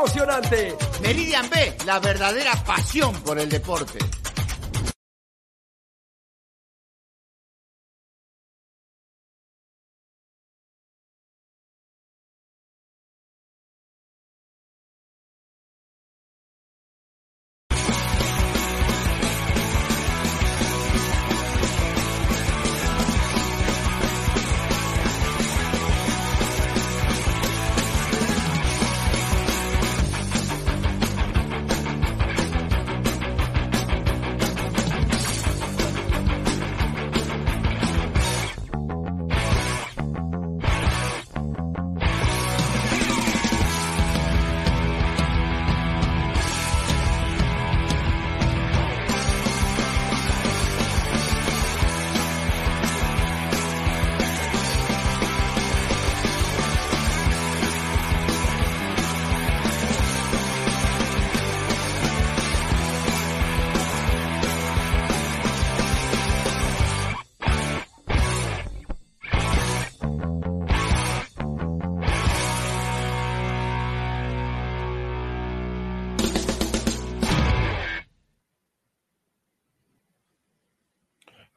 emocionante. Meridian B, la verdadera pasión por el deporte.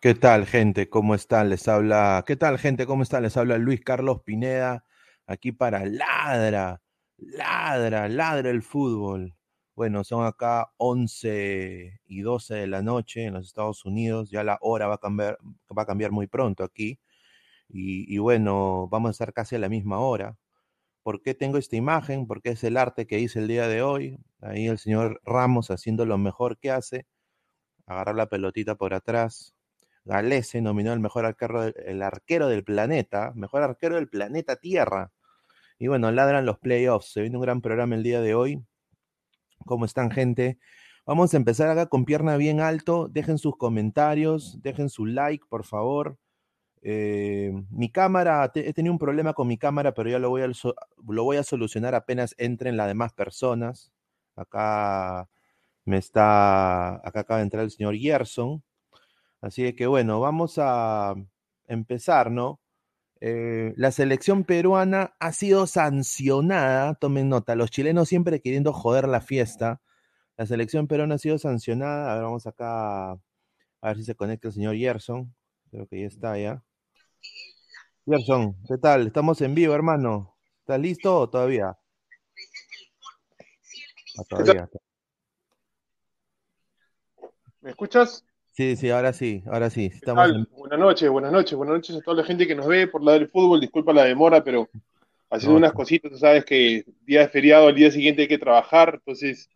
¿Qué tal, gente? ¿Cómo están? Les habla. ¿Qué tal, gente? ¿Cómo están? Les habla Luis Carlos Pineda, aquí para Ladra, Ladra, Ladra el fútbol. Bueno, son acá 11 y 12 de la noche en los Estados Unidos. Ya la hora va a cambiar, va a cambiar muy pronto aquí. Y, y bueno, vamos a estar casi a la misma hora. ¿Por qué tengo esta imagen? Porque es el arte que hice el día de hoy. Ahí el señor Ramos haciendo lo mejor que hace. Agarrar la pelotita por atrás, Galese nominó al mejor arquero, el arquero del planeta, mejor arquero del planeta Tierra. Y bueno, ladran los playoffs. Se viene un gran programa el día de hoy. ¿Cómo están, gente? Vamos a empezar acá con pierna bien alto. Dejen sus comentarios, dejen su like, por favor. Eh, mi cámara, he tenido un problema con mi cámara, pero ya lo voy, a, lo voy a solucionar apenas entren las demás personas. Acá me está, acá acaba de entrar el señor Gerson. Así que bueno, vamos a empezar, ¿no? Eh, la selección peruana ha sido sancionada, tomen nota, los chilenos siempre queriendo joder la fiesta. La selección peruana ha sido sancionada. A ver, vamos acá a ver si se conecta el señor Gerson. Creo que ya está ya. Gerson, ¿qué tal? Estamos en vivo, hermano. ¿Estás listo o todavía? Ah, todavía. ¿Me escuchas? Sí, sí, ahora sí, ahora sí. Estamos Buenas noches, buenas noches, buenas noches a toda la gente que nos ve por la del fútbol. Disculpa la demora, pero haciendo unas cositas, tú sabes que día de feriado, al día siguiente hay que trabajar, entonces,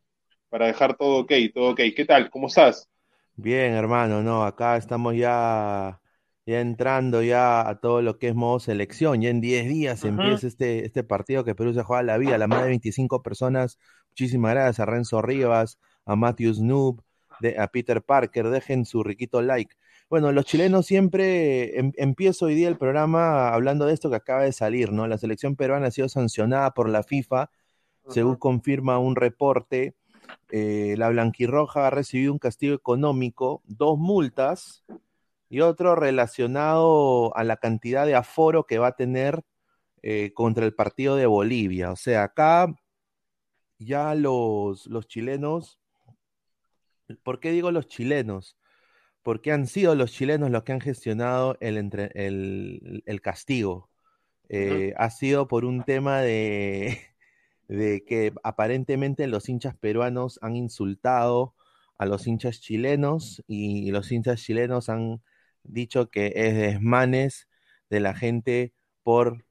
para dejar todo ok, todo ok. ¿Qué tal? ¿Cómo estás? Bien, hermano, no, acá estamos ya, ya entrando ya a todo lo que es modo selección. Ya en 10 días empieza este, este partido que Perú se juega la vida, la más de 25 personas. Muchísimas gracias a Renzo Rivas, a Matthew Snoop, a Peter Parker, dejen su riquito like. Bueno, los chilenos siempre, em, empiezo hoy día el programa hablando de esto que acaba de salir, ¿no? La selección peruana ha sido sancionada por la FIFA, según confirma un reporte. Eh, la blanquirroja ha recibido un castigo económico, dos multas y otro relacionado a la cantidad de aforo que va a tener eh, contra el partido de Bolivia. O sea, acá ya los, los chilenos ¿Por qué digo los chilenos? Porque han sido los chilenos los que han gestionado el, el, castigo. Eh, ha sido por un tema de, de que aparentemente los hinchas peruanos han insultado a los hinchas chilenos y los hinchas chilenos han dicho que es desmanes de la gente por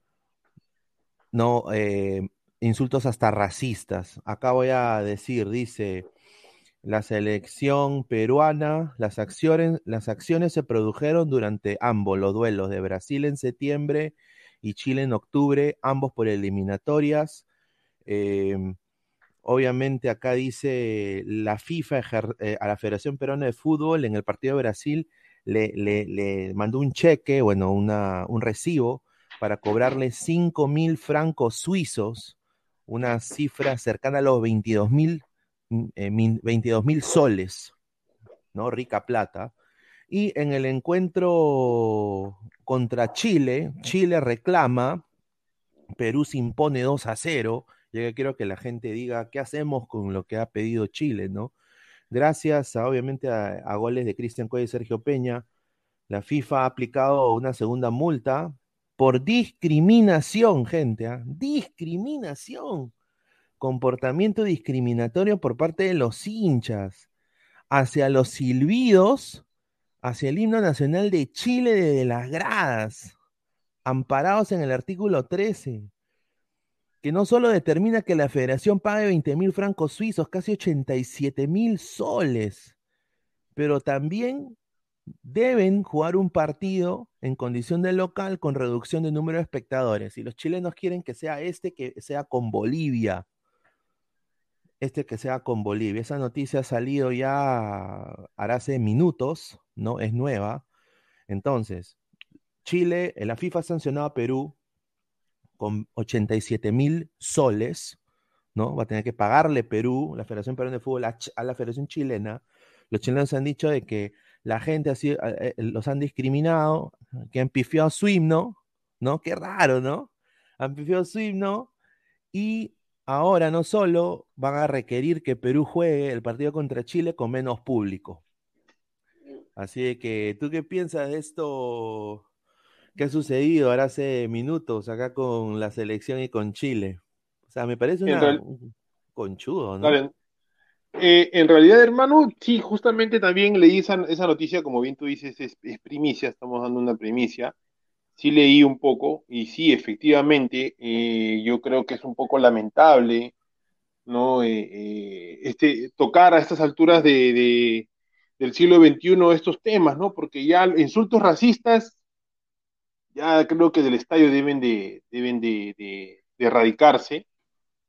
no eh, insultos hasta racistas. Acá voy a decir, dice, la selección peruana, las acciones, las acciones se produjeron durante ambos los duelos de Brasil en septiembre y Chile en octubre, ambos por eliminatorias. Em, obviamente acá dice la FIFA eh, a la Federación Peruana de Fútbol en el partido de Brasil le, le, mandó un cheque, bueno, un recibo para cobrarle 5 mil francos suizos, una cifra cercana a los 22 mil 22 mm, eh, mil soles, ¿no? Rica plata. Y en el encuentro contra Chile, Chile reclama, Perú se impone 2 a 0. Yo quiero que la gente diga qué hacemos con lo que ha pedido Chile, ¿no? Gracias a, obviamente a, goles de Cristian Cuello y Sergio Peña, la FIFA ha aplicado una segunda multa por discriminación, gente, ¿ah? discriminación, comportamiento discriminatorio por parte de los hinchas hacia los silbidos, hacia el himno nacional de Chile desde las gradas, amparados en el artículo 13, que no solo determina que la federación pague 20 mil francos suizos, casi 87 mil soles, pero también deben jugar un partido en condición de local con reducción de número de espectadores. Y los chilenos quieren que sea este, que sea con Bolivia. Este que sea con Bolivia. Esa noticia ha salido ya hace minutos, ¿no? Es nueva. Entonces, Chile, la FIFA ha sancionado a Perú con 87 mil soles, ¿no? Va a tener que pagarle Perú, la Federación Peruana de Fútbol, a, la Federación Chilena. Los chilenos han dicho de que la gente así, eh, eh, los han discriminado, que han pifiado su himno, ¿no? Qué raro, ¿no? Han pifiado su himno y ahora no solo van a requerir que Perú juegue el partido contra Chile con menos público. Así que, ¿tú qué piensas de esto, ¿Qué ha sucedido ahora hace minutos acá con la selección y con Chile? O sea, me parece un conchudo, ¿no? Eh, en realidad, hermano, sí, justamente también leí esa, esa noticia, como bien tú dices, es, primicia, estamos dando una primicia. Sí leí un poco y sí, efectivamente, eh, yo creo que es un poco lamentable, ¿no? Eh, este, tocar a estas alturas de, del siglo XXI estos temas, ¿no? Porque ya insultos racistas ya creo que del estadio deben de, deben de, erradicarse,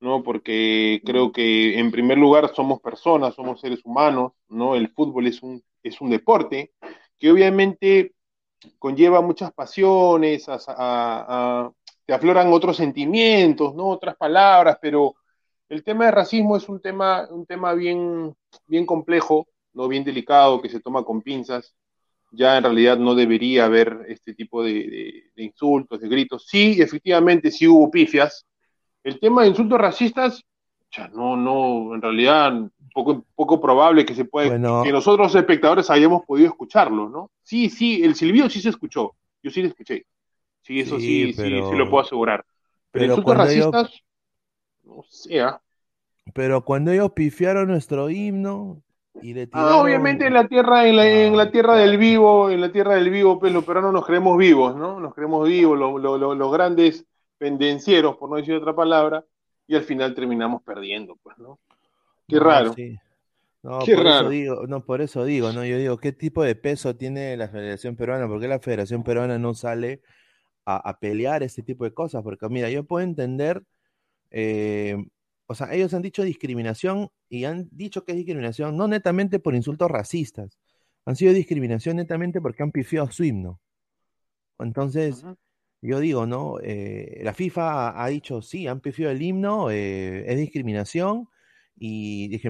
¿no? Porque creo que en primer lugar somos personas, somos seres humanos, ¿no? El fútbol es un, es un deporte que obviamente conlleva muchas pasiones, te afloran otros sentimientos, ¿no? Otras palabras, pero el tema de racismo es un tema, un tema bien, bien complejo, ¿no? Bien delicado, que se toma con pinzas ya en realidad no debería haber este tipo de, insultos, de gritos. Sí, efectivamente, sí hubo pifias. El tema de insultos racistas, no, no, en realidad poco, poco probable que se pueda, que nosotros espectadores hayamos podido escucharlo, ¿no? Sí, sí, el silbido sí se escuchó, yo sí lo escuché. Sí, eso sí, sí, sí, lo puedo asegurar. Pero, insultos racistas, no sé. ¿ah? Pero cuando ellos pifiaron nuestro himno, Ah, obviamente en la tierra, en la, en la, tierra del vivo, en la tierra del vivo, pues pero no nos creemos vivos, ¿no? Nos creemos vivos, los grandes pendencieros, por no decir otra palabra, y al final terminamos perdiendo, pues, ¿no? Qué raro. No, por Eso digo, no, por eso digo, ¿no? Yo digo, ¿qué tipo de peso tiene la Federación Peruana? ¿Por qué la Federación Peruana no sale a, pelear este tipo de cosas? Porque, mira, yo puedo entender eh, o sea, ellos han dicho discriminación y han dicho que es discriminación no netamente por insultos racistas, han sido discriminación netamente porque han pifiado su himno. Entonces, yo digo, ¿no? Eh, la FIFA ha, dicho, sí, han pifiado el himno, eh, es discriminación y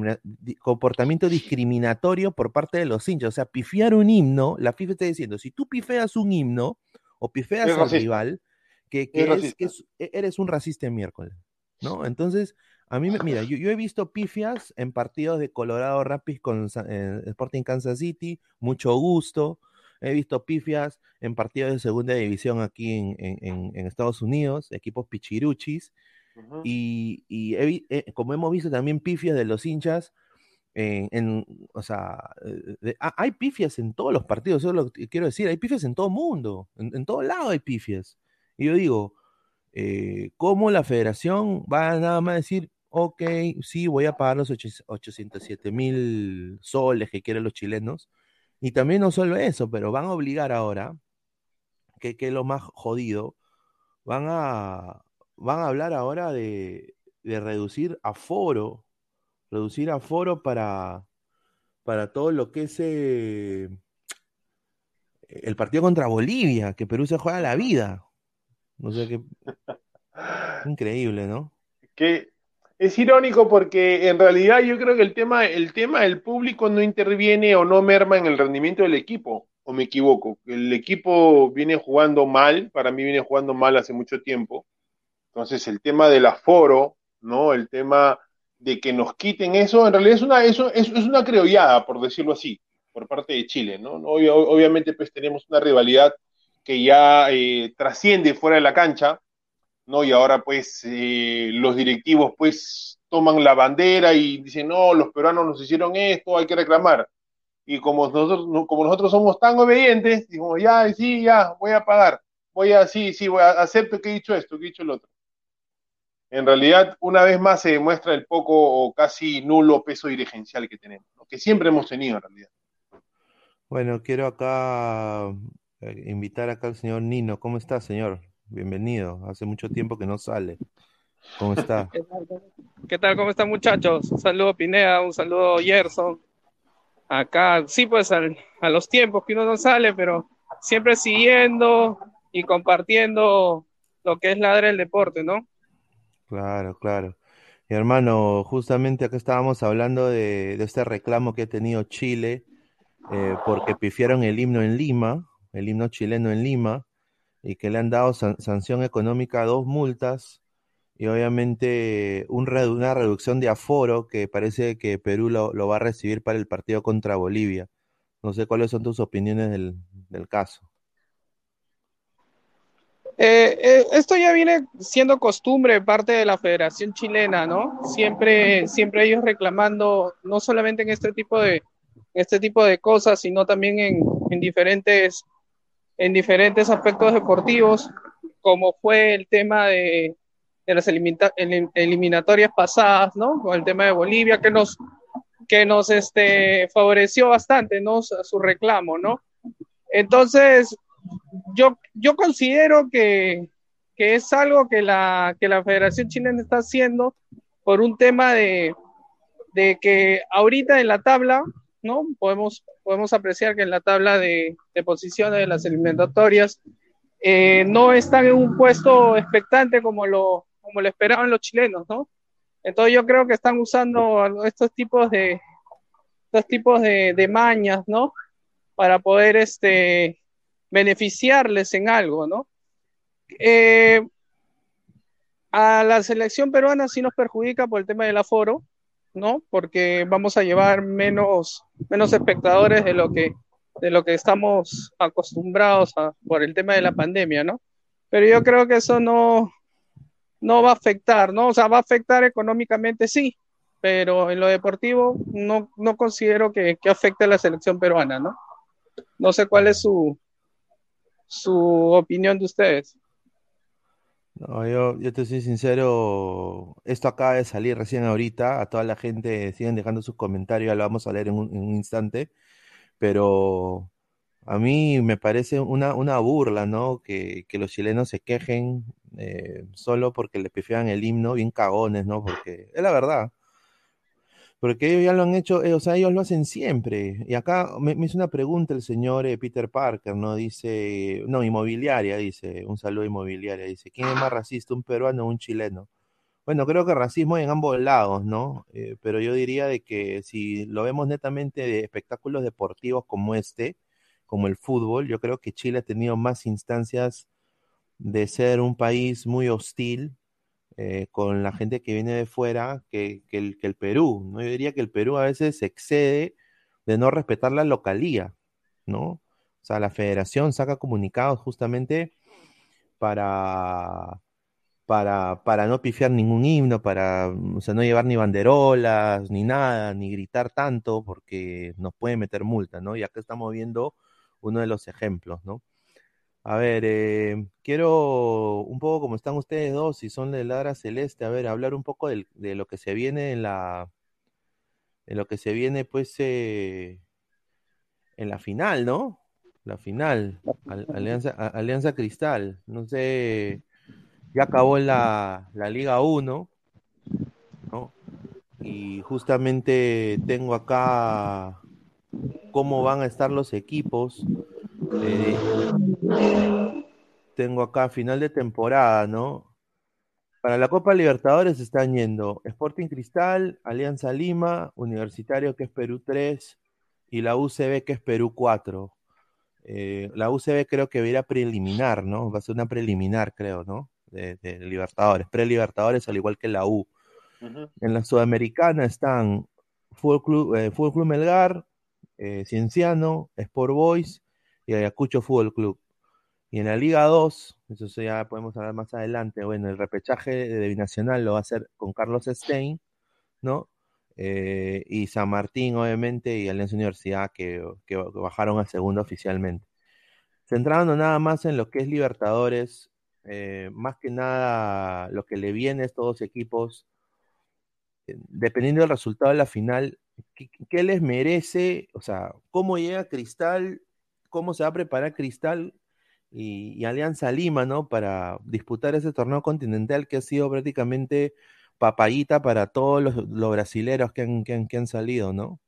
comportamiento discriminatorio por parte de los hinchas. O sea, pifiar un himno, la FIFA está diciendo, si tú pifeas un himno o pifeas al rival, que, e, eres un racista miércoles, ¿no? Entonces, a mí, mira, yo, he visto pifias en partidos de Colorado Rapids con eh, Sporting Kansas City, mucho gusto. He visto pifias en partidos de segunda división aquí en, Estados Unidos, equipos pichiruchis. Y, eh, como hemos visto también pifias de los hinchas, en, o sea, eh, hay pifias en todos los partidos, eso es lo que quiero decir, hay pifias en todo mundo, en, en todo lado hay pifias. Y yo digo, ¿cómo la federación va a nada más decir, ok, sí, voy a pagar los 807 mil soles que quieren los chilenos. Y también no solo eso, pero van a obligar ahora, que, es lo más jodido, van a, van a hablar ahora de, reducir aforo, reducir aforo para, para todo lo que es eh, el partido contra Bolivia, que Perú se juega la vida. No sé qué. Increíble, ¿no? Que es irónico porque en realidad yo creo que el tema, el tema del público no interviene o no merma en el rendimiento del equipo. o me equivoco? El equipo viene jugando mal, para mí viene jugando mal hace mucho tiempo. Entonces el tema del aforo, ¿no? El tema de que nos quiten eso, en realidad es una, eso, es, es una criollada, por decirlo así, por parte de Chile, ¿no? obviamente pues tenemos una rivalidad que ya eh, trasciende fuera de la cancha, ¿no? Y ahora pues eh, los directivos pues toman la bandera y dicen, no, los peruanos nos hicieron esto, hay que reclamar. Y como nosotros, como nosotros somos tan obedientes, dijimos, ya, sí, ya, voy a pagar, voy a, sí, sí, voy a, acepto que he dicho esto, que he dicho el otro. En realidad, una vez más se demuestra el poco o casi nulo peso dirigencial que tenemos, lo que siempre hemos tenido en realidad. Bueno, quiero acá eh, invitar acá al señor Nino. ¿Cómo está, señor? Bienvenido. Hace mucho tiempo que no sale. ¿Cómo está? ¿Qué tal? ¿Cómo están, muchachos? Un saludo, Pineda. Un saludo, Gerson. Acá, sí, pues a los tiempos que uno no sale, pero siempre siguiendo y compartiendo lo que es ladra el deporte, ¿no? Claro, claro. Mi hermano, justamente acá estábamos hablando de, este reclamo que ha tenido Chile eh, porque pifiaron el himno en Lima, el himno chileno en Lima, y que le han dado sanción económica, dos multas y obviamente una reducción de aforo que parece que Perú lo, va a recibir para el partido contra Bolivia. No sé cuáles son tus opiniones del, caso. Eh, eh, esto ya viene siendo costumbre parte de la Federación Chilena, ¿no? Siempre, siempre ellos reclamando, no solamente en este tipo de, este tipo de cosas, sino también en, en diferentes, en diferentes aspectos deportivos, como fue el tema de, de las eliminatorias pasadas, ¿no? Con el tema de Bolivia, que nos, que nos este, favoreció bastante, ¿no? Su reclamo, ¿no? Entonces, yo, yo considero que, que es algo que la, que la Federación Chilena está haciendo por un tema de, de que ahorita en la tabla ¿no? Podemos, podemos apreciar que en la tabla de, posiciones de las eliminatorias eh, no están en un puesto expectante como lo, como lo esperaban los chilenos, ¿no? Entonces yo creo que están usando estos tipos de estos tipos de, mañas, ¿no? Para poder este, beneficiarles en algo, ¿no? Eh, a la selección peruana sí nos perjudica por el tema del aforo, ¿no? Porque vamos a llevar menos, menos espectadores de lo que, de lo que estamos acostumbrados a, por el tema de la pandemia, ¿no? Pero yo creo que eso no, no va a afectar, ¿no? O sea, va a afectar económicamente, sí, pero en lo deportivo no, no considero que, que afecte a la selección peruana, ¿no? No sé cuál es su, su opinión de ustedes. No, yo, yo te soy sincero, esto acaba de salir recién ahorita, a toda la gente siguen dejando sus comentarios, ya lo vamos a leer en un, instante, pero a mí me parece una, una burla, ¿no? Que, que los chilenos se quejen eh, solo porque le pifian el himno, bien cagones, ¿no? Porque es la verdad. Porque ellos ya lo han hecho, eh, o sea, ellos lo hacen siempre. Y acá me, hizo una pregunta el señor eh, Peter Parker, ¿no? Dice, no, inmobiliaria, dice, un saludo inmobiliaria, dice, ¿quién es más racista, un peruano o un chileno? Bueno, creo que racismo en ambos lados, ¿no? Eh, pero yo diría de que si lo vemos netamente de espectáculos deportivos como este, como el fútbol, yo creo que Chile ha tenido más instancias de ser un país muy hostil eh, con la gente que viene de fuera que, el, que, el, Perú, ¿no? Yo diría que el Perú a veces excede de no respetar la localía, ¿no? O sea, la federación saca comunicados justamente para, para, para no pifiar ningún himno, para o sea, no llevar ni banderolas, ni nada, ni gritar tanto, porque nos puede meter multa, ¿no? Y acá estamos viendo uno de los ejemplos, ¿no? A ver, eh, quiero un poco como están ustedes dos, si son de Ladra Celeste, a ver, hablar un poco de lo que se viene en la, en lo que se viene, pues, eh, en la final, ¿no? La final, Alianza, Cristal, no sé, ya acabó la, la Liga 1, ¿no? Y justamente tengo acá cómo van a estar los equipos. Eh, tengo acá final de temporada, ¿no? Para la Copa Libertadores están yendo Sporting Cristal, Alianza Lima, Universitario que es Perú 3 y la UCB que es Perú 4. Eh, la UCB creo que va a ir a preliminar, ¿no? Va a ser una preliminar, creo, ¿no? De, de Libertadores, pre-Libertadores, al igual que la U. En la Sudamericana están Fútbol Club, eh, Fútbol Club Melgar, eh, Cienciano, Sport Boys y Ayacucho Fútbol Club. Y en la Liga 2, eso ya podemos hablar más adelante, bueno, el repechaje de Binacional lo va a hacer con Carlos Stein, ¿no? Eh, y San Martín, obviamente, y Alianza Universidad, que, que bajaron a segundo oficialmente. Centrando nada más en lo que es Libertadores, eh, más que nada lo que le viene a estos dos equipos, eh, dependiendo del resultado de la final, ¿qué, qué les merece? O sea, ¿cómo llega Cristal? ¿Cómo se va a preparar Cristal y, Alianza Lima, ¿no? Para disputar ese torneo continental que ha sido prácticamente papayita para todos los, los brasileros que han, que han- salido, ¿no?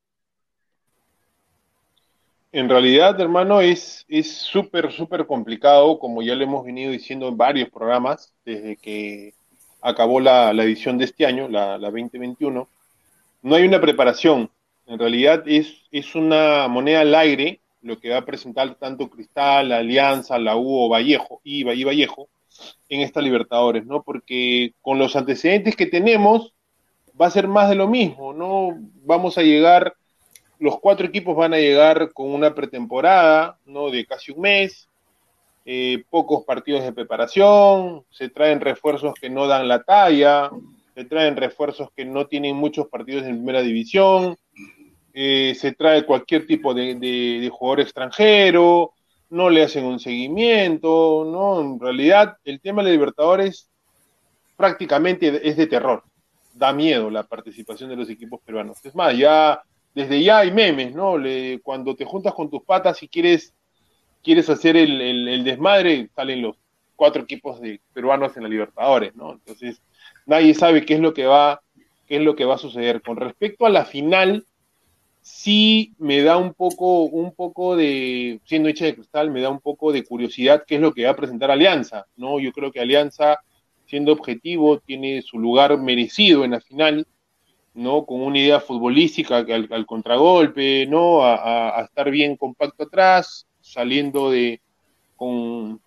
En realidad, hermano, es es súper, súper complicado, como ya lo hemos venido diciendo en varios programas, desde que acabó la, la edición de este año, la, la 2021. No hay una preparación. En realidad es, es una moneda al aire lo que va a presentar tanto Cristal, Alianza, la U o Vallejo, y, y Vallejo en esta Libertadores, ¿no? Porque con los antecedentes que tenemos va a ser más de lo mismo, ¿no? Vamos a llegar los cuatro equipos van a llegar con una pretemporada, ¿no? De casi un mes, eh, pocos partidos de preparación, se traen refuerzos que no dan la talla, se traen refuerzos que no tienen muchos partidos en primera división, eh, se trae cualquier tipo de, jugador extranjero, no le hacen un seguimiento, ¿no? En realidad, el tema de la Libertadores prácticamente es de terror. Da miedo la participación de los equipos peruanos. Es más, ya desde ya hay memes, ¿no? Cuando te juntas con tus patas y quieres, quieres hacer el, el- el desmadre, salen los cuatro equipos de peruanos en la Libertadores, ¿no? Entonces, nadie sabe qué es lo que va, qué es lo que va a suceder. Con respecto a la final, sí me da un poco, un poco de, siendo hecha de cristal, me da un poco de curiosidad qué es lo que va a presentar Alianza, ¿no? Yo creo que Alianza, siendo objetivo, tiene su lugar merecido en la final, ¿no? Con una idea futbolística al, contragolpe, ¿no? A, estar bien compacto atrás, saliendo de, con,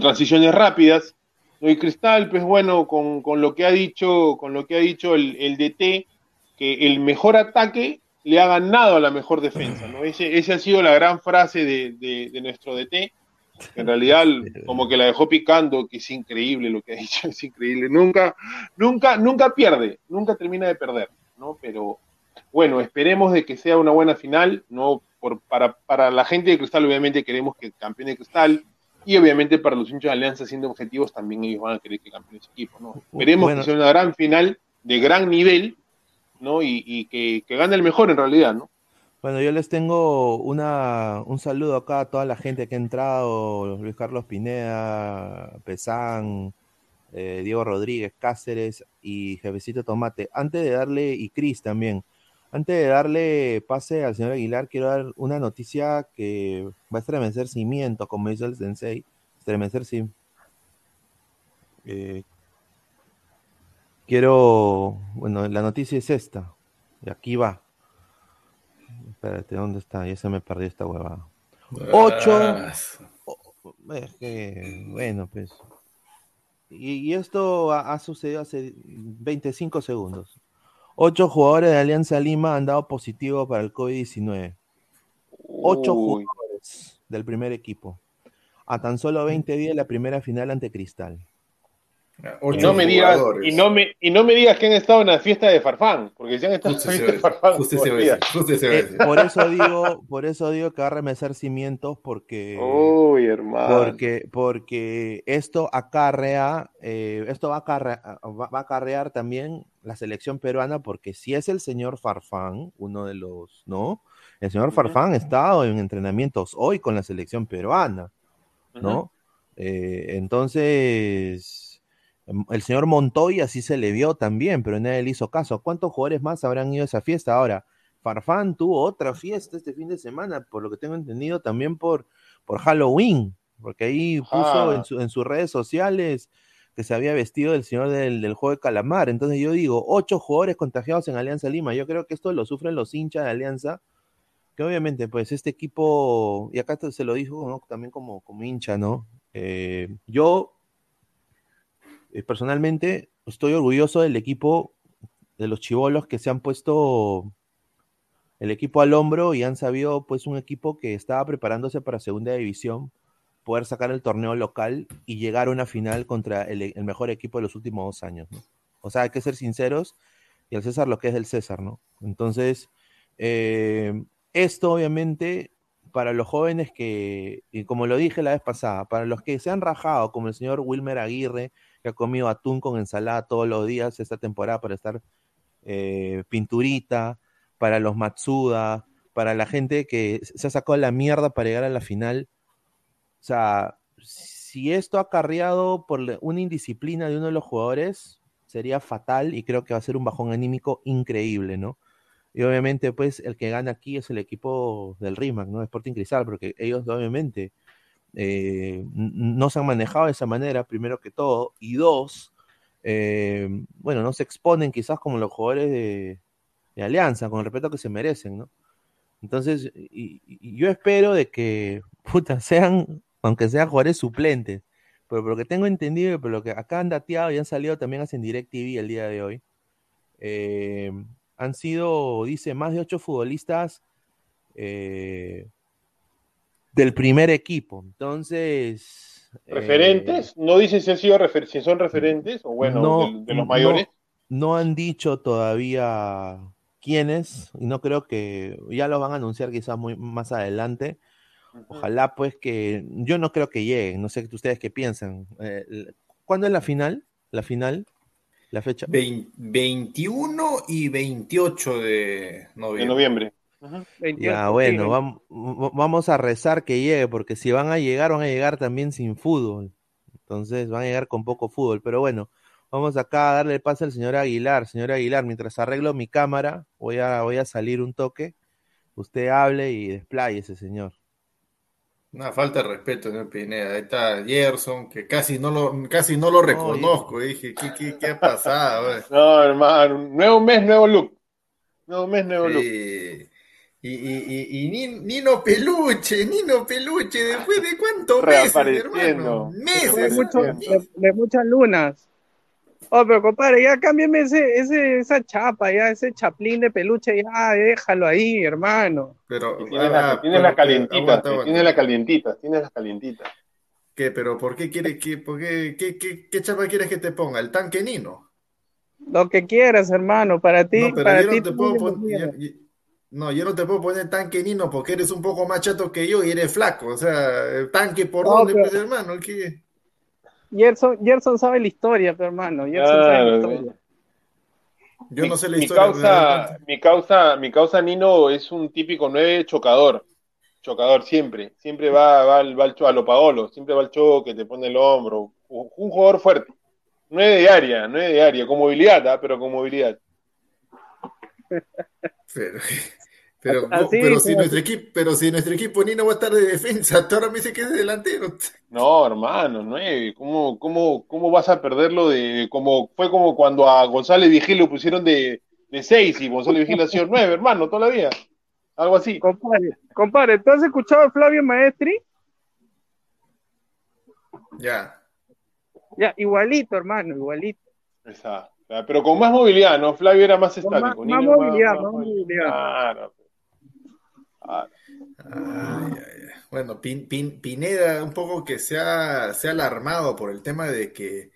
transiciones rápidas. ¿no? Y Cristal, pues bueno, con, lo que ha dicho, con lo que ha dicho el DT, que el mejor ataque le ha ganado a la mejor defensa, ¿no? Ese, esa ha sido la gran frase de, de, de nuestro DT. En realidad, como que la dejó picando, que es increíble lo que ha dicho, es increíble. Nunca, nunca, nunca pierde, nunca termina de perder, ¿no? Pero bueno, esperemos de que sea una buena final, ¿no? Por, para, para la gente de Cristal, obviamente queremos que campeone Cristal, y obviamente para los hinchas de Alianza siendo objetivos, también ellos van a querer que campeone ese equipo, ¿no? Esperemos Bueno. que sea una gran final de gran nivel, ¿no? Y, y que, que gane el mejor en realidad, ¿no? Bueno, yo les tengo una, un saludo acá a toda la gente que ha entrado, Luis Carlos Pineda, Pesán, eh, Diego Rodríguez, Cáceres y Jefecito Tomate. Antes de darle, y Cris también, antes de darle pase al señor Aguilar, quiero dar una noticia que va a estremecer cimientos, como dice el sensei, estremecer cim- eh, quiero, bueno, la noticia es esta, y aquí va. Espérate, ¿dónde está? Ya se me perdió esta huevada. Ocho. Ah, Es que, bueno, pues. Y, y esto ha, ha sucedido hace 25 segundos. Ocho jugadores de Alianza Lima han dado positivo para el COVID-19. Ocho Uy. jugadores del primer equipo. A tan solo 20 días de la primera final ante Cristal. Y no, me digas, y, no me, y no me digas que han estado en la fiesta de Farfán, porque si han estado en la se fiesta de Farfán, justo se Eh, por eso digo, por eso digo que va a remecer cimientos porque. Uy, hermano. Porque, porque esto acarrea, eh, esto va a, acarre- va va a acarrear también la selección peruana, porque si es el señor Farfán, uno de los, ¿no? El señor. Farfán ha estado en entrenamientos hoy con la selección peruana, ¿no? Eh, entonces, el señor Montoya sí se le vio también, pero nadie le hizo caso. ¿Cuántos jugadores más habrán ido a esa fiesta? Ahora, Farfán tuvo otra fiesta este fin de semana, por lo que tengo entendido, también por, por Halloween, porque ahí puso Ah. en, su- en sus redes sociales que se había vestido del señor del, del juego de calamar. Entonces yo digo, ocho jugadores contagiados en Alianza Lima. Yo creo que esto lo sufren los hinchas de Alianza que obviamente, pues este equipo, y acá se lo dijo también como, como hincha, ¿no? Eh, yo personalmente estoy orgulloso del equipo, de los chivolos que se han puesto el equipo al hombro y han sabido, pues, un equipo que estaba preparándose para segunda división, poder sacar el torneo local y llegar a una final contra el, mejor equipo de los últimos dos años. O sea, hay que ser sinceros y al César lo que es del César, ¿no? Entonces, eh, esto obviamente para los jóvenes que, y como lo dije la vez pasada, para los que se han rajado, como el señor Wilmer Aguirre, que ha comido atún con ensalada todos los días esta temporada para estar eh, pinturita, para los Matsuda, para la gente que se ha sacado la mierda para llegar a la final. O sea, si esto ha carriado por una indisciplina de uno de los jugadores, sería fatal y creo que va a ser un bajón anímico increíble, ¿no? Y obviamente, pues, el que gana aquí es el equipo del Rimac, ¿no? Sporting Cristal, porque ellos obviamente eh, no se han manejado de esa manera, primero que todo, y dos, eh, bueno, no se exponen quizás como los jugadores de, Alianza, con el respeto que se merecen, ¿no? Entonces, y, yo espero de que, sean, aunque sean jugadores suplentes, pero por lo que tengo entendido, por lo que acá han dateado y han salido también hacen DirecTV el día de hoy, eh, han sido, dice, más de ocho futbolistas del primer equipo. Entonces. ¿Referentes? Eh, ¿No dicen si, han sido si son referentes o bueno, de, los mayores? No, han dicho todavía quiénes, y no creo que ya lo van a anunciar quizás muy más adelante. Ojalá pues que yo no creo que lleguen, no sé ustedes qué piensan. Eh, ¿Cuándo es la final? La final la fecha. 21 y 28 de noviembre. Ya, bueno, vamos, vamos a rezar que llegue, porque si van a llegar, van a llegar también sin fútbol. Entonces van a llegar con poco fútbol. Pero bueno, vamos acá a darle paso al señor Aguilar. Señor Aguilar, mientras arreglo mi cámara, voy a, voy a salir un toque. Usted hable y desplaye ese señor. Una falta de respeto, señor Pineda. Ahí está Gerson, que casi no lo, casi no lo reconozco. Dije, ¿qué, qué, qué ha pasado? no, hermano, nuevo mes, nuevo look. Nuevo mes, nuevo look. Y, y, y, Nino Peluche, Nino Peluche, después de cuántos meses, hermano. Meses. de muchas lunas. Oh, pero compadre, ya cámbiame ese, ese, esa chapa, ya ese chaplín de peluche, ya déjalo ahí, hermano. Pero tienes la, tiene la calientita, tiene la calientita, tiene las calientitas. ¿Qué? ¿Pero por qué quieres que, por qué, qué, qué, qué, chapa quieres que te ponga? ¿El tanque Nino? Lo que quieras, hermano, para ti. No, para yo ti, no te puedo poner. No, yo no te puedo poner tanque Nino porque eres un poco más chato que yo y eres flaco. O sea, el tanque por dónde, pues, hermano, ¿qué? Gerson, sabe la historia, pero hermano. Gerson sabe la historia. Yo no sé la mi historia. Causa, mi, causa, mi causa Nino es un típico 9 chocador. Chocador siempre. Siempre va, va, al, va a lo Paolo. Siempre va al choque, te pone el hombro. Un jugador fuerte. 9 de área, 9 de área. Con movilidad, ¿ah? pero con movilidad. Pero, pero, pero, si nuestro equipo, pero si nuestro equipo Nino va a estar de defensa, tú ahora me dices que es de delantero. No, hermano, nueve. ¿Cómo, cómo, cómo vas a perderlo de como fue como cuando a González Vigil lo pusieron de, de seis y González Vigil ha sido nueve, hermano, todavía. Algo así. Compadre, compadre, ¿tú has escuchado a Flavio Maestri? Ya. Ya, igualito, hermano, igualito. Exacto. Pero con más movilidad, ¿no? Flavio era más estático. Más, movilidad, más, movilidad. Claro. Bueno, Pineda un poco que se ha, se ha, alarmado por el tema de que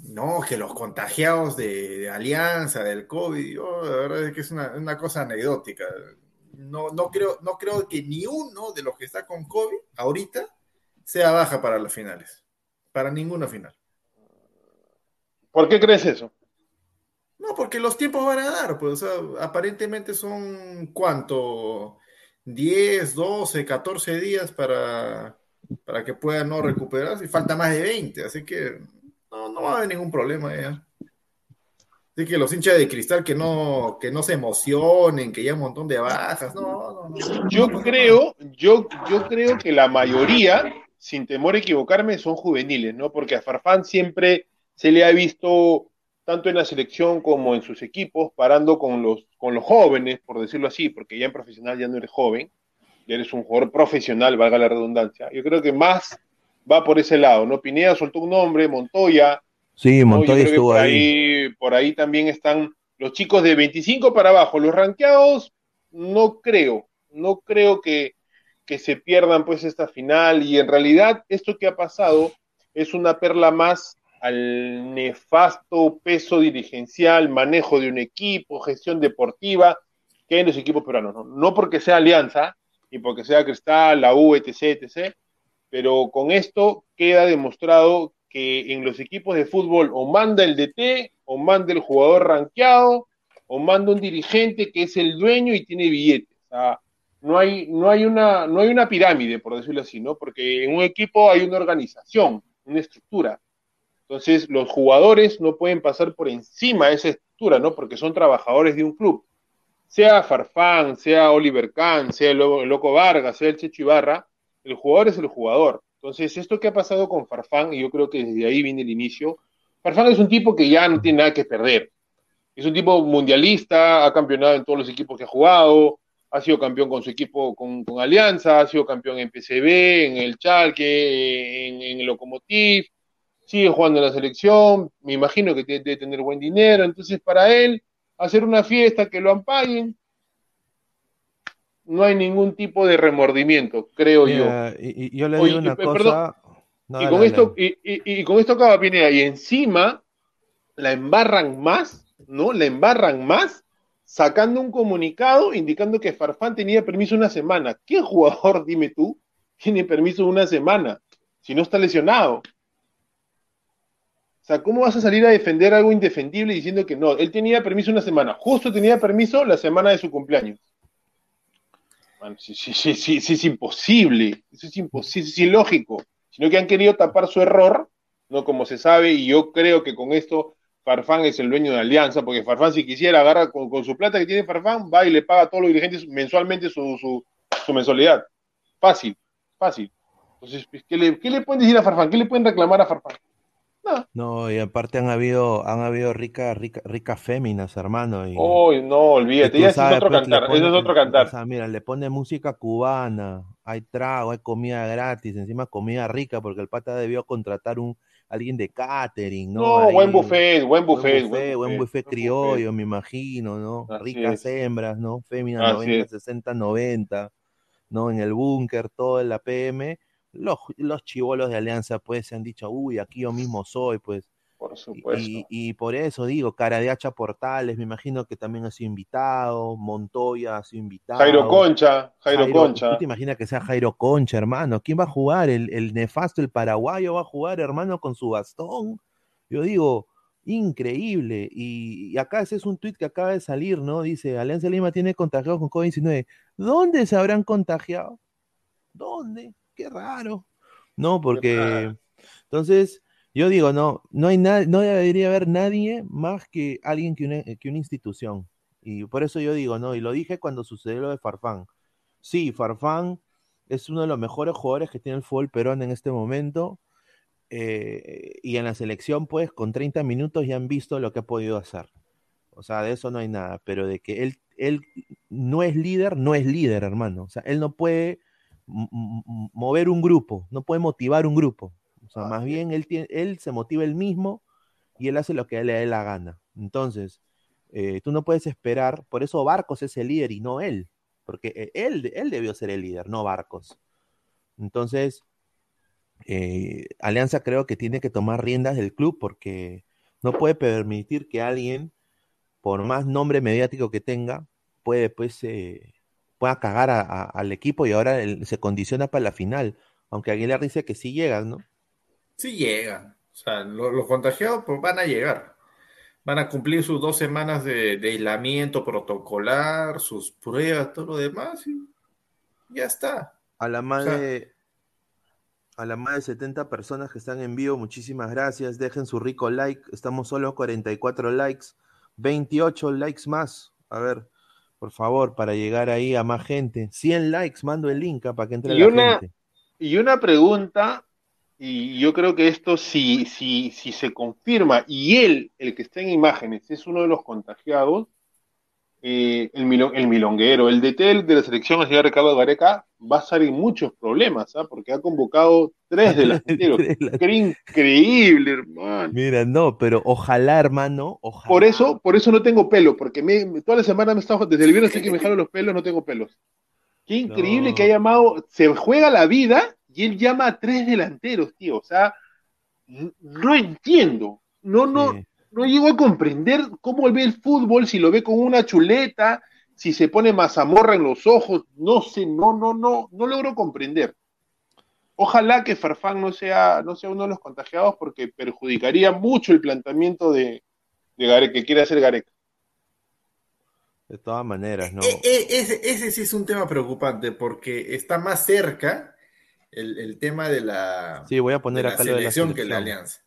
no, que los contagiados de, Alianza, del COVID, la verdad es que es una, cosa anecdótica. No, no, creo, no creo que ni uno de los que está con COVID ahorita sea baja para las finales. Para ninguna final. ¿Por qué crees eso? No, porque los tiempos van a dar, pues, aparentemente son cuánto, 10, 12, 14 días para, para que puedan no recuperarse y falta más de 20, así que no, no va a haber ningún problema ya. Así que los hinchas de cristal que no, que no se emocionen, que ya un montón de bajas, no, no, Yo creo, yo, yo creo que la mayoría, sin temor a equivocarme, son juveniles, ¿no? Porque a Farfán siempre se le ha visto tanto en la selección como en sus equipos, parando con los, con los jóvenes, por decirlo así, porque ya en profesional ya no eres joven, ya eres un jugador profesional, valga la redundancia. Yo creo que más va por ese lado, ¿no? Pineda soltó un nombre, Montoya. Sí, Montoya estuvo por ahí. Por ahí también están los chicos de 25 para abajo. Los ranqueados, no creo, no creo que, que se pierdan pues esta final y en realidad esto que ha pasado es una perla más al nefasto peso dirigencial, manejo de un equipo, gestión deportiva que hay en los equipos peruanos. No, no porque sea Alianza y porque sea Cristal, la U, etc., etc., pero con esto queda demostrado que en los equipos de fútbol o manda el DT, o manda el jugador rankeado, o manda un dirigente que es el dueño y tiene billetes. O sea, no hay, no hay, una, no hay una pirámide, por decirlo así, ¿no? Porque en un equipo hay una organización, una estructura. Entonces, los jugadores no pueden pasar por encima de esa estructura, ¿no? Porque son trabajadores de un club. Sea Farfán, sea Oliver Kahn, sea el Loco Vargas, sea el Checho Ibarra, el jugador es el jugador. Entonces, esto que ha pasado con Farfán, y yo creo que desde ahí viene el inicio, Farfán es un tipo que ya no tiene nada que perder. Es un tipo mundialista, ha campeonado en todos los equipos que ha jugado, ha sido campeón con su equipo, con, Alianza, ha sido campeón en PCB, en el Chalque, en, en el Lokomotiv, sigue jugando en la selección, me imagino que debe tener buen dinero, entonces para él hacer una fiesta, que lo ampaguen, no hay ningún tipo de remordimiento, creo yo. Y, yo le digo una cosa. y, con esto, y, con esto acaba Pineda, y encima la embarran más, ¿no? La embarran más sacando un comunicado indicando que Farfán tenía permiso una semana. ¿Qué jugador, dime tú, tiene permiso una semana si no está lesionado? O sea, ¿cómo vas a salir a defender algo indefendible diciendo que no? Él tenía permiso una semana, justo tenía permiso la semana de su cumpleaños. Bueno, sí, sí, sí, sí, es imposible, eso es imposible, es ilógico, sino que han querido tapar su error, no como se sabe, y yo creo que con esto Farfán es el dueño de Alianza, porque Farfán si quisiera agarrar con, su plata que tiene Farfán, va y le paga a todos los dirigentes mensualmente su, su, mensualidad. Fácil, fácil. Entonces, ¿qué le, ¿qué le pueden decir a Farfán? ¿Qué le pueden reclamar a Farfán? No, y aparte han habido, han habido ricas, rica, ricas féminas, hermano. Y, no, olvídate, ya es otro pues, cantar, eso es otro cantar. O sea, mira, le pone música cubana, hay trago, hay comida gratis, encima comida rica, porque el pata debió contratar un alguien de catering, ¿no? No, buen buffet, buen buffet. Buen buffet, criollo, me imagino, ¿no? Ricas hembras, ¿no? Féminas 90, 60, 90, ¿no? En el búnker, todo en la PM los, los chivolos de Alianza pues se han dicho, uy, aquí yo mismo soy, pues. Por supuesto. Y, por eso digo, cara de hacha Portales, me imagino que también ha sido invitado, Montoya ha sido invitado. Jairo Concha, Jairo, Concha. ¿Tú te imaginas que sea Jairo Concha, hermano? ¿Quién va a jugar? El, el nefasto, el paraguayo va a jugar, hermano, con su bastón. Yo digo, increíble. Y, acá ese es un tuit que acaba de salir, ¿no? Dice, Alianza Lima tiene contagiados con COVID-19. ¿Dónde se habrán contagiado? ¿Dónde? Qué raro. No, porque entonces yo digo, no, no hay no debería haber nadie más que alguien que una, que una institución. Y por eso yo digo, no, y lo dije cuando sucedió lo de Farfán. Sí, Farfán es uno de los mejores jugadores que tiene el fútbol Perón en este momento. Eh, y en la selección, pues, con 30 minutos ya han visto lo que ha podido hacer. O sea, de eso no hay nada, pero de que él, él no es líder, no es líder, hermano. O sea, él no puede mover un grupo, no puede motivar un grupo. O sea, más bien él, él se motiva él mismo y él hace lo que le dé la gana. Entonces, eh, tú no puedes esperar, por eso Barcos es el líder y no él, porque eh, él, él debió ser el líder, no Barcos. Entonces, eh, Alianza creo que tiene que tomar riendas del club porque no puede permitir que alguien, por más nombre mediático que tenga, puede pues pueda cagar al equipo y ahora se condiciona para la final. Aunque Aguilar dice que sí llegan, ¿no? Sí llegan. O sea, los, contagiados pues, van a llegar. Van a cumplir sus dos semanas de, aislamiento protocolar, sus pruebas, todo lo demás y ya está. A la más de a la más de 70 personas que están en vivo, muchísimas gracias. Dejen su rico like. Estamos solo 44 likes. 28 likes más. A ver, por favor, para llegar ahí a más gente. 100 likes, mando el link ah, para que entre y la una, gente. Y una pregunta Y yo creo que esto, si, si, si se confirma y él, el que está en imágenes, es uno de los contagiados, eh, el, el milonguero, el DT de la selección, el señor Ricardo Gareca, va a estar en muchos problemas, ¿ah? porque ha convocado tres delanteros. Qué increíble, hermano. Mira, no, pero ojalá, hermano, ojalá. Por eso, por eso no tengo pelo, porque me, toda la semana me estado, desde el viernes que me jalo los pelos, no tengo pelos. Qué increíble que ha llamado, se juega la vida y él llama a tres delanteros, tío. O sea, no entiendo. No, no, no llego a comprender cómo ve el fútbol, si lo ve con una chuleta, si se pone mazamorra en los ojos, no sé, no, no, no, no logro comprender. Ojalá que Farfán no sea, no sea uno de los contagiados porque perjudicaría mucho el planteamiento de, de que quiere hacer Gareca. De todas maneras, ¿no? E, e, ese, sí es un tema preocupante porque está más cerca el, tema de la, sí, voy a poner acá selección que la alianza.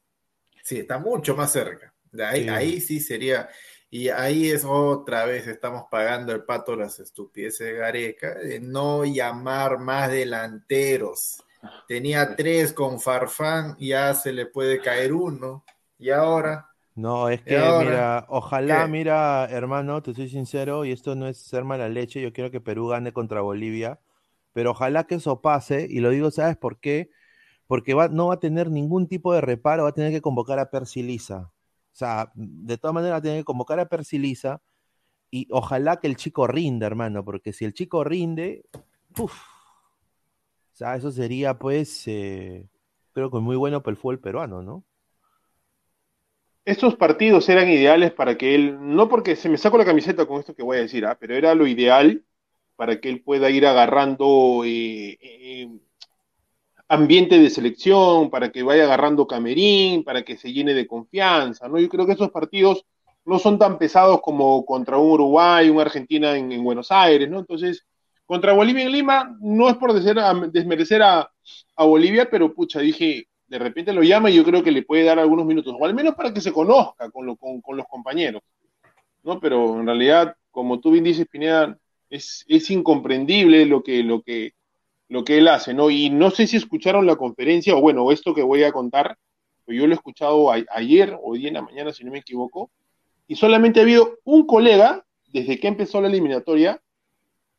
Sí, está mucho más cerca. Ahí, sí. sería. Y ahí es otra vez, estamos pagando el pato las estupideces de Gareca, de no llamar más delanteros. Tenía tres con Farfán, ya se le puede caer uno. Y ahora. No, es que, mira, ojalá, mira, hermano, te soy sincero, y esto no es ser mala leche, yo quiero que Perú gane contra Bolivia, pero ojalá que eso pase, y lo digo, ¿sabes por qué? Porque va, no va a tener ningún tipo de reparo, va a tener que convocar a Percy Lisa. O sea, de todas maneras tiene que convocar a Persilisa y ojalá que el chico rinde, hermano, porque si el chico rinde, uff, o sea, eso sería pues, eh, creo que muy bueno para el fútbol peruano, ¿no? Estos partidos eran ideales para que él, no porque se me saco la camiseta con esto que voy a decir, ¿ah? pero era lo ideal para que él pueda ir agarrando eh, eh, ambiente de selección, para que vaya agarrando camerín, para que se llene de confianza, ¿no? Yo creo que esos partidos no son tan pesados como contra un Uruguay, una Argentina en, Buenos Aires, ¿no? Entonces, contra Bolivia en Lima, no es por desmerecer a, Bolivia, pero pucha, dije, de repente lo llama y yo creo que le puede dar algunos minutos, o al menos para que se conozca con, los compañeros, ¿no? Pero en realidad, como tú bien dices, Pineda, es, es incomprendible lo que, lo que, lo que él hace, ¿no? Y no sé si escucharon la conferencia, o bueno, esto que voy a contar, pues yo lo he escuchado ayer o día en la mañana, si no me equivoco, y solamente ha habido un colega, desde que empezó la eliminatoria,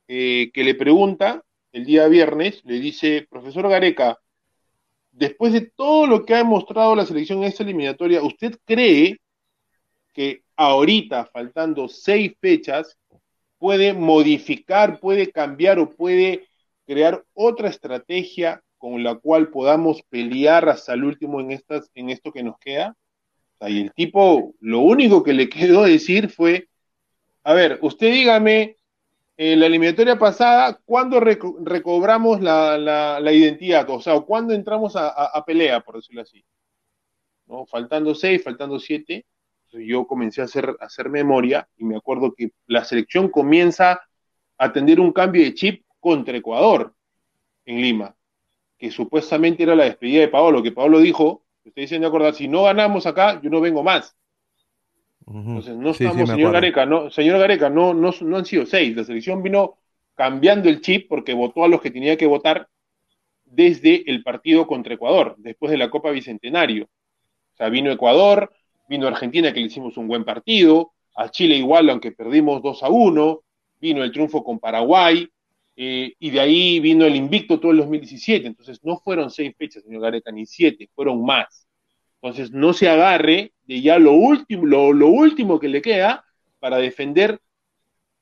eh, que le pregunta el día viernes, le dice, profesor Gareca, después de todo lo que ha demostrado la selección en esta eliminatoria, ¿usted cree que ahorita, faltando seis fechas, puede modificar, puede cambiar o puede crear otra estrategia con la cual podamos pelear hasta el último en, estas, en esto que nos queda. y el tipo, lo único que le quedó decir fue, a ver, usted dígame, en la eliminatoria pasada, ¿cuándo recobramos la, identidad? O sea, ¿cuándo entramos a, pelea, por decirlo así? ¿No? Faltando seis, faltando siete, yo comencé a hacer, a hacer memoria y me acuerdo que la selección comienza a tener un cambio de chip contra Ecuador en Lima, que supuestamente era la despedida de Paolo, que Paolo dijo, estoy diciendo acordar, si no ganamos acá, yo no vengo más. Entonces, no estamos, señor Gareca, no, señor Gareca, no, no, no han sido seis. La selección vino cambiando el chip porque votó a los que tenía que votar desde el partido contra Ecuador, después de la Copa Bicentenario. O sea, vino Ecuador, vino Argentina, que le hicimos un buen partido, a Chile igual, aunque perdimos 2 a 1, vino el triunfo con Paraguay, eh, y de ahí vino el invicto todo el 2017. Entonces no fueron seis fechas, señor Gareca, ni siete, fueron más. Entonces no se agarre de ya lo último, lo, último que le queda para defender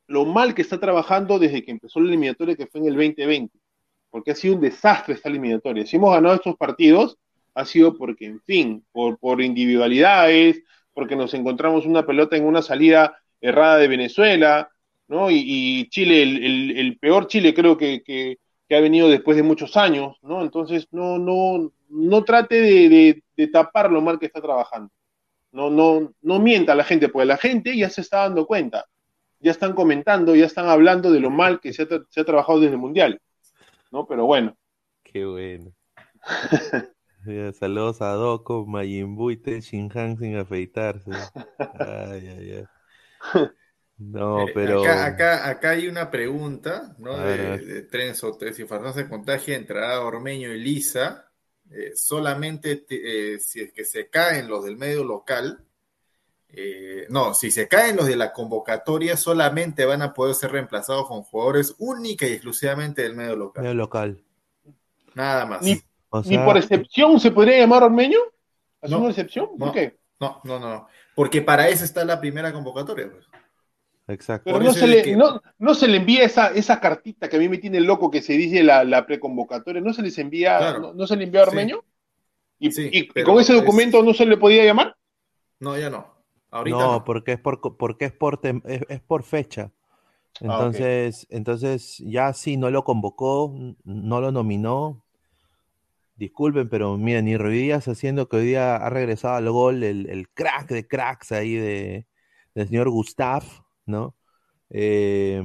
lo mal que está trabajando desde que empezó la eliminatoria que fue en el 2020. Porque ha sido un desastre esta eliminatoria. Si hemos ganado estos partidos, ha sido porque, en fin, por, por individualidades, porque nos encontramos una pelota en una salida errada de Venezuela, ¿no? Y, Chile, el, peor Chile creo que, ha venido después de muchos años, ¿no? Entonces, no, no, no trate de, tapar lo mal que está trabajando. No, no, no mienta a la gente, porque la gente ya se está dando cuenta, ya están comentando, ya están hablando de lo mal que se ha, trabajado desde el Mundial, ¿no? Pero bueno. Qué bueno. Saludos a Doko, Mayimbu y Shinhan sin afeitarse. Ay, ay, ay. No, eh, pero. Acá, acá, hay una pregunta, ¿no? de, de Trenzo. Si Fernando se contagia, entrará Ormeño y Lisa. eh, solamente eh, si es que se caen los del medio local, eh, no, si se caen los de la convocatoria, solamente van a poder ser reemplazados con jugadores única y exclusivamente del medio local. Medio local. Nada más. Ni, ni por excepción se podría llamar Ormeño. ¿Es una excepción? ¿Por no, qué? No, no, no. Porque para eso está la primera convocatoria. Pues. Exacto. Pero Por no se, le, que- no, no se le envía esa, esa cartita que a mí me tiene loco que se dice la, la preconvocatoria, no se les envía, Claro. no, no se le envía a Sí. Ormeño. Y, Sí, y- y con ese es- documento no se le podía llamar. No, ya no. Ahorita no, no. porque es por porque es por tem- es, es por fecha. Ah. Entonces, entonces ya si no lo convocó, no lo nominó. Disculpen, pero miren, ni Ruidías haciendo que hoy día ha regresado al gol el, el crack de cracks ahí de, del señor Gustav, ¿no? Eh,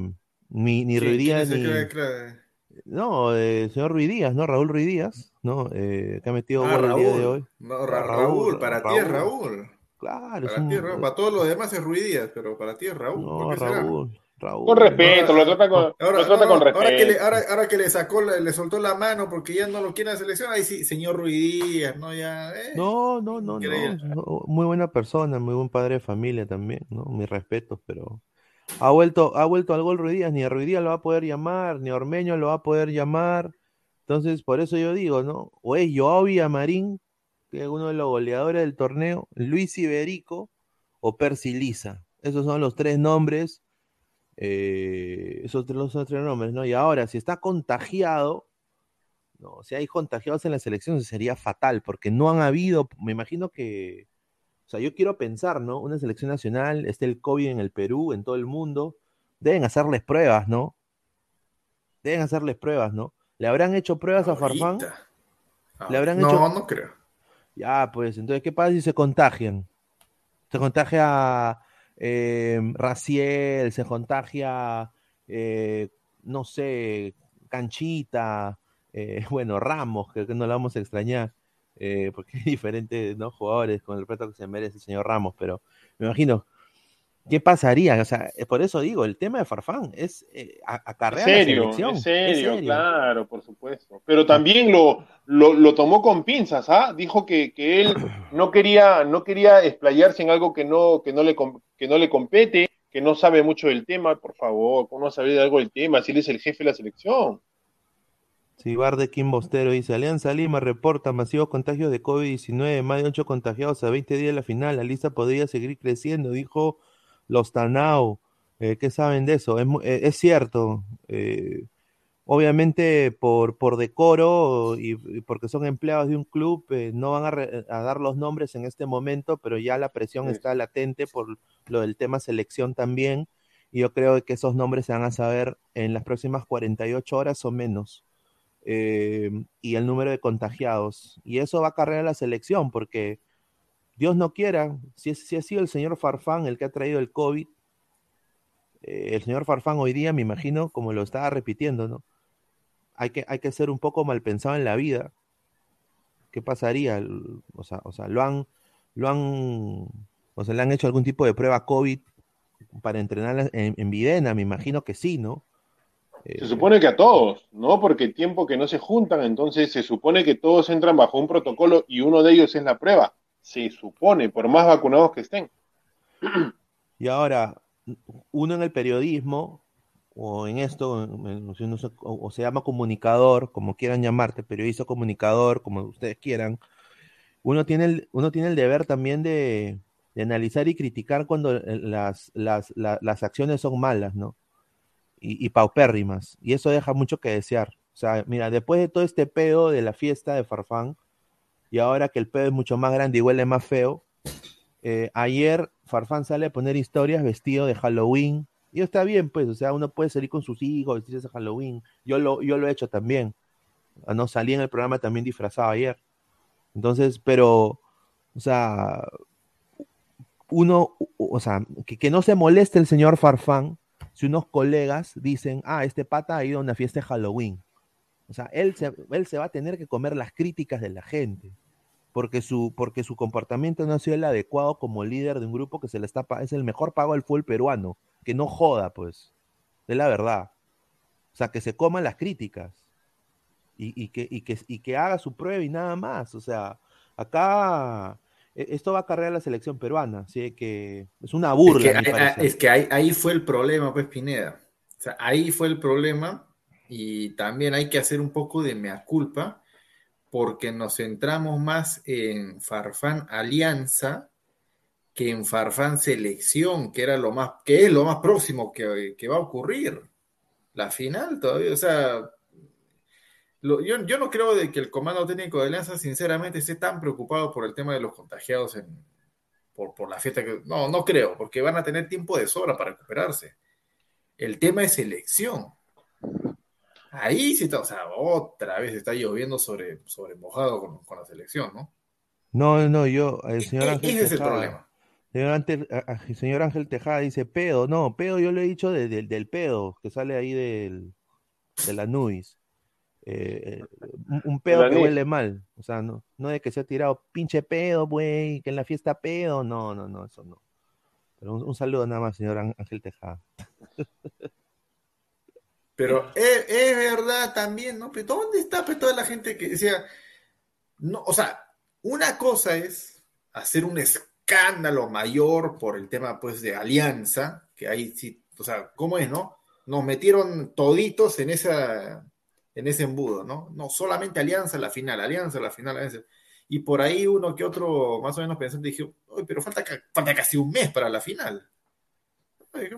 ni ni Sí, ¿quién Ruidías es el ni. No, eh, el señor Ruidías, ¿no? Raúl Ruidías, ¿no? Eh, que ha metido Ah, gol el día de Raúl. hoy. No, Ra- Raúl, Raúl, para ti es Raúl. Claro, Para un- ti es Raúl. Para todos los demás es Ruidías, pero para ti es Raúl. No, ¿Por qué será? Raúl, Raúl. Con respeto, Ahora- lo trata con, Ahora, lo trata no, con respeto. ahora, que le, ahora, ahora que le sacó, le soltó la mano porque ya no lo quiere en la selección, ahí sí, señor Ruidías, ¿no? Ya, eh. No, no, no, no, no, Muy buena persona, muy buen padre de familia también, ¿no? Mis respetos, pero ha vuelto, ha vuelto al gol Ruidías, ni a lo va a poder llamar, ni Ormeño lo va a poder llamar. Entonces, por eso yo digo, ¿no? O es Joao Villamarín, que es uno de los goleadores del torneo, Luis Iberico o Percy Liza. Esos son los tres nombres. eh, esos son los tres nombres, ¿no? Y ahora, si está contagiado, no, si hay contagiados en la selección sería fatal, porque no han habido, me imagino que, o sea, yo quiero pensar, ¿no? Una selección nacional, está el COVID en el Perú, en todo el mundo, deben hacerles pruebas, ¿no? Deben hacerles pruebas, ¿no? ¿Le habrán hecho pruebas a Farfán? ¿Le habrán no, hecho- no creo. Ya, pues, entonces, ¿qué pasa si se contagian? Se contagia eh, Raciel, se contagia, eh, no sé, Canchita, eh, bueno, Ramos, que, que no la vamos a extrañar, eh, porque hay diferentes ¿no? jugadores con el respeto que se merece el señor Ramos, pero me imagino, ¿qué pasaría? O sea, por eso digo, el tema de Farfán es eh, acarrear la selección. es serio, serio. claro, por supuesto. Pero también lo, lo, lo tomó con pinzas, ¿ah? Dijo que, que él no quería, no quería explayarse en algo que no, que no le, que no le compete, que no sabe mucho del tema, por favor, ¿cómo no sabe de algo del tema? Si él es el jefe de la selección. Sí, Bar de Kim Bostero dice, Alianza Lima reporta masivos contagios de COVID-19, más de 8 contagiados a 20 días de la final, la lista podría seguir creciendo, dijo los Tanao. Eh, ¿Qué saben de eso? Es, eh, es cierto, eh, obviamente por, por decoro y, y porque son empleados de un club, eh, no van a, re- a dar los nombres en este momento, pero ya la presión Sí. está latente por lo del tema selección también, y yo creo que esos nombres se van a saber en las próximas 48 horas o menos eh, y el número de contagiados. Y eso va a cargar a la selección, porque Dios no quiera, si, si ha sido el señor Farfán el que ha traído el COVID, eh, el señor Farfán hoy día, me imagino, como lo estaba repitiendo, ¿no? Hay que, hay que ser un poco mal pensado en la vida. ¿Qué pasaría? O sea, o sea, lo han, lo han, o sea, le han hecho algún tipo de prueba COVID para entrenar en, en Videna, me imagino que sí, ¿no? Se Eh, supone que a todos, ¿no? Porque tiempo que no se juntan, entonces se supone que todos entran bajo un protocolo y uno de ellos es la prueba. Se supone, por más vacunados que estén. Y ahora, uno en el periodismo, o en esto, en- si uno se- o, o se llama comunicador, como quieran llamarte, periodista o comunicador, como ustedes quieran, uno tiene el, uno tiene el deber también de, de analizar y criticar cuando eh, las, las, la- las acciones son malas, ¿no? Y, paupérrimas. Y eso deja mucho que desear. O sea, mira, después de todo este pedo de la fiesta de Farfán, y ahora que el pedo es mucho más grande y huele más feo, eh, ayer Farfán sale a poner historias vestido de Halloween. Y está bien, pues, o sea, uno puede salir con sus hijos, vestirse de Halloween. Yo lo, yo lo he hecho también. Ah, No salí en el programa también disfrazado ayer. Entonces, pero, o sea, uno, o sea, que no se moleste el señor Farfán si unos colegas dicen, ah, este pata ha ido a una fiesta de Halloween. O sea, él se, él se va a tener que comer las críticas de la gente porque su, porque su comportamiento no ha sido el adecuado como líder de un grupo que se le está es el mejor pago del fútbol peruano, que no joda, pues, es la verdad. O sea, que se coman las críticas. y, que, y, que, y que haga su prueba y nada más. O sea, acá esto va a cargar la selección peruana, así que es una burla. Es que, ahí, ahí, fue el problema, pues Pineda. O sea, ahí fue el problema y también hay que hacer un poco de mea culpa porque nos centramos más en Farfán Alianza que en Farfán Selección, que era lo más, que es lo más próximo que, que va a ocurrir. La final todavía, o sea, yo, no creo de que el comando técnico de Alianza, sinceramente, esté tan preocupado por el tema de los contagiados por, la fiesta que. No, no creo, porque van a tener tiempo de sobra para recuperarse. El tema es selección. Ahí sí está, o sea, otra vez está lloviendo sobre, sobre mojado con, la selección, ¿no? No, no, yo, el señor Ángel. Ese es el problema. Señor, señor Ángel Tejada dice pedo, no, pedo yo le he dicho del pedo que sale ahí del, de la NUIS. Eh, un, pedo que huele mal. O sea, no, no de que se ha tirado pinche pedo, güey, que en la fiesta pedo. No, no, no, eso no. Pero un, saludo nada más, señor Ángel Tejada. Pero es, verdad también, ¿no? Pero ¿dónde está pues, toda la gente que decía, no, o sea, una cosa es hacer un escándalo mayor por el tema, pues, de alianza, que ahí sí, o sea, ¿cómo es, no? Nos metieron toditos en esa, en ese embudo, ¿no? No solamente Alianza la final, Alianza la final, Alianza. Y por ahí uno que otro, más o menos pensante, dijo, Oye, pero falta, falta casi un mes para la final.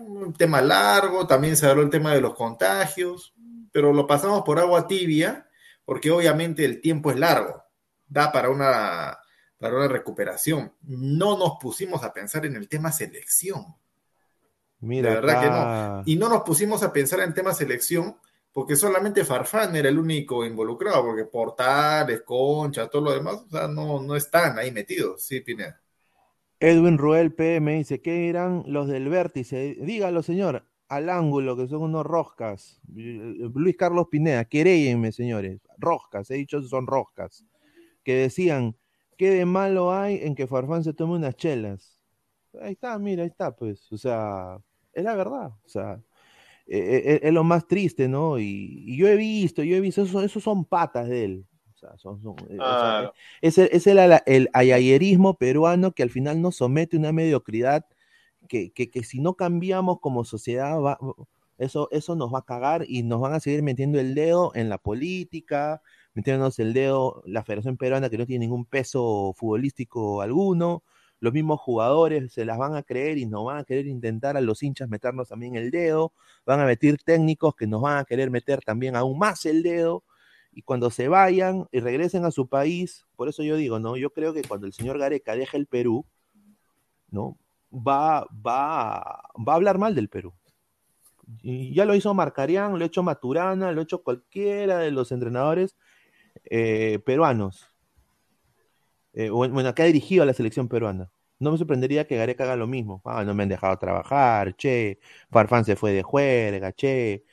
Un tema largo, también se habló el tema de los contagios, pero lo pasamos por agua tibia, porque obviamente el tiempo es largo, da para una, para una recuperación. No nos pusimos a pensar en el tema selección. Mira, la verdad que no. Y no nos pusimos a pensar en el tema selección porque solamente Farfán era el único involucrado, porque Portales, Concha, todo lo demás, o sea, no, no están ahí metidos, sí, Pineda. Edwin Ruel PM dice, ¿qué dirán los del vértice? Dígalo, señor, al ángulo, que son unos roscas. Luis Carlos Pineda, queréyenme, señores, roscas, he dicho son roscas, que decían, ¿qué de malo hay en que Farfán se tome unas chelas? Ahí está, mira, ahí está, pues, o sea, es la verdad, o sea, eh, eh, es lo más triste, ¿no? Y, yo he visto, yo he visto, esos, son patas de él. O sea, son, eh, es, el, el, ayayerismo peruano que al final nos somete a una mediocridad que, si no cambiamos como sociedad, eso, eso nos va a cagar y nos van a seguir metiendo el dedo en la política, metiéndonos el dedo la Federación Peruana que no tiene ningún peso futbolístico alguno, los mismos jugadores se las van a creer y nos van a querer intentar a los hinchas meternos también el dedo, van a meter técnicos que nos van a querer meter también aún más el dedo, y cuando se vayan y regresen a su país, por eso yo digo, ¿no? Yo creo que cuando el señor Gareca deje el Perú, ¿no? Va, va, va a hablar mal del Perú. Y ya lo hizo Marcarián, lo ha hecho Maturana, lo ha hecho cualquiera de los entrenadores eh, peruanos. Eh, bueno, que ha dirigido a la selección peruana. No me sorprendería que Gareca haga lo mismo. Ah, no me han dejado trabajar, che. Farfán se fue de juerga, che.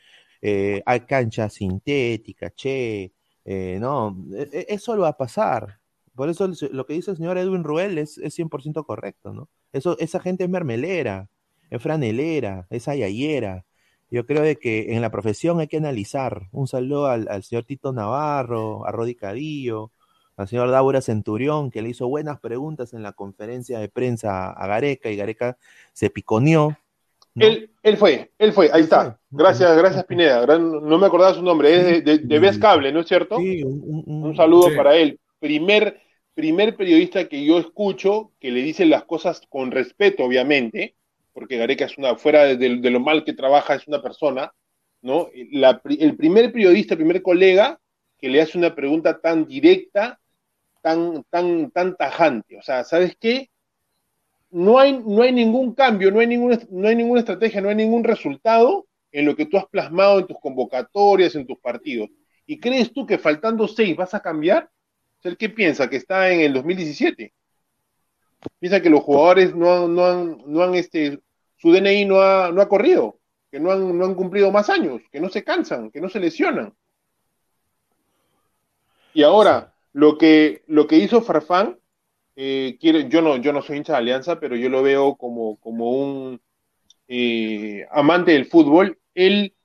Eh, hay cancha sintética, che. Eh, no, e, e, eso lo va a pasar. Por eso lo que dice el señor Edwin Ruel es, es 100% correcto, ¿no? Eso, esa gente es mermelera, es franelera, es ayayera. Yo creo de que en la profesión hay que analizar. Un saludo al, al señor Tito Navarro, a Rodi Cadillo, al señor Daura Centurión, que le hizo buenas preguntas en la conferencia de prensa a Gareca y Gareca se piconeó. Él, él fue, él fue, ahí está. Gracias, gracias Pineda. no me acordaba su nombre, es de, de, Cable, ¿no es cierto? Sí, un, saludo para él. Primer, primer periodista que yo escucho que le dicen las cosas con respeto, obviamente, porque Gareca es una, fuera de, de lo mal que trabaja, es una persona, ¿no? La, el primer periodista, el primer colega que le hace una pregunta tan directa tan, tan, tan tajante. O sea, ¿sabes qué? No hay, no hay ningún cambio, no hay, ninguna, no hay ninguna estrategia, no hay ningún resultado en lo que tú has plasmado en tus convocatorias, en tus partidos. ¿Y crees tú que faltando seis vas a cambiar? ¿El qué piensa? ¿Que está en el 2017? Piensa que los jugadores no han, no han, no han este, su DNI no ha, no ha corrido, que no han, no han cumplido más años, que no se cansan, que no se lesionan. Y ahora, lo que, lo que hizo Farfán, eh, yo, no, yo no soy hincha de Alianza, pero yo lo veo como, como un eh, amante del fútbol. Él,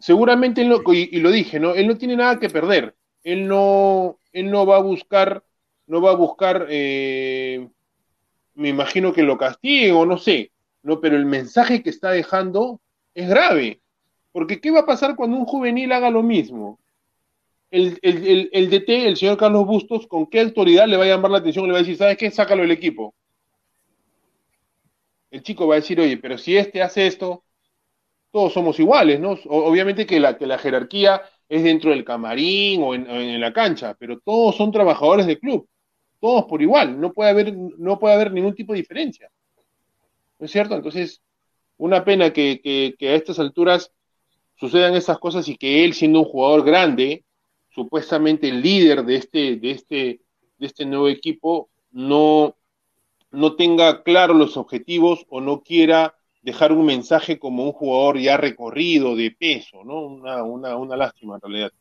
seguramente, y, lo dije, ¿no? Él no tiene nada que perder. él no, él no va a buscar, no va a buscar, eh, me imagino que lo castiguen o no sé, no, pero el mensaje que está dejando es grave. Porque ¿qué va a pasar cuando un juvenil haga lo mismo? El, el, el, DT, el señor Carlos Bustos, ¿con qué autoridad le va a llamar la atención? Le va a decir, ¿sabes qué? Sácalo del equipo. El chico va a decir, oye, pero si este hace esto, todos somos iguales, ¿no? Obviamente que la, que la jerarquía es dentro del camarín o en, la cancha, pero todos son trabajadores del club, todos por igual, no puede haber, no puede haber ningún tipo de diferencia. ¿No es cierto? Entonces, una pena que, a estas alturas sucedan esas cosas y que él, siendo un jugador grande, supuestamente el líder de este, de este, de este nuevo equipo, no, no tenga claro los objetivos o no quiera dejar un mensaje como un jugador ya recorrido, de peso, ¿no? Una, una, una lástima en realidad.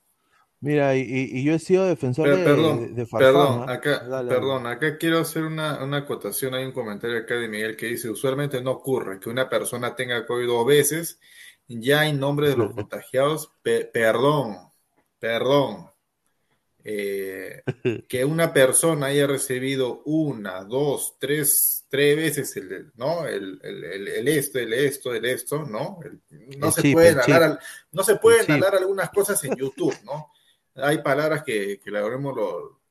Mira, y, yo he sido defensor de, perdón, Perdón, acá, perdón, acá quiero hacer una, una, acotación. Hay un comentario acá de Miguel que dice: usualmente no ocurre que una persona tenga COVID dos veces, ya en nombre de los contagiados. perdón, perdón. Eh, que una persona haya recibido una, dos, tres, tres veces el, ¿no? el, el, el esto, el esto, el esto, ¿no? no, se pueden hablar, no se pueden hablar algunas cosas en YouTube, ¿no? Hay palabras que, que el algoritmo lo,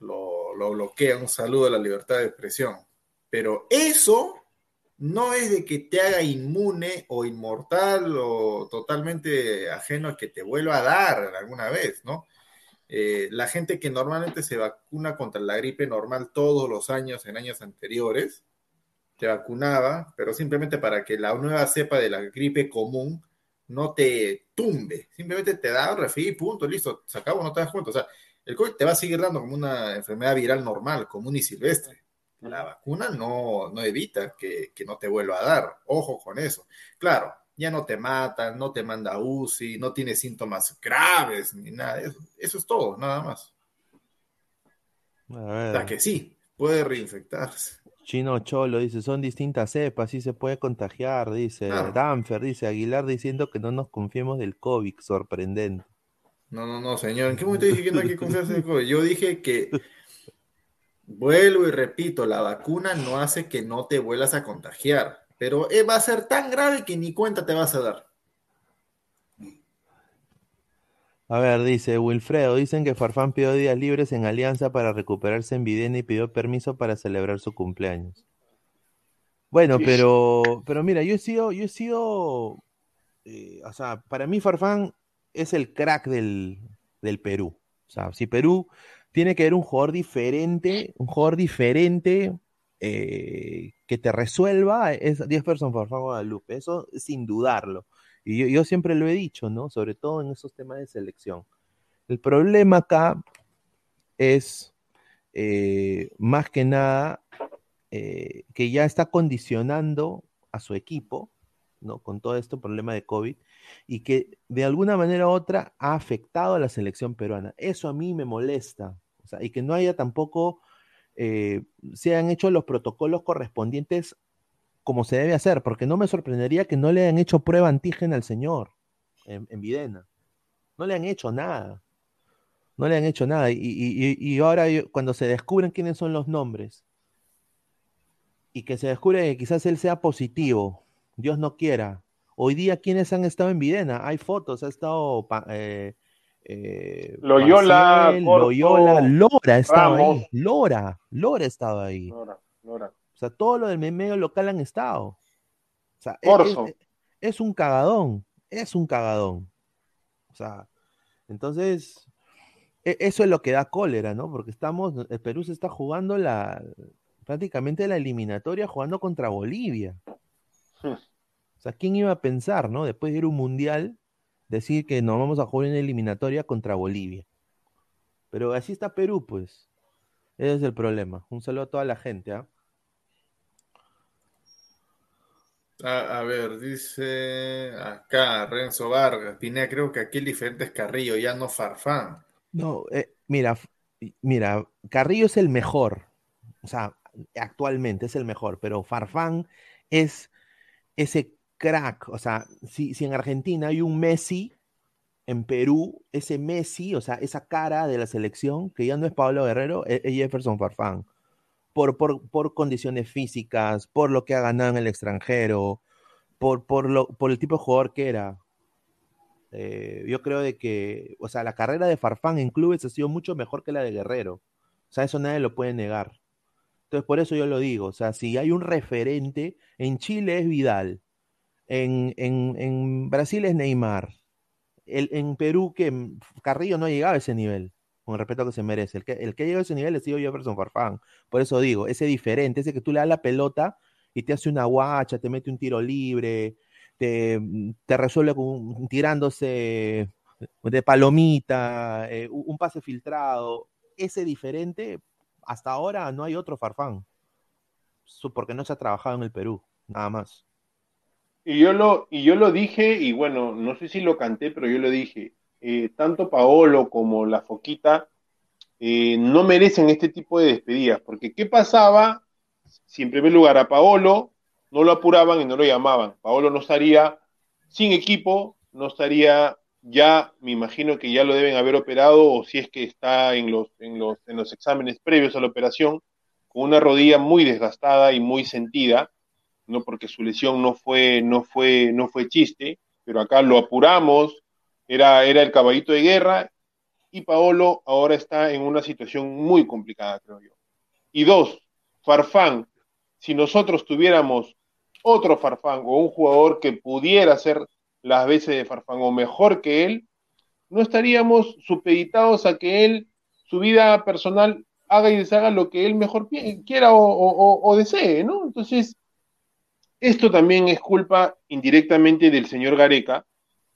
lo, lo bloquea, un saludo a la libertad de expresión. Pero eso no es de que te haga inmune o inmortal o totalmente ajeno a que te vuelva a dar alguna vez, ¿no? Eh, la gente que normalmente se vacuna contra la gripe normal todos los años en años anteriores, se vacunaba, pero simplemente para que la nueva cepa de la gripe común no te tumbe, simplemente te da un y punto, listo, se acabó, no te das cuenta. O sea, el COVID te va a seguir dando como una enfermedad viral normal, común y silvestre. La vacuna no, no evita que, que no te vuelva a dar, ojo con eso. Claro, ya no te matan, no te manda UCI, no tiene síntomas graves ni nada eso. Eso es todo, nada más. O sea que sí, puede reinfectarse. Chino Cholo dice, son distintas cepas, sí se puede contagiar, dice. Danfer dice, Aguilar diciendo que no nos confiemos del COVID, sorprendente. No, no, no, señor, ¿en qué momento dije que no hay que confiarse del COVID? Yo dije que, vuelvo y repito, la vacuna no hace que no te vuelvas a contagiar pero eh, va a ser tan grave que ni cuenta te vas a dar. A ver, dice Wilfredo, dicen que Farfán pidió días libres en Alianza para recuperarse en Videna y pidió permiso para celebrar su cumpleaños. Bueno, pero, pero mira, yo he sido, yo he sido, eh, o sea, para mí Farfán es el crack del, del Perú. O sea, si Perú tiene que ver un jugador diferente, un jugador diferente, eh, que te resuelva es 10 personas por favor Guadalupe, eso sin dudarlo. Y yo, siempre lo he dicho, ¿no? Sobre todo en esos temas de selección. El problema acá es eh, más que nada eh, que ya está condicionando a su equipo, ¿no? Con todo este problema de COVID y que de alguna manera u otra ha afectado a la selección peruana. Eso a mí me molesta. Y que no haya tampoco eh, se han hecho los protocolos correspondientes como se debe hacer, porque no me sorprendería que no le hayan hecho prueba antígena al señor en, Videna. No le han hecho nada. No le han hecho nada. Y, ahora cuando se descubren quiénes son los nombres y que se descubre que quizás él sea positivo, Dios no quiera. Hoy día, ¿quiénes han estado en Videna? Hay fotos, ha estado eh, eh, Loyola, Loyola, Lora estaba ahí. Lora, Lora estaba ahí. Lora, Lora. O sea, todo lo del medio local han estado. O sea, es, un cagadón, es un cagadón. O sea, entonces, e, eso es lo que da cólera, ¿no? Porque estamos, el Perú se está jugando la, prácticamente la eliminatoria jugando contra Bolivia. Hmm. O sea, ¿quién iba a pensar, ¿no? Después de ir a un mundial, decir que nos vamos a jugar en eliminatoria contra Bolivia. Pero así está Perú, pues. Ese es el problema. Un saludo a toda la gente. ¿ah? A, ver, dice acá Renzo Vargas, Pinea, creo que aquí el diferente es Carrillo, ya no Farfán. No, eh, mira, mira, Carrillo es el mejor, o sea, actualmente es el mejor, pero Farfán es ese crack. O sea, si, si en Argentina hay un Messi, en Perú, ese Messi, o sea, esa cara de la selección, que ya no es Pablo Guerrero, es, es Jefferson Farfán. Por, por, por, condiciones físicas, por lo que ha ganado en el extranjero, por, por, lo, por el tipo de jugador que era. Eh, yo creo de que, o sea, la carrera de Farfán en clubes ha sido mucho mejor que la de Guerrero. O sea, eso nadie lo puede negar. Entonces, por eso yo lo digo. O sea, si hay un referente, en Chile es Vidal, en, en, en Brasil es Neymar, el, en Perú que Carrillo no ha llegado a ese nivel, con el respeto que se merece. El que, el que ha llegado a ese nivel es sido Jefferson Farfán. Por eso digo, ese diferente, ese que tú le das la pelota y te hace una guacha, te mete un tiro libre, te, te resuelve con, tirándose de palomita, eh, un pase filtrado. Ese diferente, hasta ahora no hay otro Farfán, porque no se ha trabajado en el Perú, nada más. Y yo lo, y yo lo dije, y bueno, no sé si lo canté, pero yo lo dije. Eh, tanto Paolo como la Foquita eh, no merecen este tipo de despedidas, porque ¿qué pasaba si en primer lugar a Paolo no lo apuraban y no lo llamaban? Paolo no estaría sin equipo, no estaría ya, me imagino que ya lo deben haber operado, o si es que está en los, en los, en los exámenes previos a la operación, con una rodilla muy desgastada y muy sentida no porque su lesión no fue, no fue, no fue chiste, pero acá lo apuramos, era, era el caballito de guerra, y Paolo ahora está en una situación muy complicada, creo yo. Y dos, Farfán, si nosotros tuviéramos otro Farfán o un jugador que pudiera hacer las veces de Farfán o mejor que él, no estaríamos supeditados a que él, su vida personal, haga y deshaga lo que él mejor quiera o, o, desee, ¿no? Entonces, esto también es culpa indirectamente del señor Gareca,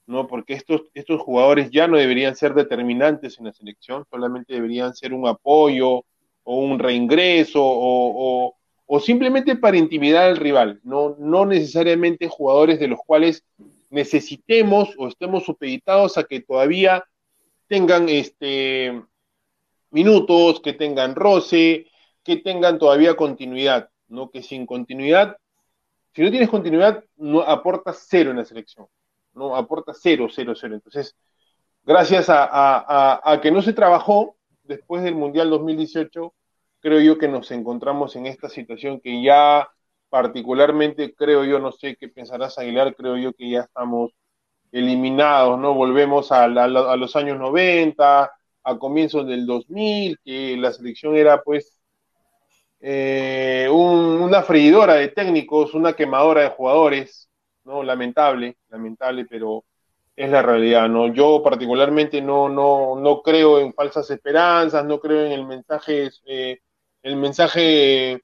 ¿no? Porque estos, estos jugadores ya no deberían ser determinantes en la selección, solamente deberían ser un apoyo o un reingreso o, o, simplemente para intimidar al rival, no, no necesariamente jugadores de los cuales necesitemos o estemos supeditados a que todavía tengan este minutos, que tengan roce, que tengan todavía continuidad, ¿no? Que sin continuidad si no tienes continuidad, no aportas cero en la selección. No aporta cero, cero, cero. Entonces, gracias a, que no se trabajó después del Mundial 2018, creo yo que nos encontramos en esta situación que ya particularmente creo yo, no sé qué pensarás Aguilar, creo yo que ya estamos eliminados, ¿no? Volvemos a, a los años 90, a comienzos del 2000, que la selección era pues eh, una freidora de técnicos, una quemadora de jugadores, ¿no? Lamentable, lamentable, pero es la realidad, ¿no? Yo particularmente no, no, no creo en falsas esperanzas, no creo en el mensaje, eh, el mensaje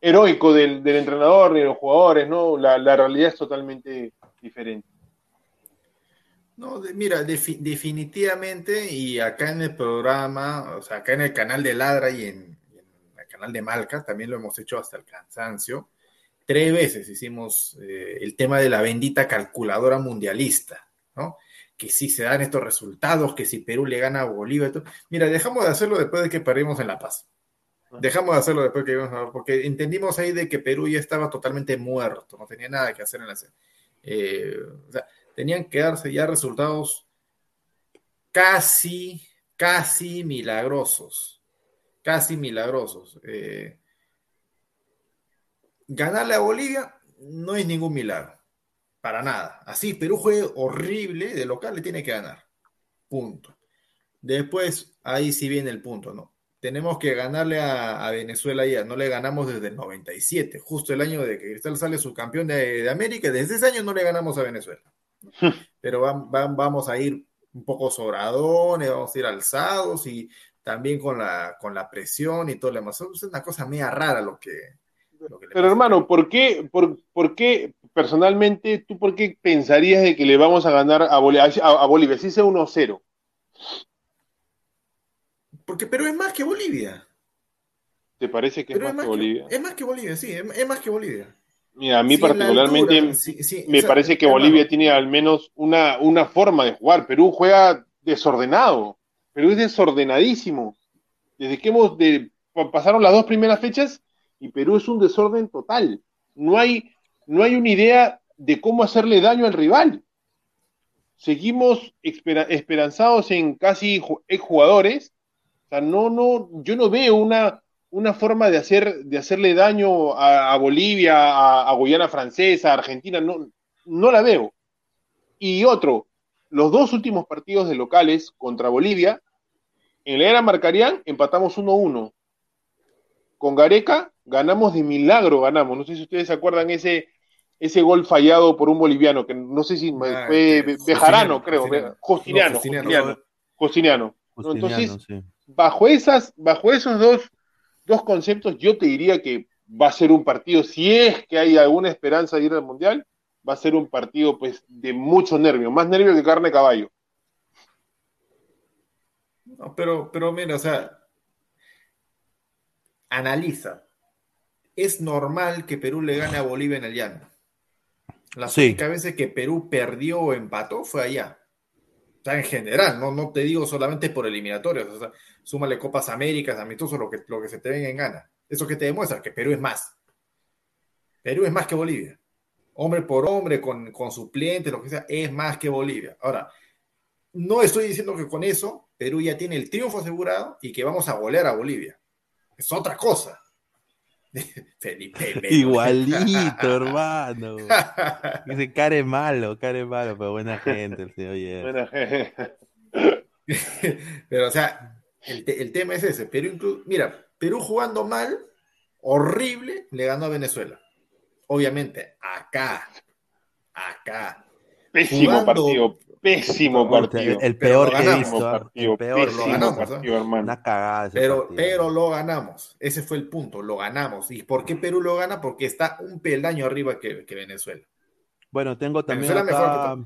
heroico del, entrenador ni de los jugadores, ¿no? La, realidad es totalmente diferente. No, mira, definitivamente, y acá en el programa, o sea, acá en el canal de Ladra y en, canal de Malca, también lo hemos hecho hasta el cansancio. Tres veces hicimos eh, el tema de la bendita calculadora mundialista, ¿no? Que si se dan estos resultados, que si Perú le gana a Bolivia. Mira, dejamos de hacerlo después de que perdimos en La Paz. Dejamos de hacerlo después de que vimos, porque entendimos ahí de que Perú ya estaba totalmente muerto, no tenía nada que hacer en la eh, o sea, tenían que darse ya resultados casi, casi milagrosos casi milagrosos. Eh, ganarle a Bolivia no es ningún milagro, para nada. Así, Perú juegue horrible, de local le tiene que ganar. Punto. Después, ahí sí viene el punto, ¿no? Tenemos que ganarle a, Venezuela ya, no le ganamos desde el 97, justo el año de que Cristal sale subcampeón de, de América, desde ese año no le ganamos a Venezuela. Pero vamos a ir un poco sobradones, vamos a ir alzados y también con la, con la presión y todo lo demás. Es una cosa media rara lo que... Pero hermano, ¿por qué, por, por, qué personalmente, tú por qué pensarías de que le vamos a ganar a Bolivia, a, Bolivia si sea 1-0? Porque Perú es más que Bolivia. ¿Te parece que es más, que Bolivia? es más que Bolivia, sí, es, más que Bolivia. Mira, a mí particularmente me parece que Bolivia tiene al menos una, una forma de jugar. Perú juega desordenado. Perú es desordenadísimo. Desde que hemos de, pasaron las dos primeras fechas y Perú es un desorden total. No hay, no hay una idea de cómo hacerle daño al rival. seguimos esperanzados en casi exjugadores. O sea, no, no, yo no veo una, una forma de, hacer, de hacerle daño a, Bolivia, a, a, Guyana Francesa, a Argentina, no, no la veo. Y otro, los dos últimos partidos de locales contra Bolivia, en la era Marcarían empatamos 1-1. Con Gareca ganamos de milagro, ganamos. No sé si ustedes se acuerdan ese, ese gol fallado por un boliviano, que no sé si ah, fue Bejarano, creo, Costiniano, Costiniano, Entonces, bajo, esas, bajo esos dos, dos conceptos, yo te diría que va a ser un partido, si es que hay alguna esperanza de ir al Mundial, va a ser un partido pues de mucho nervio, más nervio que carne de caballo. No, pero, pero mira, o sea, analiza. Es normal que Perú le gane a Bolivia en el llano. La sí. única vez que Perú perdió o empató fue allá. O sea, en general, no, no te digo solamente por eliminatorias. O sea, súmale Copas Américas, amistosos, lo que, lo que se te venga en gana. Eso que te demuestra que Perú es más. Perú es más que Bolivia hombre por hombre, con, con suplentes, lo que sea, es más que Bolivia. Ahora, no estoy diciendo que con eso Perú ya tiene el triunfo asegurado y que vamos a golear a Bolivia. Es otra cosa. Felipe. Igualito, hermano. Dice, care malo, care malo, pero buena gente el señor Buena gente. pero, o sea, el, el, tema es ese. Perú, mira, Perú jugando mal, horrible, le ganó a Venezuela obviamente, acá, acá. Pésimo partido, pésimo partido. El, peor que he visto. Partido, el peor lo ganamos, Una cagada pero, pero lo ganamos. Ese fue el punto, lo ganamos. ¿Y por qué Perú lo gana? Porque está un peldaño arriba que, Venezuela. Bueno, tengo también acá...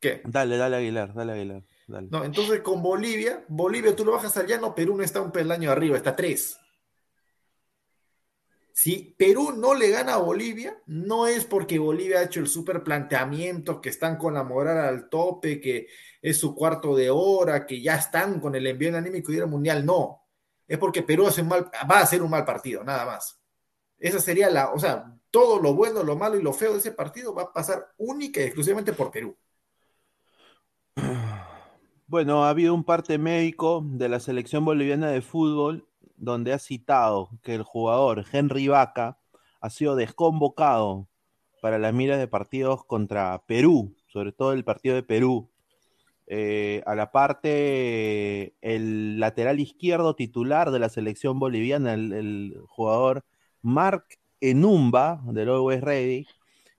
¿Qué? Dale, dale Aguilar, dale Aguilar. No, entonces con Bolivia, Bolivia tú lo bajas al llano, Perú no está un peldaño arriba, está tres. Si Perú no le gana a Bolivia, no es porque Bolivia ha hecho el super planteamiento, que están con la moral al tope, que es su cuarto de hora, que ya están con el envío anímico y al mundial. No, es porque Perú hace mal, va a hacer un mal partido, nada más. Esa sería la, o sea, todo lo bueno, lo malo y lo feo de ese partido va a pasar única y exclusivamente por Perú. Bueno, ha habido un parte médico de la selección boliviana de fútbol donde ha citado que el jugador Henry Vaca ha sido desconvocado para las miras de partidos contra Perú, sobre todo el partido de Perú. Eh, a la parte, el lateral izquierdo titular de la selección boliviana, el, jugador Mark Enumba del Always Ready,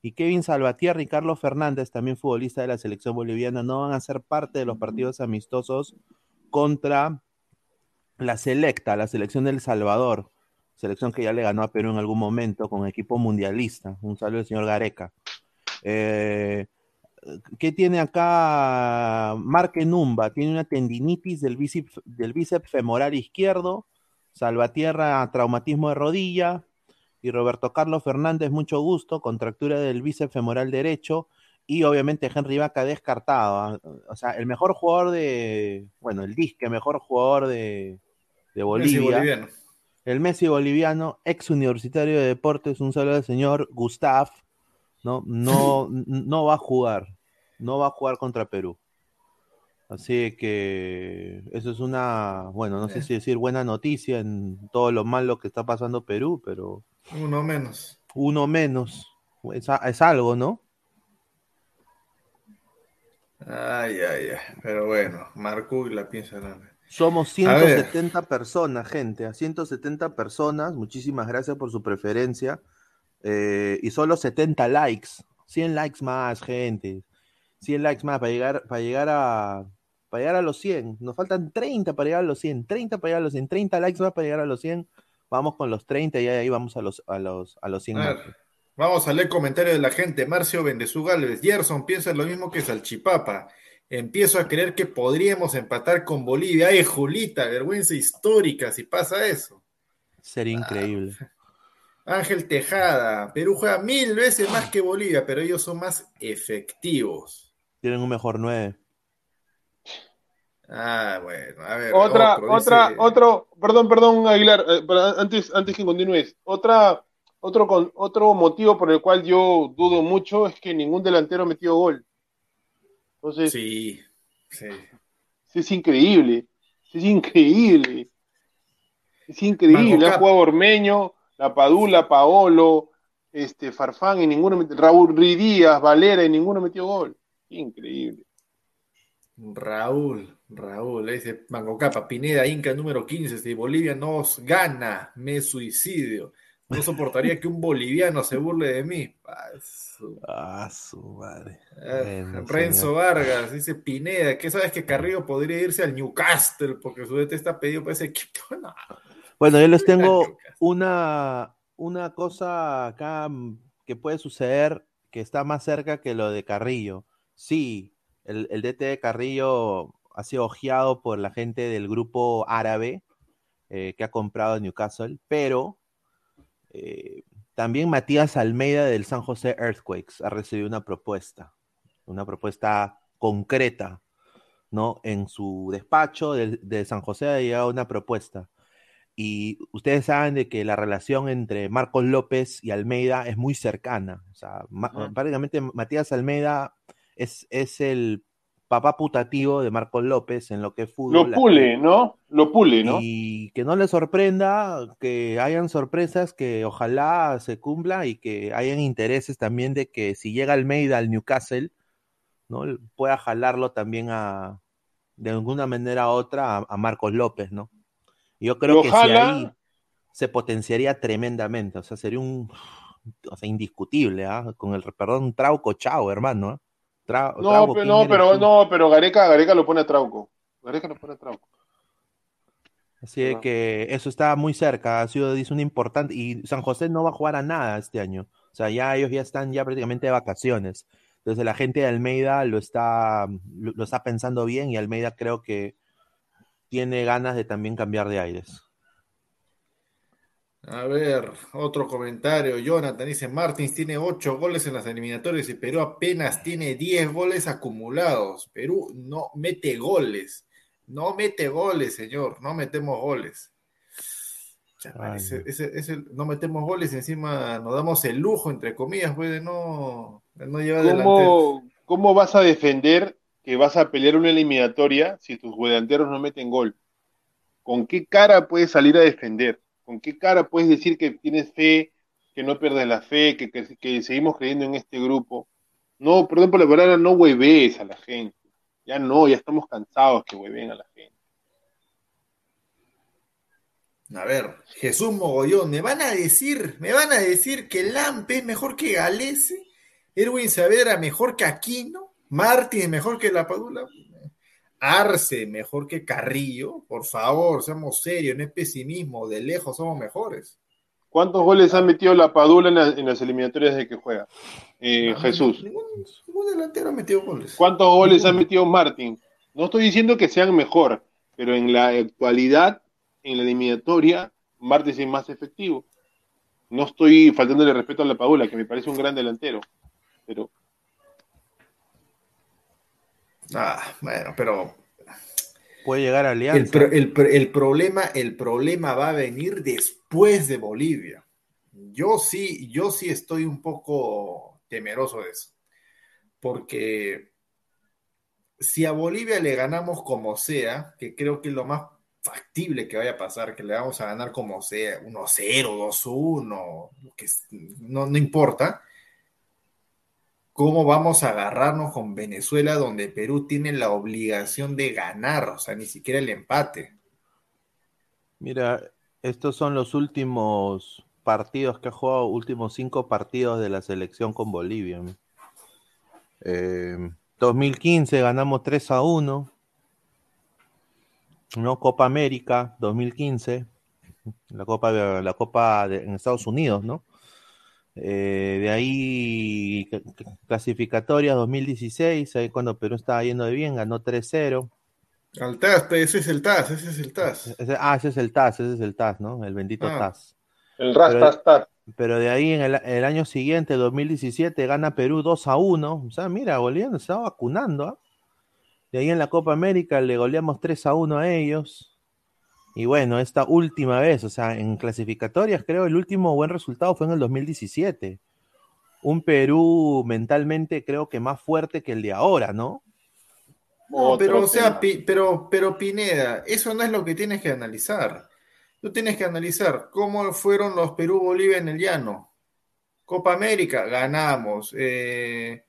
y Kevin Salvatierra y Carlos Fernández, también futbolista de la selección boliviana, no van a ser parte de los partidos amistosos contra la selecta, la selección del Salvador, selección que ya le ganó a Perú en algún momento con equipo mundialista. Un saludo al señor Gareca. Eh, ¿Qué tiene acá Marque Numba? Tiene una tendinitis del bíceps, del bíceps femoral izquierdo, Salvatierra, traumatismo de rodilla, y Roberto Carlos Fernández, mucho gusto, contractura del bíceps femoral derecho, y obviamente Henry Vaca descartado. ¿ah? O sea, el mejor jugador de, bueno, el disque mejor jugador de, de Bolivia. el Messi boliviano, ex universitario de deportes, un saludo al señor Gustav, ¿no? No, no va a jugar, no va a jugar contra Perú. Así que eso es una, bueno, no sé si decir buena noticia en todo lo malo que está pasando Perú, pero... Uno menos. Uno menos. Es, algo, ¿no? Ay, ay, ay. Pero bueno, Marco la piensa nada. Somos 170 personas, gente, a 170 personas. Muchísimas gracias por su preferencia. Eh, y solo 70 likes. 100 likes más, gente. 100 likes más para llegar, para llegar a para llegar a los 100. Nos faltan 30 para llegar a los 100. 30 para llegar a los 100. 30 likes más para llegar a los 100. Vamos con los 30 y ahí vamos a los, a los, a los 100. vamos a leer comentarios de la gente. Marcio Bendezú Galvez. Gerson piensa lo mismo que Salchipapa. Empiezo a creer que podríamos empatar con Bolivia. ¡Ay, Julita! Vergüenza histórica si pasa eso. Sería increíble. Ah, Ángel Tejada. Perú juega mil veces más que Bolivia, pero ellos son más efectivos. Tienen un mejor nueve. Ah, bueno, a ver. Otra, otra, otro, perdón, perdón, Aguilar, eh, antes, antes que continúes, otra, otro, con, otro motivo por el cual yo dudo mucho es que ningún delantero ha metido gol. Entonces, Sí, sí. es increíble, es increíble. Es increíble. Ha jugado Ormeño, La Padula, Paolo, este, Farfán, y ninguno metió, Raúl Ridíaz, Valera, y ninguno metió gol. Increíble. Raúl, Raúl, le dice Mango Capa, Pineda, Inca número 15, si Bolivia nos gana, me suicidio. No soportaría que un boliviano se burle de mí. Ah, su- Ah, su madre. Bueno, Renzo señor. Vargas, dice Pineda, ¿qué sabes que Carrillo podría irse al Newcastle? Porque su DT está pedido para ese equipo. No, Bueno, yo les tengo una, una cosa acá mm, que puede suceder que está más cerca que lo de Carrillo. Sí, el, el DT de Carrillo ha sido ojeado por la gente del grupo árabe eh, que ha comprado Newcastle, pero eh, también Matías Almeida del San José Earthquakes ha recibido una propuesta, una propuesta concreta, ¿no? En su despacho de, de San José ha llegado una propuesta. Y ustedes saben de que la relación entre Marcos López y Almeida es muy cercana. O sea, ma- prácticamente Matías Almeida es, es el papá putativo de Marcos López en lo que es fútbol. Lo pule, ¿no? Lo pule, ¿no? Y que no le sorprenda que hayan sorpresas que ojalá se cumpla y que hayan intereses también de que si llega Almeida al Newcastle, ¿no? Pueda jalarlo también a, de alguna manera u otra, a, a Marcos López, ¿no? Yo creo Lo que si ahí se potenciaría tremendamente, o sea, sería un, o sea, indiscutible, ¿ah? Con el, perdón, Trauco, chao, hermano, ¿ah? No, Trauco, pero, ¿quién no, pero, no, pero Gareca, Gareca lo pone a Trauco. Gareca lo pone a Trauco. Así que eso está muy cerca, ha sido dice, una importante, y San José no va a jugar a nada este año. O sea, ya ellos ya están ya prácticamente de vacaciones. Entonces la gente de Almeida lo está, lo, lo está pensando bien y Almeida creo que tiene ganas de también cambiar de aires. A ver, otro comentario. Jonathan dice, Martins tiene 8 goles en las eliminatorias y Perú apenas tiene 10 goles acumulados. Perú no mete goles. No mete goles, señor. No metemos goles. Chaval, Ay, ese- no. ese- ese- no metemos goles y encima nos damos el lujo, entre comillas, pues, de no, de no llevar. ¿Cómo, ¿Cómo vas a defender que vas a pelear una eliminatoria si tus delanteros no meten gol? ¿Con qué cara puedes salir a defender? ¿Con qué cara puedes decir que tienes fe, que no pierdes la fe, que, seguimos creyendo en este grupo? No, perdón por la palabra, no hueves a la gente. Ya no, ya estamos cansados que hueven a la gente. A ver, Jesús Mogollón, ¿me van a decir, me van a decir que Lampe es mejor que Galese? Erwin Saavedra mejor que Aquino, Martins es mejor que La Padula, Arce mejor que Carrillo, por favor, seamos serios, no es pesimismo, de lejos somos mejores. ¿Cuántos goles ha metido la Padula en, la- en las eliminatorias de que juega? Eh, No, Jesús. Ningún, ningún delantero ha metido goles. ¿Cuántos goles ha metido Martín? No estoy diciendo que sean mejor, pero en la actualidad, en la eliminatoria, Martín es más efectivo. No estoy faltándole respeto a la Padula, que me parece un gran delantero, pero Ah, bueno, pero Puede llegar a Alianza. el pro- el problema, el problema va a venir después de Bolivia. Yo sí, yo sí estoy un poco temeroso de eso. Porque si a Bolivia le ganamos como sea, que creo que es lo más factible que vaya a pasar, que le vamos a ganar como sea, 1-0, 2-1, lo que es- no, no importa. ¿Cómo vamos a agarrarnos con Venezuela donde Perú tiene la obligación de ganar? O sea, ni siquiera el empate. Mira, estos son los últimos partidos que ha jugado, últimos cinco partidos de la selección con Bolivia. ¿no? Eh, 2015 ganamos 3 a 1. ¿no? Copa América 2015. La Copa, la Copa de- en Estados Unidos, ¿no? Eh, de ahí cl- cl- clasificatorias 2016, ahí cuando Perú estaba yendo de bien, ganó 3-0. Al TAS, ese es el TAS, ese es el TAS. Ese- ah, ese es el TAS, ese es el TAS, ¿no? El bendito Ah. TAS. el Rasta está. Pero de ahí en el, el año siguiente, 2017, gana Perú 2 a 1. O sea, mira, Bolivia nos estaba vacunando. ¿ah? De ahí en la Copa América le goleamos 3 a 1 a ellos. Y bueno, esta última vez, o sea, en clasificatorias, creo el último buen resultado fue en el 2017. Un Perú mentalmente creo que más fuerte que el de ahora, ¿no? No, pero o sea. Pi- pero, pero Pineda, eso no es lo que tienes que analizar. Tú tienes que analizar cómo fueron los Perú-Bolivia en el llano. Copa América, ganamos. Eh,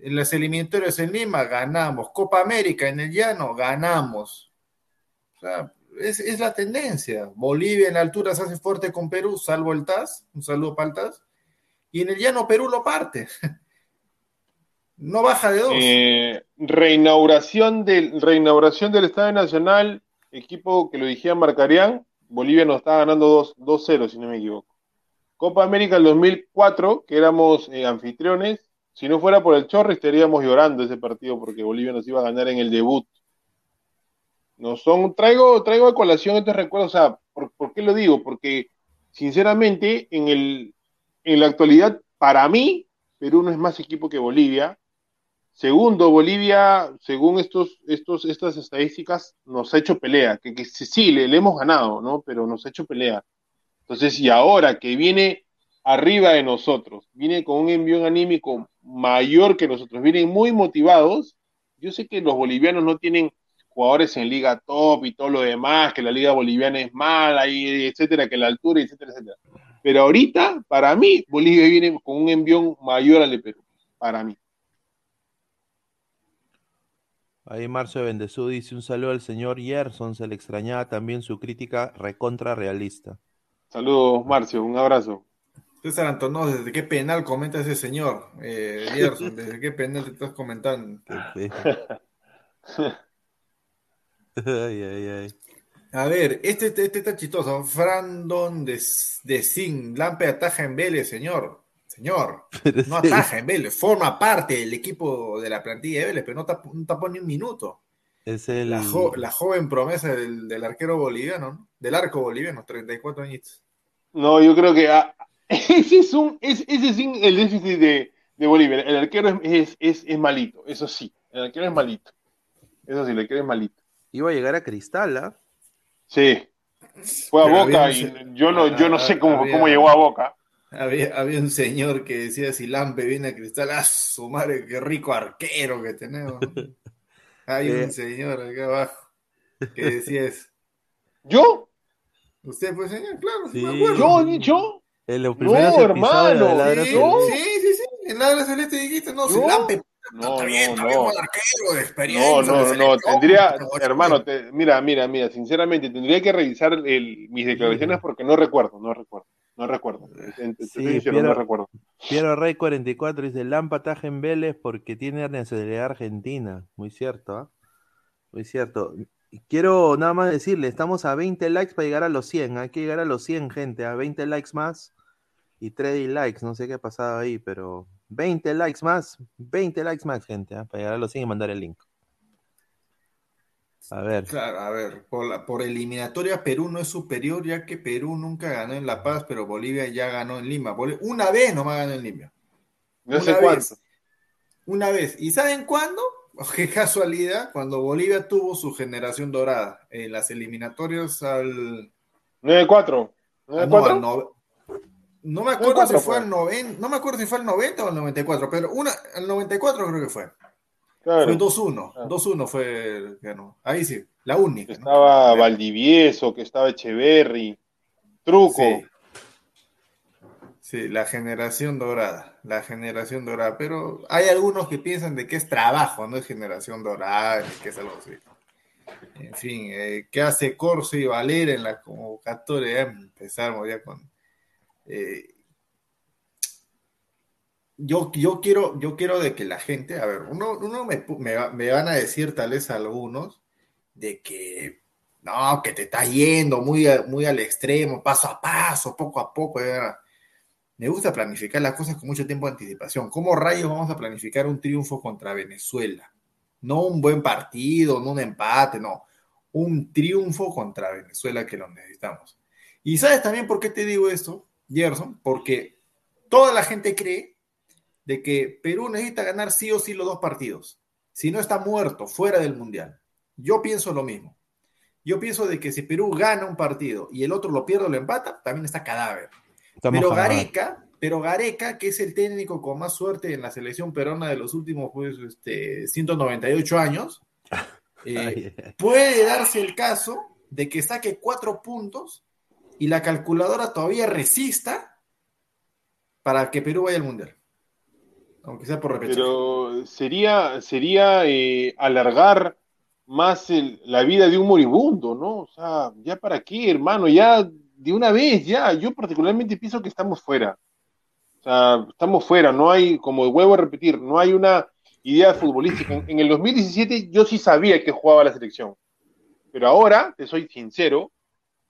en las eliminatorias en Lima, ganamos. Copa América en el llano, ganamos. O sea, es, es la tendencia. Bolivia en la altura se hace fuerte con Perú, salvo el TAS. Un saludo para el TAS. Y en el llano Perú lo parte. No baja de dos. Eh, reinauguración del, reinauguración del Estadio Nacional, equipo que lo dirigía Marcarián, Bolivia nos estaba ganando 2 2-0, si no me equivoco. Copa América del 2004, que éramos eh, anfitriones, si no fuera por el Chorri estaríamos llorando ese partido porque Bolivia nos iba a ganar en el debut. No son, traigo, traigo a colación estos recuerdos, o sea, ¿por, por qué lo digo? Porque sinceramente en el, en la actualidad, para mí, Perú no es más equipo que Bolivia. Segundo, Bolivia, según estos, estos, estas estadísticas, nos ha hecho pelea, que, que sí, le hemos ganado, ¿no? Pero nos ha hecho pelea. Entonces, y ahora que viene arriba de nosotros, viene con un envío anímico mayor que nosotros, vienen muy motivados, yo sé que los bolivianos no tienen jugadores en liga top y todo lo demás, que la liga boliviana es mala, y etcétera, que la altura, etcétera, etcétera. Pero ahorita, para mí, Bolivia viene con un envión mayor al de Perú, para mí. Ahí Marcio de Bendezú dice un saludo al señor Yerson, se le extrañaba también su crítica recontra realista. Saludos, Marcio, un abrazo. César Antonó, ¿desde qué penal comenta ese señor? Eh, Gerson, ¿desde qué penal te estás comentando? Qué fe- ay, ay, ay. A ver, este, este, este está chistoso. Frandon de, de Sin, Lampe ataja en Vélez, señor. Señor, Pero no sí, ataja en Vélez, forma parte del equipo de la plantilla de Vélez, pero no tapó, no tapó ni un minuto. es el La, jo- la joven promesa del, del arquero boliviano, ¿no? Del arco boliviano, 34 añitos. No, yo creo que ah, ese es un, es, ese es un- el déficit de, de Bolivia. El arquero es, es, es, es malito, eso sí. El arquero es malito. Eso sí, el arquero es malito. Iba a llegar a Cristal, ¿ah? Sí. Fue a Pero Boca y se- yo no, yo no sé cómo, había- cómo llegó a Boca. Había, había un señor que decía, si Lampe viene a Cristal, ¡ah, su madre, qué rico arquero que tenemos! Hay Eh. un señor acá abajo que decía eso. ¿Yo? ¿Usted pues, señor? Claro, sí, me acuerdo. ¿Yo he dicho? En los primeros No, hermano, Sí, Celeste. sí, sí, sí, en la Celeste dijiste, no, si ¿Yo? Lampe, No, bien, no, no. buen arquero, de experiencia. No, no, no, no, tendría, hermano, te- mira, mira, mira, sinceramente, tendría que revisar el- mis declaraciones porque no recuerdo, no recuerdo, no recuerdo. Te Sí, Piero- no recuerdo. Piero Rey 44 dice, Lampa taja en Vélez porque tiene nacionalidad argentina. Muy cierto, ¿ah? Muy cierto. Quiero nada más decirle, estamos a 20 likes para llegar a los 100. Hay que llegar a los 100, gente. A 20 likes más y 3 dislikes. No sé qué ha pasado ahí, pero 20 likes más. 20 likes más, gente, ¿ah? para llegar a los 100 y mandar el link. A ver. Claro, a ver, por, la, por eliminatoria Perú no es superior, ya que Perú nunca ganó en La Paz, pero Bolivia ya ganó en Lima. Una vez nomás ganó en Lima. No sé Una cuánto. vez. Una vez. ¿Y saben cuándo? Qué casualidad, cuando Bolivia tuvo su generación dorada en las eliminatorias al. 9-4. ah, no, 9-4. al no, no me acuerdo 94 si fue fue. al 90, no me acuerdo si fue al 90 o al 94, pero una, al 94 creo que fue. Claro. Fue 2-1. Ah. 2-1 fue el ganó. Ahí sí, la única. Que ¿no? estaba Valdivieso, que estaba Echeverry, Truco. Sí. Sí, la generación dorada, la generación dorada, pero hay algunos que piensan de que es trabajo, no es generación dorada, que es algo así. En fin, eh, ¿qué hace Corso y Valera en la convocatoria? Ya empezamos ya con... yo, quiero, yo quiero de que la gente, a ver, uno, uno me, van a decir tal vez algunos de que no, que te estás yendo muy, muy al extremo, paso a paso, poco a poco. ya. Me gusta planificar las cosas con mucho tiempo de anticipación. ¿Cómo rayos vamos a planificar un triunfo contra Venezuela? No un buen partido, no un empate, no. Un triunfo contra Venezuela que lo necesitamos. Y sabes también por qué te digo esto, Gerson, porque toda la gente cree de que Perú necesita ganar sí o sí los dos partidos. Si no está muerto, fuera del Mundial. Yo pienso lo mismo. Yo pienso de que si Perú gana un partido y el otro lo pierde o lo empata, también está cadáver. Estamos Pero. Gareca, pero Gareca, que es el técnico con más suerte en la selección peruana de los últimos pues, este, 198 años, eh, puede darse el caso de que saque cuatro puntos y la calculadora todavía resista para que Perú vaya al Mundial. Aunque sea por repetir. Pero sería, sería eh, alargar más la vida de un moribundo, ¿no? O sea, ya para qué, hermano, ya de una vez, ya. Yo particularmente pienso que estamos fuera. O sea, estamos fuera, no hay, como vuelvo a repetir, no hay una idea futbolística. En, en el 2017 yo sí sabía que jugaba la selección, pero ahora, te soy sincero,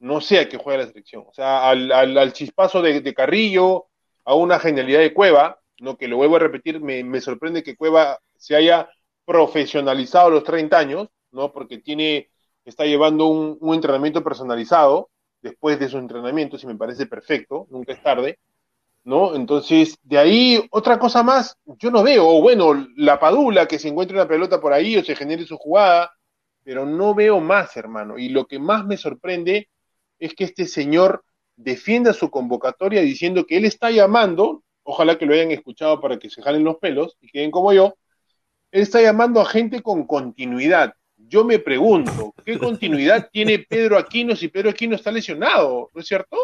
no sé a qué juega la selección. O sea, al, chispazo de, Carrillo, a una genialidad de Cueva, ¿no? que lo vuelvo a repetir, me, sorprende que Cueva se haya profesionalizado a los 30 años, ¿no? porque tiene, está llevando un, entrenamiento personalizado después de su entrenamiento, y me parece perfecto, nunca es tarde. ¿no? Entonces, de ahí, otra cosa más, yo no veo, o bueno, la padula, que se encuentre una pelota por ahí o se genere su jugada, pero no veo más, hermano. Y lo que más me sorprende es que este señor defienda su convocatoria diciendo que él está llamando, ojalá que lo hayan escuchado para que se jalen los pelos y queden como yo, él está llamando a gente con continuidad. Yo me pregunto, ¿qué continuidad tiene Pedro Aquino si Pedro Aquino está lesionado? ¿No es cierto?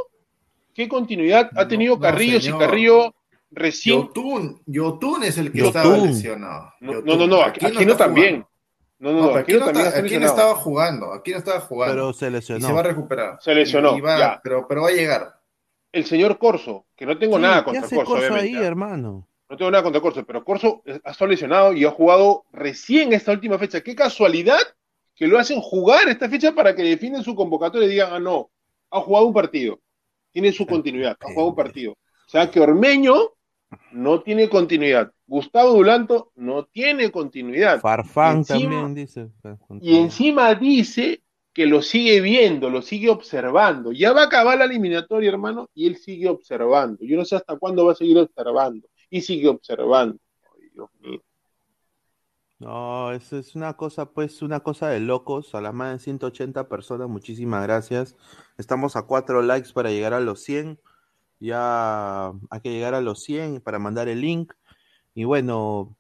¿Qué continuidad ha tenido no, Carrillo si. Carrillo recién... Yotun, Yotun es el que Yotun. estaba lesionado. No, Yotun. no, no, no, Aquino, también. No, no, No, no, Aquino también está- Aquino estaba jugando, Aquino estaba jugando. Pero se y lesionó. se va a recuperar. Se lesionó, Y va- ya. Pero, pero va a llegar. El señor Corso, que no tengo Sí, nada ¿Qué contra hace Corso, Corso ahí, obviamente. ¿ah? hermano? No tengo nada contra Corso, pero Corso ha estado lesionado y ha jugado recién esta última fecha. Qué casualidad que lo hacen jugar esta fecha para que defiendan su convocatoria y digan, ah, no, ha jugado un partido, tiene su continuidad, ha jugado un partido. O sea que Ormeño no tiene continuidad. Gustavo Dulanto no tiene continuidad. Farfán encima- también dice. Y encima dice que lo sigue viendo, lo sigue observando. Ya va a acabar la eliminatoria, hermano, y él sigue observando. Yo no sé hasta cuándo va a seguir observando. Y sigue observando. Ay, Dios mío. No, es, es una cosa, pues, una cosa de locos. A las más de 180 personas, muchísimas gracias. Estamos a cuatro likes para llegar a los 100. Ya hay que llegar a los 100 para mandar el link. Y bueno,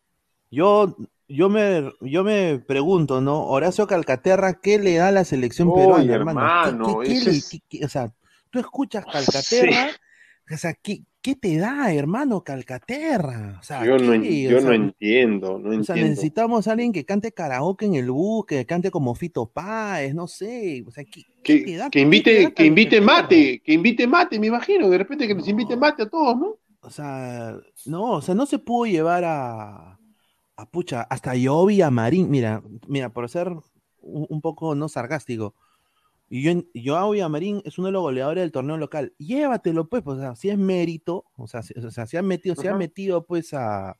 yo, yo, me, yo me pregunto, ¿no? Horacio Calcaterra, ¿qué le da a la selección peruana, hermano? ¿Qué- hermano, qué- qué es- o sea, tú escuchas Calcaterra, o sea, ¿qué, qué te da, hermano, Calcaterra? O sea, Yo no, en- ¿qué? O yo sea, no entiendo, no o sea, entiendo. necesitamos a alguien que cante karaoke en el bus, que cante como Fito Páez, no sé. O sea, ¿qué, qué te Que, da- que qué te invite, que invite mate, que invite mate, me imagino, de repente que les invite mate a todos, ¿no? O sea, no, o sea, no se pudo llevar a, a pucha, hasta Yobi a Marín. Mira, mira, por ser un, un poco no sarcástico, y yo, a Marín es uno de los goleadores del torneo local. Llévatelo, pues, pues, o sea, si es mérito, o sea, si, o sea, si han metido, si han metido, pues, a,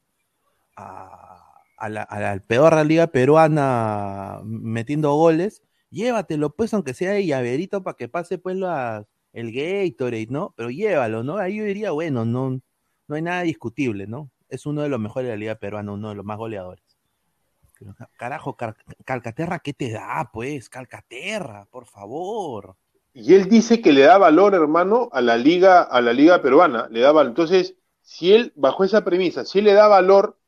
a, a la, a la peor liga peruana metiendo goles, llévatelo, pues, aunque sea de llaverito para que pase, pues, las, el Gatorade, ¿no? Pero llévalo, ¿no? Ahí yo diría, bueno, no, no hay nada discutible, ¿no? Es uno de los mejores de la liga peruana, uno de los más goleadores. Carajo, Cal- Calcaterra, ¿qué te da, pues? Calcaterra, por favor. Y él dice que le da valor, hermano, a la liga, a la liga peruana, le da valor. Entonces, si él, bajo esa premisa, si le da valor,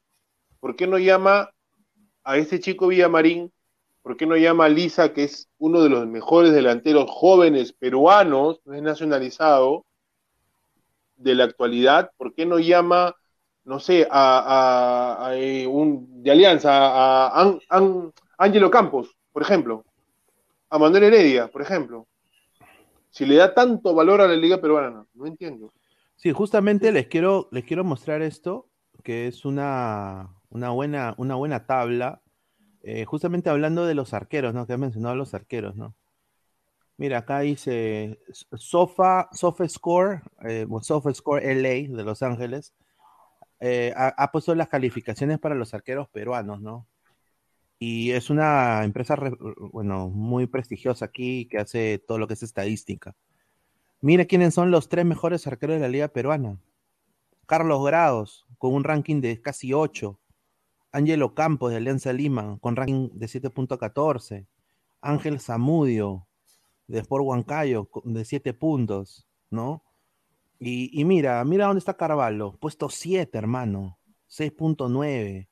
¿por qué no llama a este chico Villamarín? ¿Por qué no llama a Lisa, que es uno de los mejores delanteros jóvenes peruanos, no es nacionalizado, de la actualidad? ¿Por qué no llama, no sé, a, a- a, eh, un de Alianza, a, An- An- Ángelo Campos, por ejemplo? A Manuel Heredia, por ejemplo. Si le da tanto valor a la liga peruana, no entiendo. Sí, justamente les quiero, les quiero mostrar esto, que es una, una, buena, una buena tabla, eh, justamente hablando de los arqueros, ¿no? Que he mencionado a los arqueros, ¿no? Mira, acá dice Sofa, Sofa Score, eh, o Sofa Score LA de Los Ángeles, eh, ha, puesto las calificaciones para los arqueros peruanos, ¿no? Y es una empresa, re- bueno, muy prestigiosa aquí que hace todo lo que es estadística. Mira quiénes son los tres mejores arqueros de la liga peruana. Carlos Grados, con un ranking de casi 8. Ángelo Campos, de Alianza Lima, con ranking de 7.14. Ángel Zamudio, de Sport Huancayo, de 7 puntos, ¿no? Y, y mira, mira dónde está Carvalho, puesto 7, hermano, 6.9.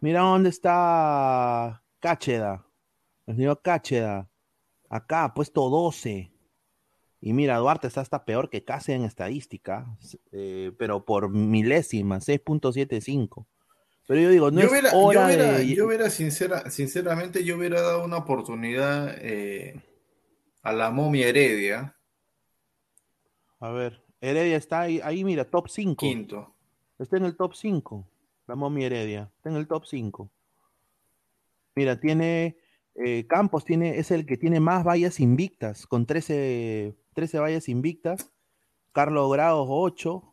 Mira dónde está Cácheda, El señor Cácheda, acá puesto 12. Y mira, Duarte está hasta peor que casi en estadística, eh, pero por milésima, 6.75. Pero yo digo, no yo es hubiera, hora yo hubiera, de... yo hubiera sincera, sinceramente, yo hubiera dado una oportunidad eh, a la momia Heredia, A ver, Heredia está ahí, ahí mira, top 5. quinto. Está en el top 5. La momia Heredia. Está en el top 5. Mira, tiene. eh, Campos tiene, es el que tiene más vallas invictas, con 13, 13 vallas invictas. Carlos Grados 8.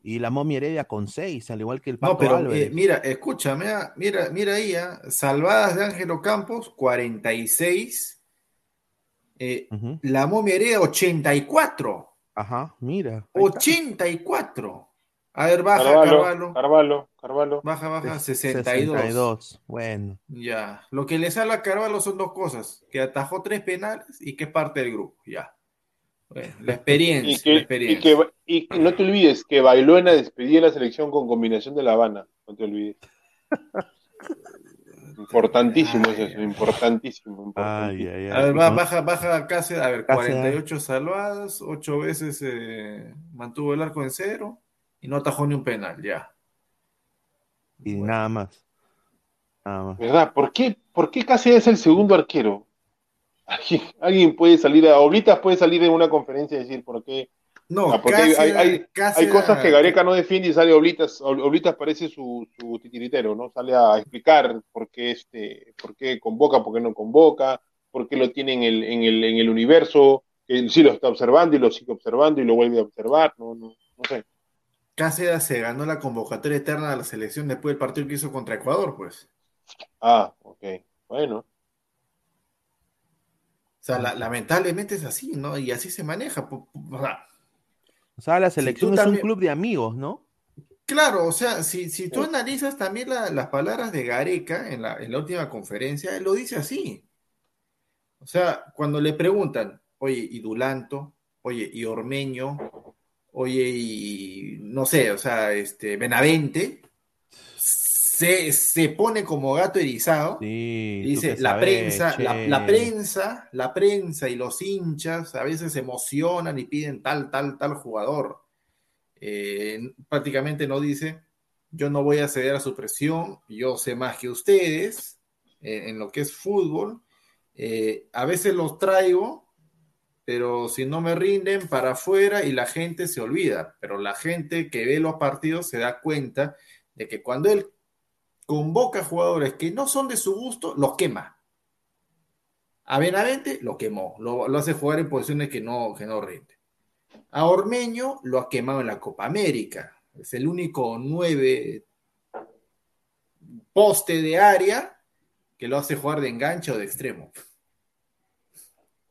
Y la momia Heredia con 6, al igual que el Pato No, pero Álvarez. eh, mira, escúchame, ah, mira, mira ahí, ah, salvadas de Ángelo Campos, 46. Eh, la momia Heredia, 84. Ajá, mira. ahí está. 84. A ver, baja, Carvalho, Carvalho. Carvalho, Carvalho. Baja, baja, Ses- 62. 62. Bueno. Ya. Lo que le sale a Carvalho son dos cosas: que atajó tres penales y que es parte del grupo. Ya. Bueno, la experiencia. Y la que, y, experiencia. que, y no te olvides que bailó en la despedida de la selección con combinación de La Habana. No te olvides. Importantísimo es eso, importantísimo. Ay, importantísimo. ay, ay. A ver, va- con- baja, baja Cáceres, a ver, Cáceres. 48 salvadas, 8 veces eh, mantuvo el arco en cero y no atajó ni un penal, ya. y nada más. Nada más. ¿Verdad? ¿Por qué, ¿Por qué Cáceres es el segundo arquero? ¿Alguien, alguien puede salir a. Oblitas puede salir en una conferencia y decir por qué. No, Ah, porque hay- cosas que Gareca no defiende y sale Oblitas. Ob- Oblitas parece su, su titiritero, ¿no? Sale a explicar por qué, este, por qué convoca, por qué no convoca, por qué lo tiene en el, en el, en el universo, que él sí lo está observando y lo sigue observando y lo vuelve a observar, no, no, no sé. Cáceres se ganó la convocatoria eterna de la selección después del partido que hizo contra Ecuador, pues. Ah, ok. Bueno, O sea, la- lamentablemente es así, ¿no? Y así se maneja. o sea, O sea, la selección es también- un club de amigos, ¿no? Claro, o sea, si, si tú Sí. analizas también la- las palabras de Gareca en la, en la última conferencia, él lo dice así. O sea, cuando le preguntan, oye, y Dulanto, oye, y Ormeño, oye, y no sé, o sea, este, Benavente, se, se pone como gato erizado. Sí. Y dice, la sabes, prensa, la prensa, la prensa y los hinchas a veces se emocionan y piden tal, tal, tal jugador. Eh, prácticamente no dice, yo no voy a ceder a su presión, yo sé más que ustedes eh, en lo que es fútbol. Eh, a veces los traigo, pero si no me rinden para afuera y la gente se olvida. Pero la gente que ve los partidos se da cuenta de que cuando él convoca jugadores que no son de su gusto, los quema. A Benavente lo quemó, lo, lo hace jugar en posiciones que no, que no rinde. A Ormeño lo ha quemado en la Copa América. Es el único nueve poste de área que lo hace jugar de enganche o de extremo.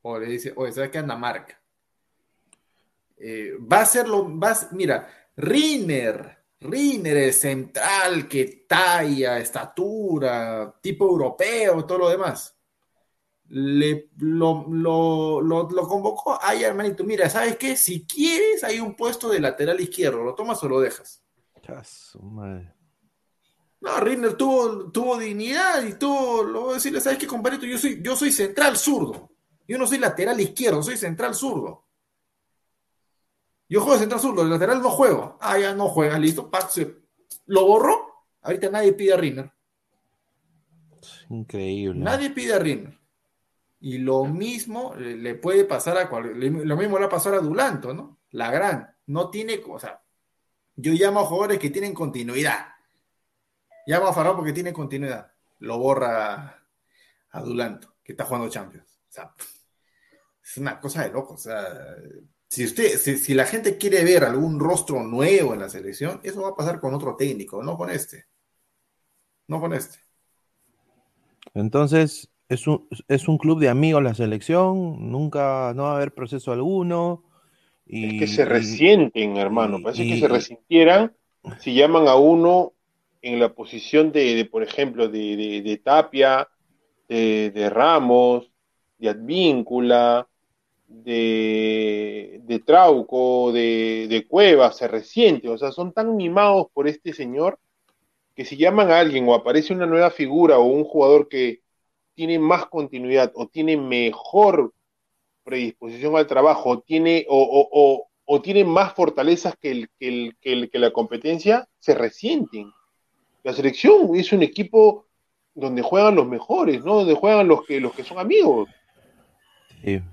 O le dice, oye, ¿sabes qué anda marca? Eh, va a ser lo, va a- mira, Rinner, Rinner, el central que talla, estatura, tipo europeo, todo lo demás. Le, lo, lo, lo, lo convocó. Ay, hermanito, mira, ¿sabes qué? Si quieres, hay un puesto de lateral izquierdo, ¿lo tomas o lo dejas? Madre. No, Rinner tuvo, tuvo dignidad y tuvo, lo voy a decirle, ¿sabes qué, compadrito? Yo soy, yo soy central zurdo. Yo no soy lateral izquierdo, soy central zurdo. Yo juego de central zurdo, de lateral no juego. Ah, ya no juega, listo. pa, se- Lo borró. Ahorita nadie pide a Rinner. Increíble. Nadie pide a Rinner. Y lo mismo eh, le puede pasar a cual- lo mismo le va a pasar a Dulanto, ¿no? La gran. No tiene, o sea, yo llamo a jugadores que tienen continuidad. Llamo a Faraón porque tiene continuidad. Lo borra a Dulanto, que está jugando Champions. O sea, es una cosa de loco. O sea, si usted, si, si la gente quiere ver algún rostro nuevo en la selección, eso va a pasar con otro técnico, no con este. No con este. Entonces, es un, es un club de amigos la selección, nunca, no va a haber proceso alguno. Y, Es que se y- resienten, hermano. Parece y- que se resintieran si llaman a uno en la posición de, de, por ejemplo, de, de- de Tapia, de, de Ramos, de Advíncula, de, de Trauco, de, de Cueva, se resiente. O sea, son tan mimados por este señor que si llaman a alguien o aparece una nueva figura o un jugador que, tiene más continuidad o tiene mejor predisposición al trabajo o tiene, o, o, o, tiene más fortalezas que, el, que, el, que, el, que la competencia, se resienten. La selección es un equipo donde juegan los mejores, ¿no? Donde juegan los que, los que son amigos.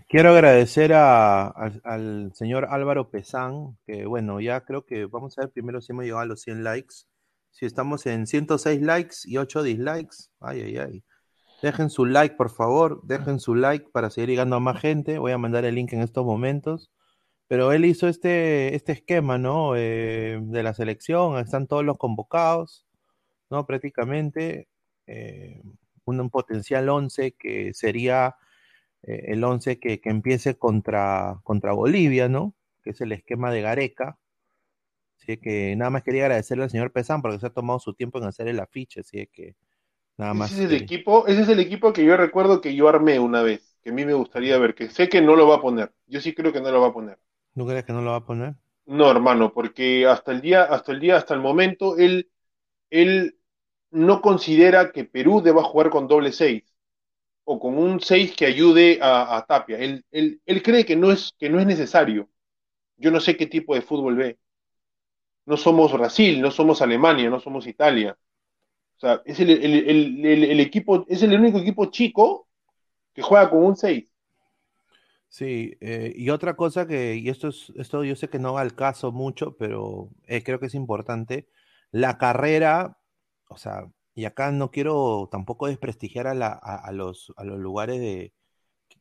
Quiero agradecer a, al, señor Álvaro Pesán, que bueno, ya creo que vamos a ver primero si hemos llegado a los 100 likes. Si estamos en 106 likes y 8 dislikes, ay, ay, ay. Dejen su like, por favor, dejen su like para seguir llegando a más gente. Voy a mandar el link en estos momentos. Pero él hizo este, este esquema, ¿no? Eh, de la selección, están todos los convocados, ¿no? Prácticamente eh, un, un, potencial 11 que sería eh, el 11 que, que, empiece contra, contra Bolivia, ¿no? Que es el esquema de Gareca. Así que nada más quería agradecerle al señor Pesán porque se ha tomado su tiempo en hacer el afiche, así que nada más. Ese es, el equipo, ese es el equipo que yo recuerdo que yo armé una vez, que a mí me gustaría ver, que sé que no lo va a poner. Yo sí creo que no lo va a poner. ¿No crees que no lo va a poner? No, hermano, porque hasta el día, hasta el día, hasta el momento, él, él no considera que Perú deba jugar con doble 6 o con un 6 que ayude a, Tapia. Él, él, él, cree que no, es, que no es necesario. Yo no sé qué tipo de fútbol ve. No somos Brasil, no somos Alemania, no somos Italia. O sea, es el, el, el, el equipo, es el único equipo chico que juega con un 6. Sí, eh, y otra cosa que, y esto es, esto yo sé que no va al caso mucho, pero eh, creo que es importante, la carrera, o sea, y acá no quiero tampoco desprestigiar a, la, a, los, a los lugares de,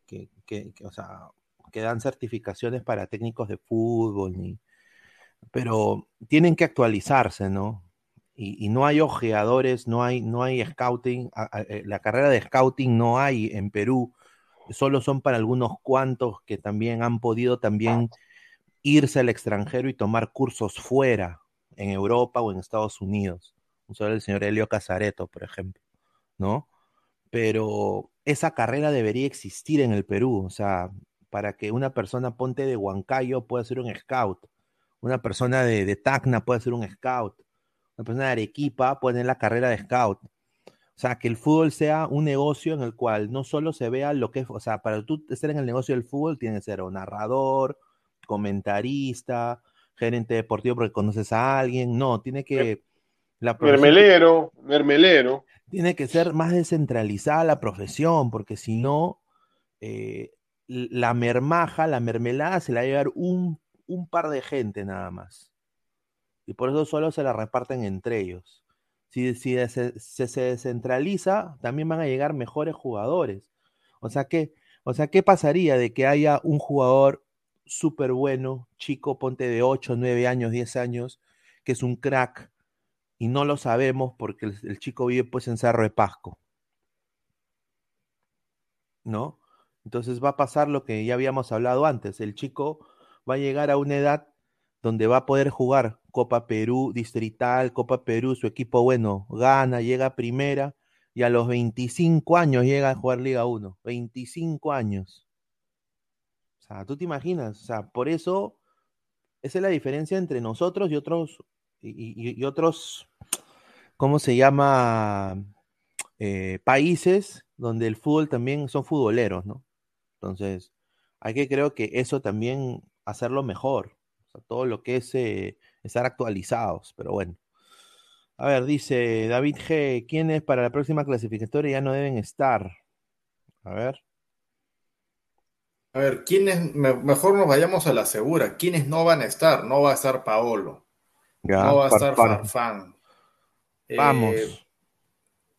que, o sea, que dan certificaciones para técnicos de fútbol, ni, pero tienen que actualizarse, ¿no? Y, no hay ojeadores, no hay, no hay scouting, eh, la carrera de scouting no hay en Perú, solo son para algunos cuantos que también han podido también irse al extranjero y tomar cursos fuera, en Europa o en Estados Unidos. Solo el señor Helio Casareto, por ejemplo, ¿no? Pero esa carrera debería existir en el Perú, o sea, para que una persona ponte de Huancayo pueda ser un scout, una persona de, de Tacna pueda ser un scout, una persona de Arequipa puede tener la carrera de scout. O sea, que el fútbol sea un negocio en el cual no solo se vea lo que es, o sea, para tú estar en el negocio del fútbol tiene que ser un narrador, comentarista, gerente deportivo porque conoces a alguien, no, tiene que... La mermelero, mermelero. Tiene que ser más descentralizada la profesión, porque si no, eh, la mermaja, la mermelada se la va a llevar un, un par de gente nada más. Y por eso solo se la reparten entre ellos. Si, si se, se, se, descentraliza, también van a llegar mejores jugadores. O sea, ¿qué, o sea, ¿qué pasaría de que haya un jugador súper bueno, chico, ponte de 8, 9 años, 10 años, que es un crack, y no lo sabemos porque el, chico vive pues en Cerro de Pasco? ¿No? Entonces va a pasar lo que ya habíamos hablado antes. El chico va a llegar a una edad donde va a poder jugar Copa Perú, Distrital, Copa Perú, su equipo, bueno, gana, llega primera y a los 25 años llega a jugar Liga 1. 25 años. O sea, tú te imaginas, o sea, por eso, esa es la diferencia entre nosotros y otros, y otros, ¿cómo se llama? Eh, países donde el fútbol también son futboleros, ¿no? Entonces, hay que creo que eso también hacerlo mejor. O sea, todo lo que es eh, estar actualizados, pero bueno. A ver, dice David G. ¿Quiénes para la próxima clasificatoria ya no deben estar? A ver. A ver, ¿quiénes? Mejor nos vayamos a la segura. ¿Quiénes no van a estar? No va a estar Paolo. Ya, no va a estar Farfán. Vamos. Eh,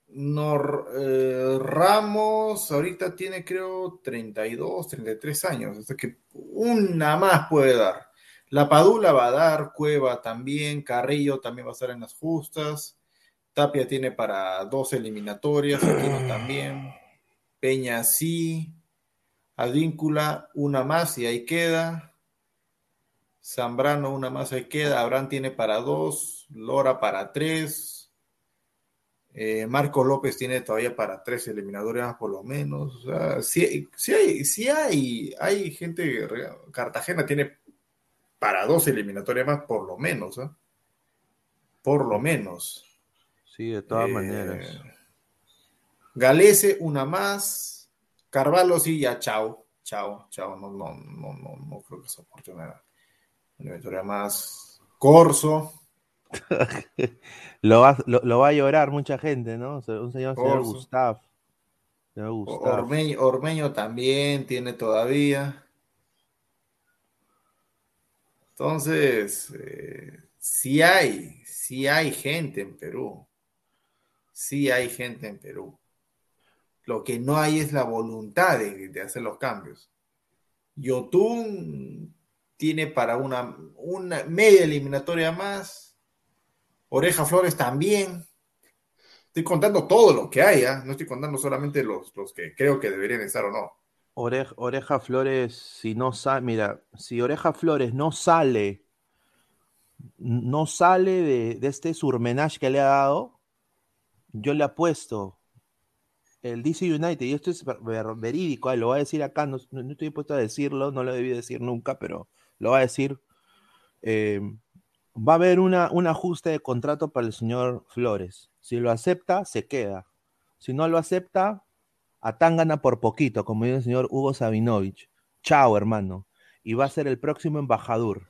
no, eh, Ramos ahorita tiene creo 32, 33 años, hasta que una más puede dar. La Padula va a dar, Cueva también, Carrillo también va a estar en las justas, Tapia tiene para dos eliminatorias, Aquino también, Peña sí, Advíncula una más y ahí queda, Zambrano una más ahí queda, Abraham tiene para dos, Lora para tres, eh, Marco López tiene todavía para tres eliminatorias por lo menos. O sea, sí, sí, hay, sí hay, hay gente, Cartagena tiene para dos eliminatorias más por lo menos. ¿eh? Por lo menos. Sí, de todas eh, maneras. Galese, una más. Carvalho, sí, ya, chao. Chao, chao. No, no, no, no, no creo que soporte una, victoria más. Corso. lo, va, lo, lo, va a llorar mucha gente, ¿no? Un señor, señor. Gustav. Señor Gustav. Ormeño, Ormeño también tiene todavía. Entonces, eh, sí hay, sí hay gente en Perú. Sí hay gente en Perú. Lo que no hay es la voluntad de, de hacer los cambios. Yotun tiene para una, una media eliminatoria más. Oreja Flores también. Estoy contando todo lo que hay, ¿eh? no estoy contando solamente los, los que creo que deberían estar o no. Oreja, Oreja Flores, si no sale, mira, si Oreja Flores no sale, no sale de, de este surmenage que le ha dado, yo le apuesto el DC United, y esto es ver, verídico, eh, lo voy a decir acá, no, no, estoy dispuesto a decirlo, no lo debí decir nunca, pero lo voy a decir. Eh, va a haber una, un ajuste de contrato para el señor Flores. Si lo acepta, se queda. Si no lo acepta, Atangana por poquito, como dice el señor Hugo Sabinovich. Chao, hermano. Y va a ser el próximo embajador.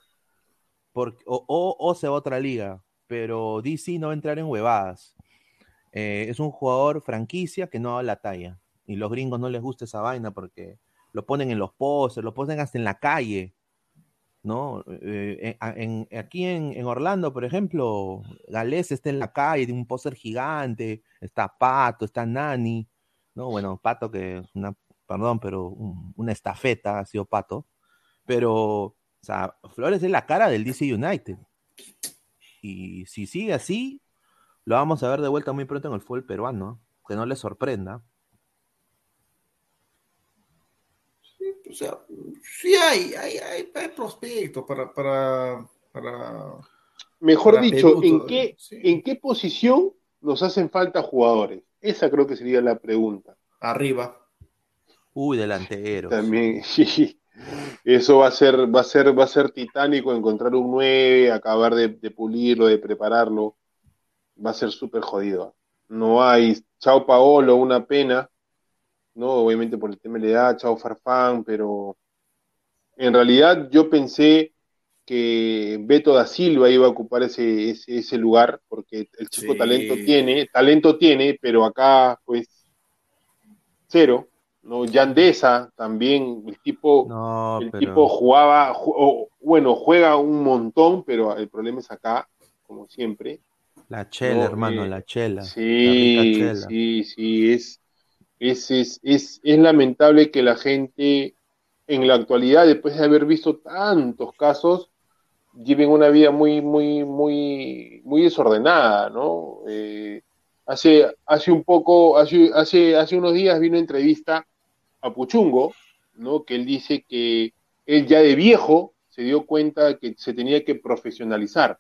O, o, o, se va a otra liga. Pero DC no va a entrar en huevadas. Eh, es un jugador franquicia que no da la talla. Y los gringos no les gusta esa vaina porque lo ponen en los postes, lo ponen hasta en la calle. ¿No? Eh, en, aquí en, en, Orlando, por ejemplo, Gales está en la calle, tiene un póster gigante, está Pato, está Nani, ¿no? Bueno, Pato que es una, perdón, pero un, una estafeta ha sido Pato, pero, o sea, Flores es la cara del DC United. Y si sigue así, lo vamos a ver de vuelta muy pronto en el fútbol peruano, que no le sorprenda. O sea, sí hay, hay, hay, hay prospectos para, para, para, Mejor para dicho, Perú, ¿en, qué, sí. ¿en qué posición nos hacen falta jugadores? Esa creo que sería la pregunta. Arriba. Uy, delantero. También, sí. Eso va a ser, va a ser, va a ser titánico encontrar un 9, acabar de, de pulirlo, de prepararlo. Va a ser súper jodido. No hay. Chao Paolo, una pena ¿no? Obviamente por el tema de la edad, Chao Farfán, pero en realidad yo pensé que Beto da Silva iba a ocupar ese, ese, ese lugar, porque el chico sí. talento tiene, talento tiene, pero acá pues cero, ¿no? Yandesa también, el tipo, no, el pero... tipo jugaba, ju bueno, juega un montón, pero el problema es acá, como siempre. La chela, no, hermano, eh, la chela. Sí, la chela. sí, sí, es, es, es, es, es lamentable que la gente en la actualidad, después de haber visto tantos casos, lleven una vida muy, muy, muy, muy desordenada, ¿no? Eh, hace, hace un poco, hace, hace, hace unos días vi una entrevista a Puchungo, ¿no? Que él dice que él ya de viejo se dio cuenta que se tenía que profesionalizar,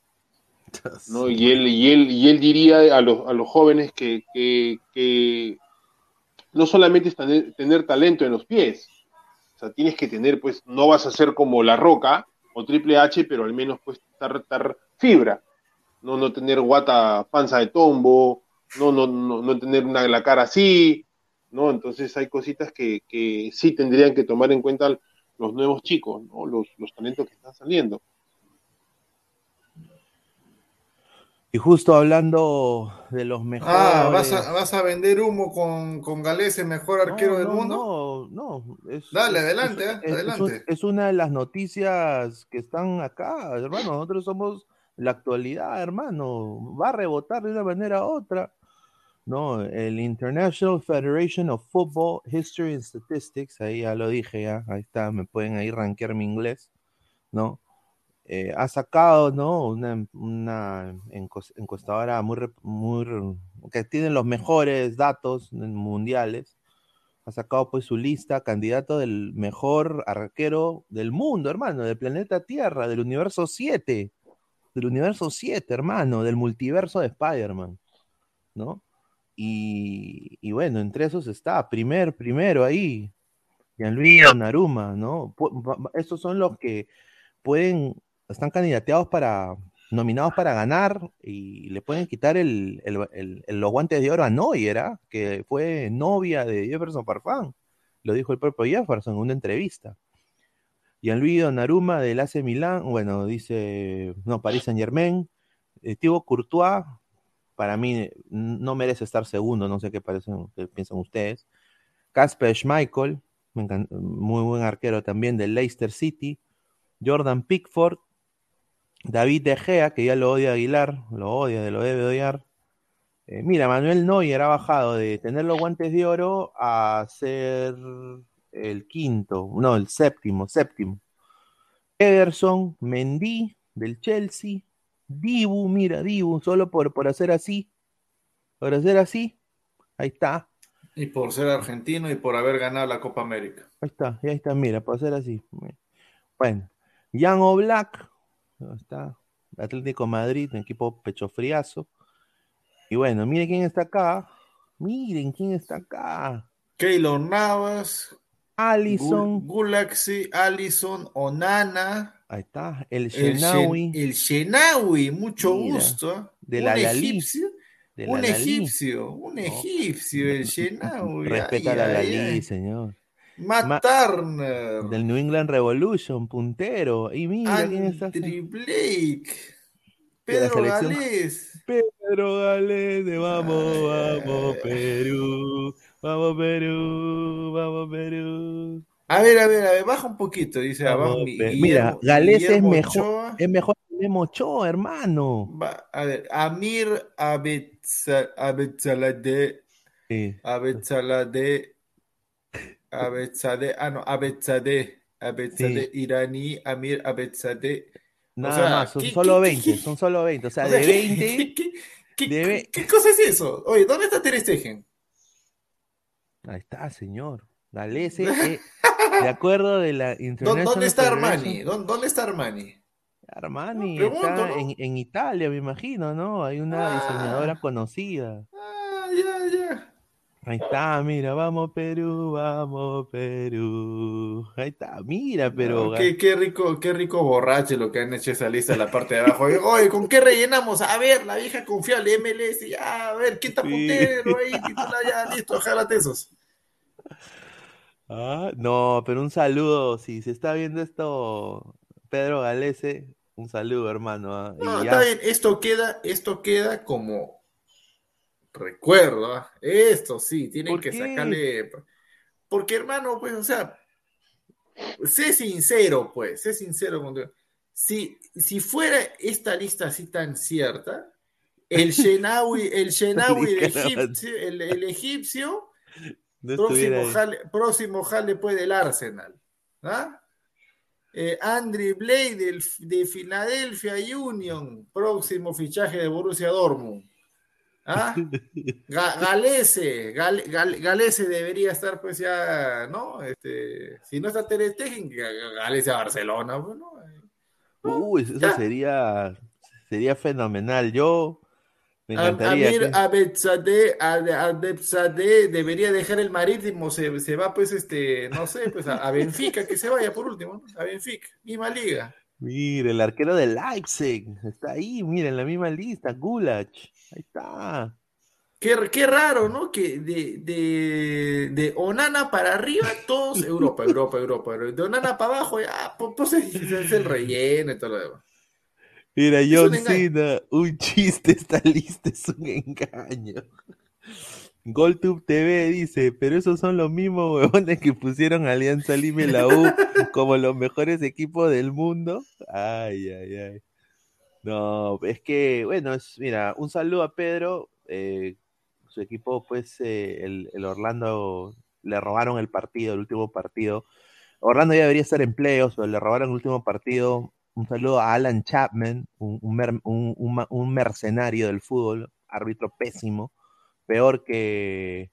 ¿no? Y él, y él, y él diría a los, a los jóvenes que, que, que no solamente tener, talento en los pies, o sea, tienes que tener, pues, no vas a ser como La Roca o Triple H, pero al menos, pues, estar, estar fibra, no, no tener guata, panza de tombo, no, no, no, no tener una, la cara así, ¿no? Entonces hay cositas que, que sí tendrían que tomar en cuenta los nuevos chicos, ¿no? Los, los talentos que están saliendo. Y justo hablando de los mejores. Ah, ¿vas a, vas a vender humo con, con Galés, el mejor arquero no, del no, mundo? No, no. Es, Dale, adelante, es, eh, adelante. Es, es, una de las noticias que están acá, hermano. Nosotros somos la actualidad, hermano. Va a rebotar de una manera u otra. No, el International Federation of Football History and Statistics, ahí ya lo dije, ya, ahí está, me pueden ahí rankear mi inglés, ¿no? Eh, ha sacado ¿no? una, una encuestadora muy, muy que tiene los mejores datos mundiales ha sacado pues su lista candidato del mejor arquero del mundo hermano del planeta Tierra del universo 7 del universo 7 hermano del multiverso de Spider-Man ¿no? Y, y, bueno entre esos está primer primero ahí Gianluigi Naruma ¿no? estos son los que pueden están candidateados para nominados para ganar y le pueden quitar el, el- el- los guantes de oro a Neuer, que fue novia de Jefferson Farfán. Lo dijo el propio Jefferson en una entrevista. Gianluigi Donnarumma del AC Milán, bueno, dice, no, Paris Saint Germain. Eh, Thibaut Courtois, para mí no merece estar segundo, no sé qué, parecen, qué piensan ustedes. Casper Schmeichel, muy buen arquero también del Leicester City. Jordan Pickford, David De Gea, que ya lo odia Aguilar, lo odia, lo debe odiar. Eh, mira, Manuel Neuer ha bajado de tener los guantes de oro a ser el quinto, no, el séptimo, séptimo. Ederson, Mendy del Chelsea, Dibu, mira, Dibu, solo por, por hacer así, por hacer así, ahí está, Y por ser argentino y por haber ganado la Copa América. ahí está, ahí está, mira, por hacer así. Bueno, Jan Oblak, ahí está, Atlético Madrid, un equipo pecho friazo. Y bueno, miren quién está acá, miren quién está acá. Keylor Navas, Allison, Gul- Gulaxi, Allison, Onana, ahí está, el Shenawi, Shen- el Shenawi, mucho Mira, gusto. de un la Lalí, egipcio, de un la Lalí. egipcio, un No. egipcio, el Shenawi. Respeta ay, la Lalí, ay. señor. Matt Ma- Turner, Del New England Revolution, puntero. Y mira. Andy Blake, Pedro. Gales. Pedro Gales, de vamos, Ay, vamos, Perú. Vamos, Perú, vamos, Perú. A ver, a ver, a ver, baja un poquito, dice abajo. Mira, Gales es mejor, es mejor que Memo Ochoa, hermano. Va- a ver, Amir Abetza- Abetzaladeh, Sí. Abetzaladeh, Abetzaladeh, ah no, Abetzaladeh, Abetzaladeh, iraní, Amir Abetzaladeh. Nada sea, más, son ¿qué- solo qué- 20, qué- son solo 20. O sea, O sea, de ¿qué- 20, ¿qué, cosa es eso? Oye, ¿dónde está Ter Stegen? ahí está, señor. Galese, eh, de acuerdo de la ¿Dó- International ¿Dónde está Armani? Federation- ¿Dó- ¿Dónde está Armani? Armani No, pregunto, está ¿no? en, en Italia, me imagino, ¿no? Hay una Ah. diseñadora conocida. Ah, ya, ya. Ahí está, mira, vamos Perú, vamos Perú. Ahí está, mira, pero No, qué, qué rico, qué rico borracho lo que han hecho esa lista en la parte de abajo. Oye, ¿con qué rellenamos? A ver, la vieja confiable, MLS, ya, a ver, ¿quién está Sí. puntero ahí? Titular, ya, listo, jálate esos. Ah, no, pero un saludo, si se está viendo esto, Pedro Galese, un saludo, hermano. ah, No, ya- está bien, esto queda, esto queda como recuerdo, ¿ah? Esto sí, tienen ¿Por que qué? sacarle. Porque, hermano, pues, o sea, sé sincero, pues, sé sincero contigo. Si, si fuera esta lista así tan cierta, el Shenawi, el Shenawi de egipcio, el, el egipcio, no próximo jale, próximo jale pues del Arsenal. ¿ah? Eh, Andre del, de Philadelphia Union, próximo fichaje de Borussia Dortmund. ¿Ah? Ga- Galese, Gal- Gal- Galese debería estar pues ya, ¿no? Este, si no está Ter Stegen, Galese a Barcelona, pues, ¿no? Uy, eso Ya. sería, sería fenomenal. Yo me encantaría. Amir que- debería dejar el marítimo, se, se va pues este, no sé, pues a, a Benfica, que se vaya por último, ¿no? a Benfica, misma liga. Mira, el arquero de Leipzig está ahí, mira, en la misma lista, Gulach. Ahí está. Qué, qué raro, ¿no? Que de, de, de Onana para arriba, todos Europa, Europa, Europa. De Onana para abajo, ya, pues, pues, es, el relleno y todo lo demás. Mira, John. Cena, un chiste, esta lista es un engaño. GolTube TV dice, pero esos son los mismos huevones que pusieron Alianza Lima y la U como los mejores equipos del mundo. Ay, ay, ay. No, es que, bueno, es, mira, un saludo a Pedro. eh, su equipo, pues, eh, el, el Orlando le robaron el partido, el último partido. Orlando ya debería estar en playoffs, pero le robaron el último partido. Un saludo a Alan Chapman, un, un mer- un- mercenario del fútbol, árbitro pésimo, peor que,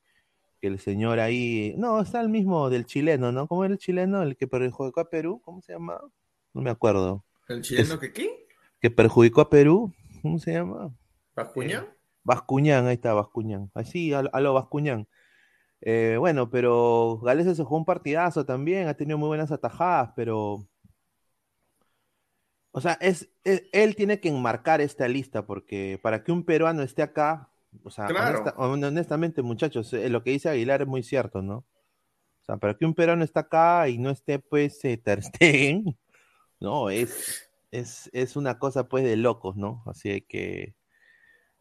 que el señor ahí. No, está el mismo del chileno, ¿no? ¿Cómo era el chileno? El que perjudicó a Perú, ¿cómo se llama? No me acuerdo. ¿El chileno que qué? Que perjudicó a Perú, ¿cómo se llama? ¿Bascuñán? Bascuñán, ahí está, Bascuñán. Así, a, a lo Bascuñán. Eh, bueno, pero Gales se jugó un partidazo también, ha tenido muy buenas atajadas, pero O sea, es, es- él tiene que enmarcar esta lista porque para que un peruano esté acá, o sea, Claro. honesta- hon- honestamente, muchachos, eh, lo que dice Aguilar es muy cierto, ¿no? O sea, para que un peruano esté acá y no esté, pues, eh, Ter Stegen, no, es, es, es una cosa, pues, de locos, ¿no? Así que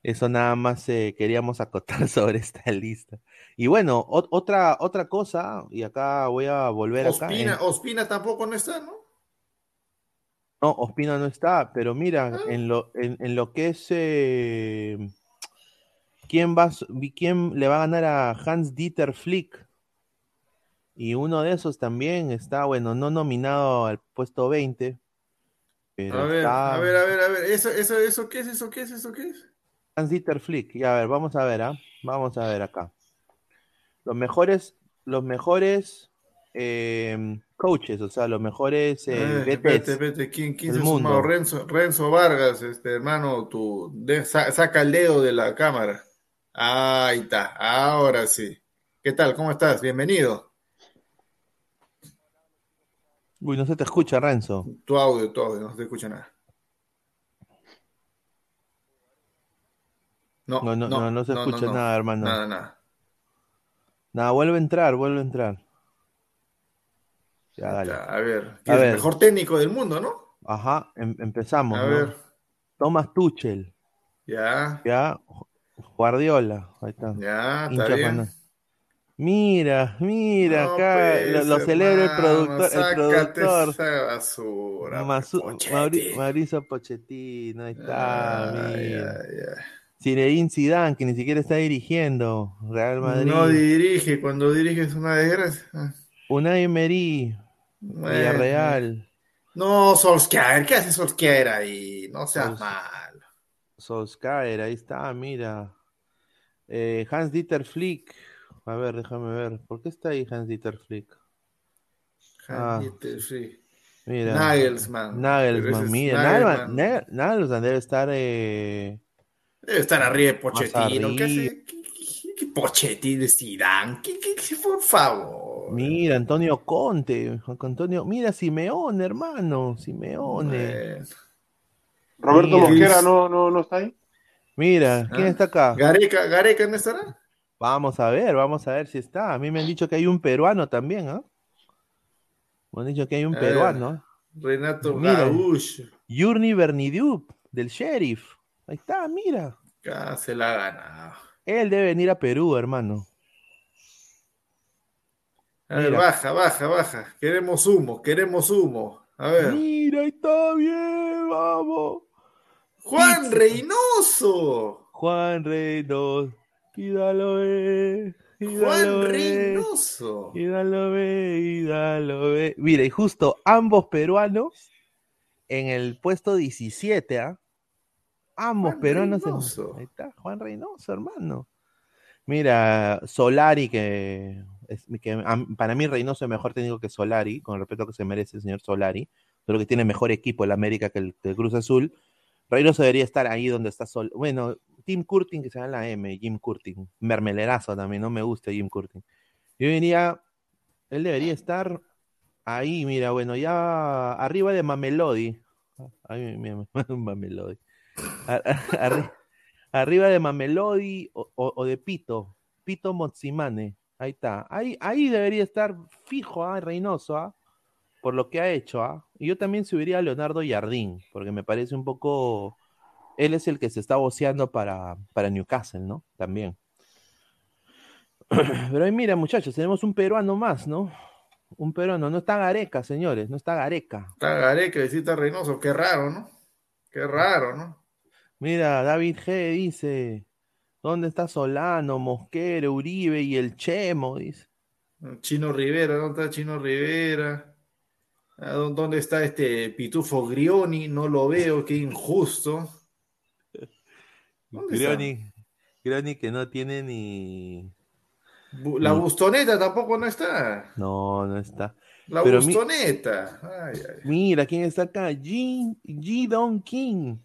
eso nada más eh, queríamos acotar sobre esta lista. Y bueno, ot- otra, otra cosa, y acá voy a volver. Ospina, en- Ospina tampoco no está, ¿no? No, Ospina no está, pero mira, Ah. en lo, en, en lo que es eh, quién va, a quién le va a ganar a Hans Dieter Flick. Y uno de esos también está, bueno, no nominado al puesto 20. Pero A ver, está a ver, a ver, a ver. ¿Eso, eso, eso qué es? ¿Eso qué es? ¿Eso qué es? Hans Dieter Flick. Y a ver, vamos a ver, ¿ah? Vamos a ver acá. Los mejores, los mejores eh, coaches, o sea, los mejores eh, Eh, espérate, espérate, ¿quién, quién se mundo. Renzo, Renzo Vargas, este hermano, tú de- sa- saca el dedo de la cámara. Ahí está, ahora sí. ¿Qué tal? ¿Cómo estás? Bienvenido. Uy, no se te escucha, Renzo. Tu audio, tu audio, no se escucha nada. No, No, no, no, no se escucha no. nada, hermano. Nada, nada. Nada, vuelve a entrar, vuelve a entrar. Ya, dale. A ver, A ver. el mejor técnico del mundo, ¿no? Ajá, em- empezamos. A ¿no? ver, Thomas Tuchel, ya, ya. Guardiola, ahí está. ya, está Hincha bien. Mira, mira, No, acá pues, lo, lo celebra el productor. El productor esa basura, Masu- Pochetti. Mauri- Mauricio Pochettino, ahí está, mira. ay, ay. Zinedine Zidane, que ni siquiera está dirigiendo. Real Madrid. No dirige, cuando dirige es una desgracia. Unai Emery, bueno. Villarreal. No, Solskjaer, ¿qué hace Solskjaer ahí? No seas Sols- malo. Solskjaer, ahí está, mira. Eh, Hans Dieter Flick. A ver, déjame ver. ¿Por qué está ahí Hans Dieter Flick? Ah. Janite, sí. Mira. Nagelsmann. Nagelsmann, mira. Nagelsmann. Nagelsmann, Nagel- Nagelsmann debe estar. eh, Debe estar arriba de Pochettino. ¿Qué hace? ¿Qué, qué- qué Pochettino de Zidane? ¿Qué, qué, qué- por favor? Mira, Antonio Conte. Antonio, mira, Simeone, hermano. Simeone. Bueno. Roberto. Mosquera no, no, no está ahí. Mira, ¿quién Ah. está acá? Gareca, Gareca no estará. Vamos a ver, vamos a ver si está. A mí me han dicho que hay un peruano también, ¿ah? Me han dicho que hay un ver. peruano. Renato. Gauch. Yurni Bernidup, del sheriff. Ahí está, mira. Ah, se la ha ganado. Él debe venir a Perú, hermano. A ver, Mira. baja, baja, baja. Queremos humo, queremos humo. A ver. Mira, ahí está bien, vamos. Juan. Reynoso. Juan Reynos. Ídalo, Juan. Reynoso. Ídalo, ve. Mira, y justo ambos peruanos en el puesto 17, ¿ah? Ambos Juan peruanos. en- Reynoso. Ahí está, Juan Reynoso, hermano. Mira, Solari, que, es, que para mí Reynoso es mejor técnico que Solari, con el respeto que se merece el señor Solari. Creo que tiene mejor equipo el América que el, que el Cruz Azul. Reynoso debería estar ahí donde está Sol. Bueno, Tim Curtin, que se llama la M, Jim Curtin. Mermelerazo también, no me gusta Jim Curtin. Yo diría, él debería estar ahí, mira, bueno, ya arriba de Mamelodi. Ay, mira, arri- arriba de Mamelodi o, de Pito, Pito Motsimane. Ahí está. Ahí, ahí debería estar fijo, ¿ah? Reynoso, ¿ah? por lo que ha hecho. ¿ah? Y yo también subiría a Leonardo Jardín, porque me parece un poco. Él es el que se está voceando para, para Newcastle, ¿no? También. Pero ahí mira, muchachos, tenemos un peruano más, ¿no? Un peruano. No está Gareca, señores, no está Gareca. Está Gareca está Reynoso. Qué raro, ¿no? Qué raro, ¿no? Mira, David G dice, ¿dónde está Solano, Mosquera, Uribe y el Chemo? Dice. Chino Rivera, ¿dónde está Chino Rivera? Ah, ¿dó- ¿Dónde está este Pitufo Grioni? No lo veo, qué injusto. Groni, Groni que no tiene ni... La. Bustoneta tampoco no está. No, no está. La Pero mi- Bustoneta. Ay, ay. Mira, ¿quién está acá? Ji Ji Don King.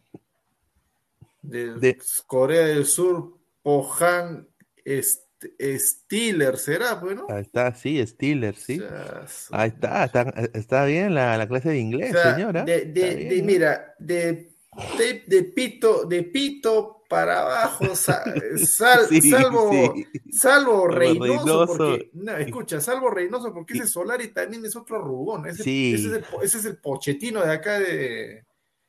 De, De- Corea del Sur, Pohan Steelers será, pues, ¿no? Ahí está, sí, Steelers, sí. Ahí está, está, está bien la, la clase de inglés, O sea, señora. de, de- Está de- bien, ¿no? mira, de, de, de pito, de pito para abajo, sa- sal- Sí, salvo, sí. salvo Reynoso, Reynoso. porque, no, escucha, salvo Reynoso, porque ese Solari también es otro rugón, ese, Sí. ese es el, po- ese es el pochetino de acá de,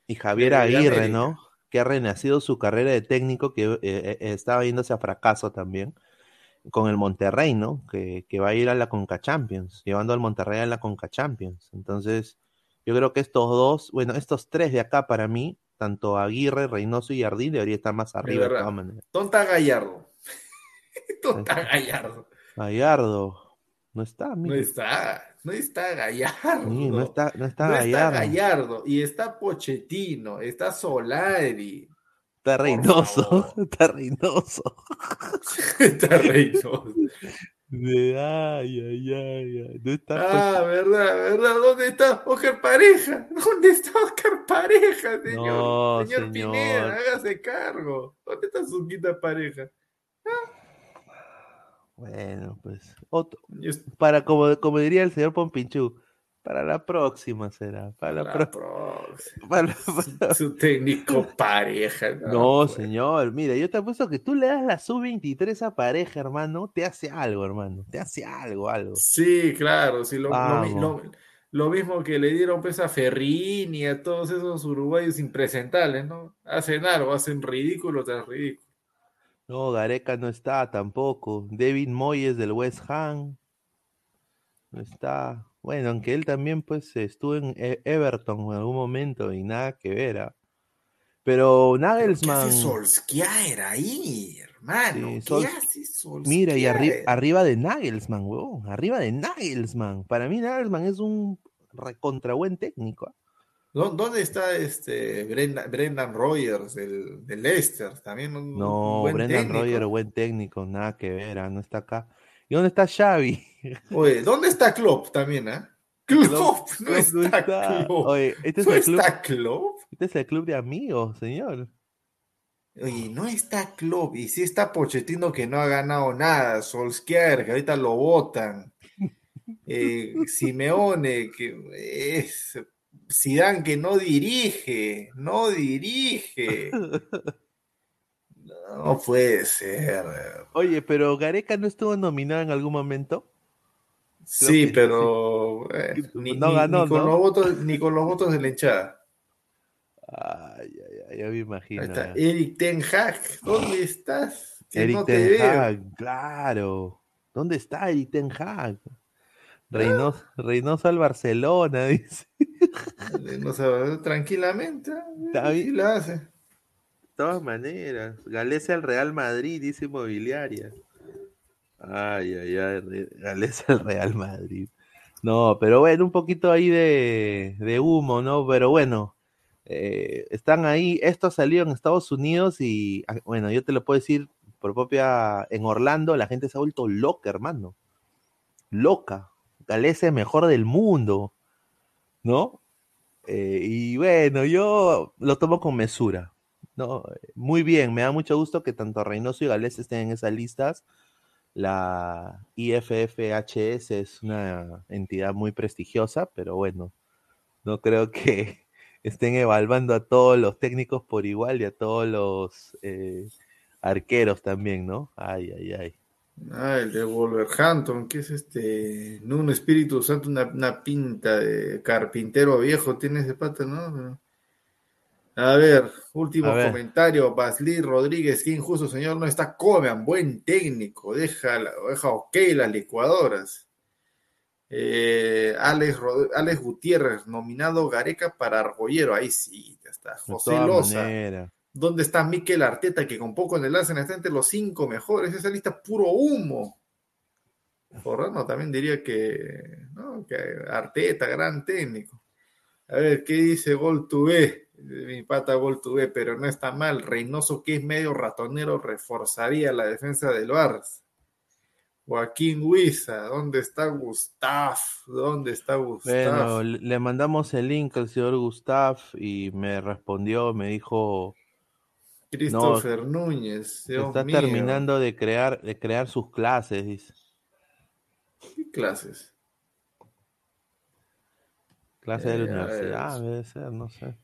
Y Javier de Aguirre. ¿no? Que ha renacido su carrera de técnico, que eh, eh, estaba yéndose a fracaso también, con el Monterrey, ¿no? Que, que va a ir a la Conca Champions, llevando al Monterrey a la Conca Champions. Entonces, yo creo que estos dos, bueno, estos tres de acá para mí, tanto Aguirre, Reynoso y Jardín, debería estar más arriba de verdad. todas maneras. ¿Dónde está Gallardo? ¿Dónde está Gallardo? Gallardo, no está, No está, no está Gallardo. Sí, no está, no está No Gallardo. está Gallardo, y está Pochettino, está Solari, Está Reynoso, está Reynoso. está Reynoso. De- Ay, ay, ay. No está pues, Ah, verdad, verdad. ¿Dónde está Oscar Pareja? ¿Dónde está Oscar Pareja, señor? No, señor, señor. Pineda, hágase cargo. ¿Dónde está su quita pareja? Bueno, pues. Otro, para, como, como diría el señor Pompinchú, para la próxima será. Para la próxima. para Su técnico pareja. No, pues. señor, mira, yo te apuesto que tú le das la sub-23 a pareja, hermano, te hace algo, hermano, te hace algo, algo. Sí, claro, sí, lo, lo- lo mismo que le dieron pues a Ferrini y a todos esos uruguayos impresentables, ¿no? Hacen algo, hacen ridículo tras ridículo. No, Gareca no está tampoco. David Moyes del West Ham no está. Bueno, aunque él también pues estuvo en E- Everton en algún momento y nada que ver. ¿ah? Pero ¿Qué Nagelsmann, hace Solskjaer ahí, hermano? Sí, ¿Qué Sol- hace Solskjaer? mira, y arri- arriba de Nagelsmann, huevón, arriba de Nagelsmann. Para mí Nagelsmann es un recontra buen técnico. ¿ah? ¿Dó- ¿Dónde está este Brenda- Brendan Rogers del, del Leicester? También un, un No, buen Brendan técnico. Rodgers, buen técnico, nada que ver, ¿ah? no está acá. ¿Y dónde está Xavi? Oye, ¿dónde está Klopp también, ah? Klopp- no Klopp no está, está. Klopp. Oye, este es ¿No el club, está Klopp? este es el club de amigos, señor. Oye, no está Klopp. Y sí está Pochettino que no ha ganado nada. Solskjaer, que ahorita lo votan. Eh, Simeone, que es. Zidane, que no dirige. No dirige. No puede ser. Oye, pero Gareca no estuvo nominado en algún momento. Sí, que- pero eh, ni, No ganó, ni con ¿no? los votos, ni con los votos de la hinchada. Ay, ay, ay, ya me imagino. Ahí está. Eric Ten Hag, ¿dónde estás? Que Eric no te Ten veo. Hag, claro. ¿Dónde está Eric Ten Hag? Reynoso, Reynoso al Barcelona, dice. No sé, tranquilamente. Está bien. la hace. Todas maneras, Galese al Real Madrid, dice Inmobiliaria. Ay, ay, ay, Galese al Real Madrid. No, pero bueno, un poquito ahí de, de humo, ¿no? Pero bueno, eh, están ahí. Esto ha salido en Estados Unidos y, ah, bueno, yo te lo puedo decir por propia. En Orlando la gente se ha vuelto loca, hermano. Loca. Galese mejor del mundo, ¿no? Eh, y bueno, yo lo tomo con mesura. No, muy bien, me da mucho gusto que tanto Reynoso y Gales estén en esas listas. La IFFHS es una entidad muy prestigiosa, pero bueno, no creo que estén evaluando a todos los técnicos por igual y a todos los eh, arqueros también, ¿no? Ay, ay, ay. Ah, el de Wolverhampton, que es este, no un Espíritu Santo, una, una pinta de carpintero viejo tiene ese pata, ¿no? A ver, último A ver. comentario, Basli Rodríguez, qué injusto, señor, no está Coman, buen técnico, deja, deja ok las licuadoras. Eh, Alex, Rod- Alex Gutiérrez, nominado Gareca para Argollero, ahí sí, ya está. José Loza. ¿Dónde está Mikel Arteta, que con poco en el Arsenal está entre los cinco mejores? Esa lista puro humo. Forrano también diría que, ¿no? que Arteta, gran técnico. A ver, ¿qué dice Gol B? Mi pata Gol B, pero no está mal. Reynoso, que es medio ratonero, reforzaría la defensa del Barça. Joaquín Huiza, ¿dónde está Gustav? ¿Dónde está Gustav? Bueno, le mandamos el link al señor Gustav y me respondió, me dijo, Christopher Núñez. está terminando de crear, de crear sus clases, dice. ¿Qué clases? Clases de la universidad, debe ser, no sé.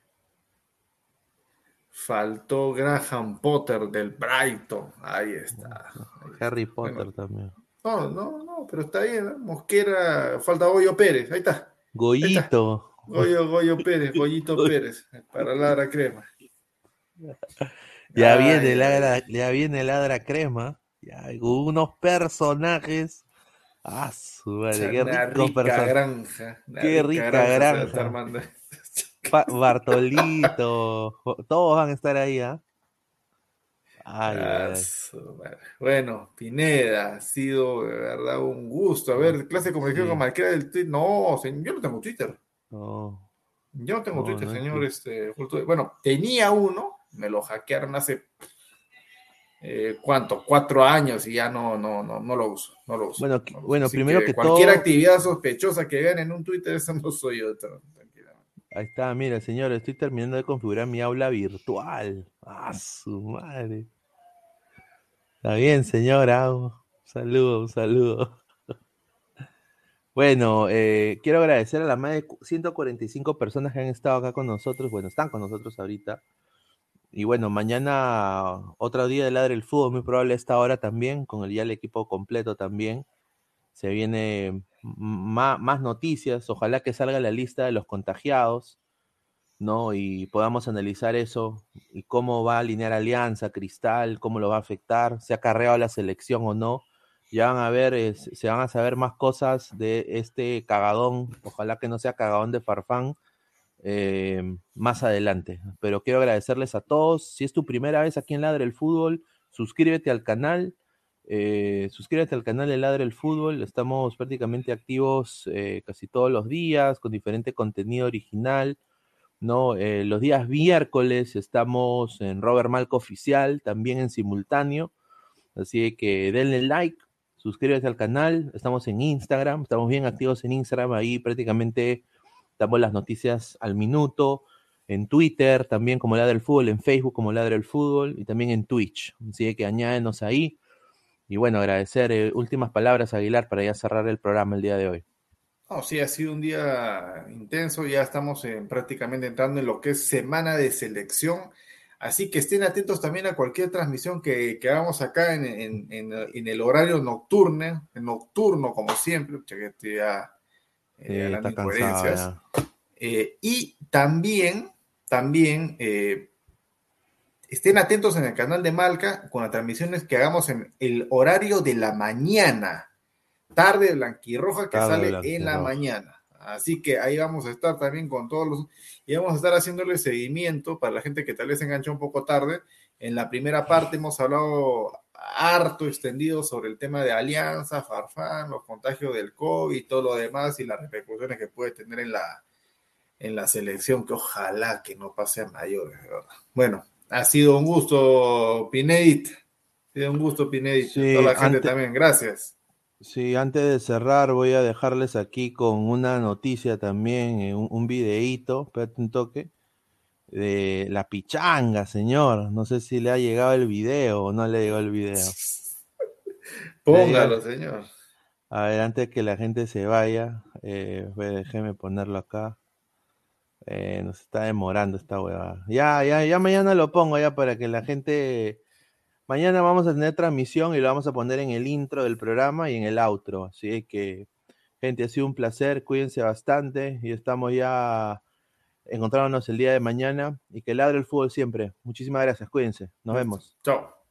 Faltó Graham Potter del Brighton. Ahí está. Harry Potter también. No, no, no, pero está bien. ¿eh? Mosquera, falta Goyo Pérez. Ahí está. Goyito. Goyo, Goyo Pérez, Goyito Pérez. Para Ladra Crema. Ya viene, ladra, ya viene Ladra Crema. Ya, unos personajes. Ah, su madre, qué rica granja. Qué rica granja. Bartolito, todos van a estar ahí, ¿ah? Bueno, Pineda, ha sido de verdad un gusto. A ver, clase de comunicación con Marquera del Twitter. No, yo no tengo Twitter. No. Yo no tengo Twitter, señor. Este, bueno, tenía uno, me lo hackearon hace eh, ¿cuánto? Cuatro años y ya no, no, no, no lo uso. No lo uso. Bueno, bueno primero que, cualquier actividad sospechosa que vean en un Twitter, eso no soy yo. Ahí está, mira, señor, estoy terminando de configurar mi aula virtual. ¡Ah, su madre! Está bien, señora. Un saludo, un. Bueno, eh, quiero agradecer a las más de 145 personas que han estado acá con nosotros. Bueno, están con nosotros ahorita. Y bueno, mañana otro día de Ladre el Fútbol, muy probable a esta hora también, con el, ya el equipo completo también. Se viene más, noticias, ojalá que salga la lista de los contagiados, ¿no? Y podamos analizar eso y cómo va a alinear Alianza, Cristal, cómo lo va a afectar, se ha carreado la selección o no. Ya van a ver, se van a saber más cosas de este cagadón, ojalá que no sea cagadón de Farfán, eh, más adelante. Pero quiero agradecerles a todos. Si es tu primera vez aquí en Ladre el Fútbol, suscríbete al canal eh, suscríbete al canal de Ladre el Fútbol. Estamos prácticamente activos eh, casi todos los días con diferente contenido original. ¿no? Eh, los días miércoles estamos en Robert Malco Oficial, también en simultáneo. Así que denle like, suscríbete al canal. Estamos en Instagram, estamos bien activos en Instagram. Ahí prácticamente damos las noticias al minuto. En Twitter, también como Ladre el Fútbol, en Facebook como Ladre el Fútbol y también en Twitch. Así que añádenos ahí. Y bueno, agradecer eh, últimas palabras, Aguilar, para ya cerrar el programa el día de hoy. Oh, sí, ha sido un día intenso, ya estamos prácticamente entrando en lo que es semana de selección, así que estén atentos también a cualquier transmisión que, que hagamos acá en, el horario nocturno, nocturno como siempre, que estoy ya, eh, eh, y también, también Estén atentos en el canal de Malca con las transmisiones que hagamos en el horario de la mañana. Tarde blanquirroja que sale en la mañana. Así que ahí vamos a estar también con todos los... Y vamos a estar haciéndole seguimiento para la gente que tal vez se enganchó un poco tarde. En la primera parte hemos hablado harto extendido sobre el tema de Alianza, Farfán, los contagios del COVID y todo lo demás y las repercusiones que puede tener en la, en la selección, que ojalá que no pase a mayores, ¿verdad? Bueno, ha sido un gusto, Pinedit. Ha sido un gusto, Pinedit. Sí, Toda la gente también, gracias. Sí, antes de cerrar, voy a dejarles aquí con una noticia también, eh, un, un videíto, espérate un toque, de la pichanga, señor. No sé si le ha llegado el video o no le llegó el video. Póngalo, señor. A ver, antes que la gente se vaya, eh, déjeme ponerlo acá. Eh, nos está demorando esta huevada. Ya, ya, ya mañana lo pongo ya para que la gente. Mañana vamos a tener transmisión y lo vamos a poner en el intro del programa y en el outro. Así que, gente, ha sido un placer. Cuídense bastante y estamos ya encontrándonos el día de mañana y que ladre el fútbol siempre. Muchísimas gracias. Cuídense. Nos vemos. Chao.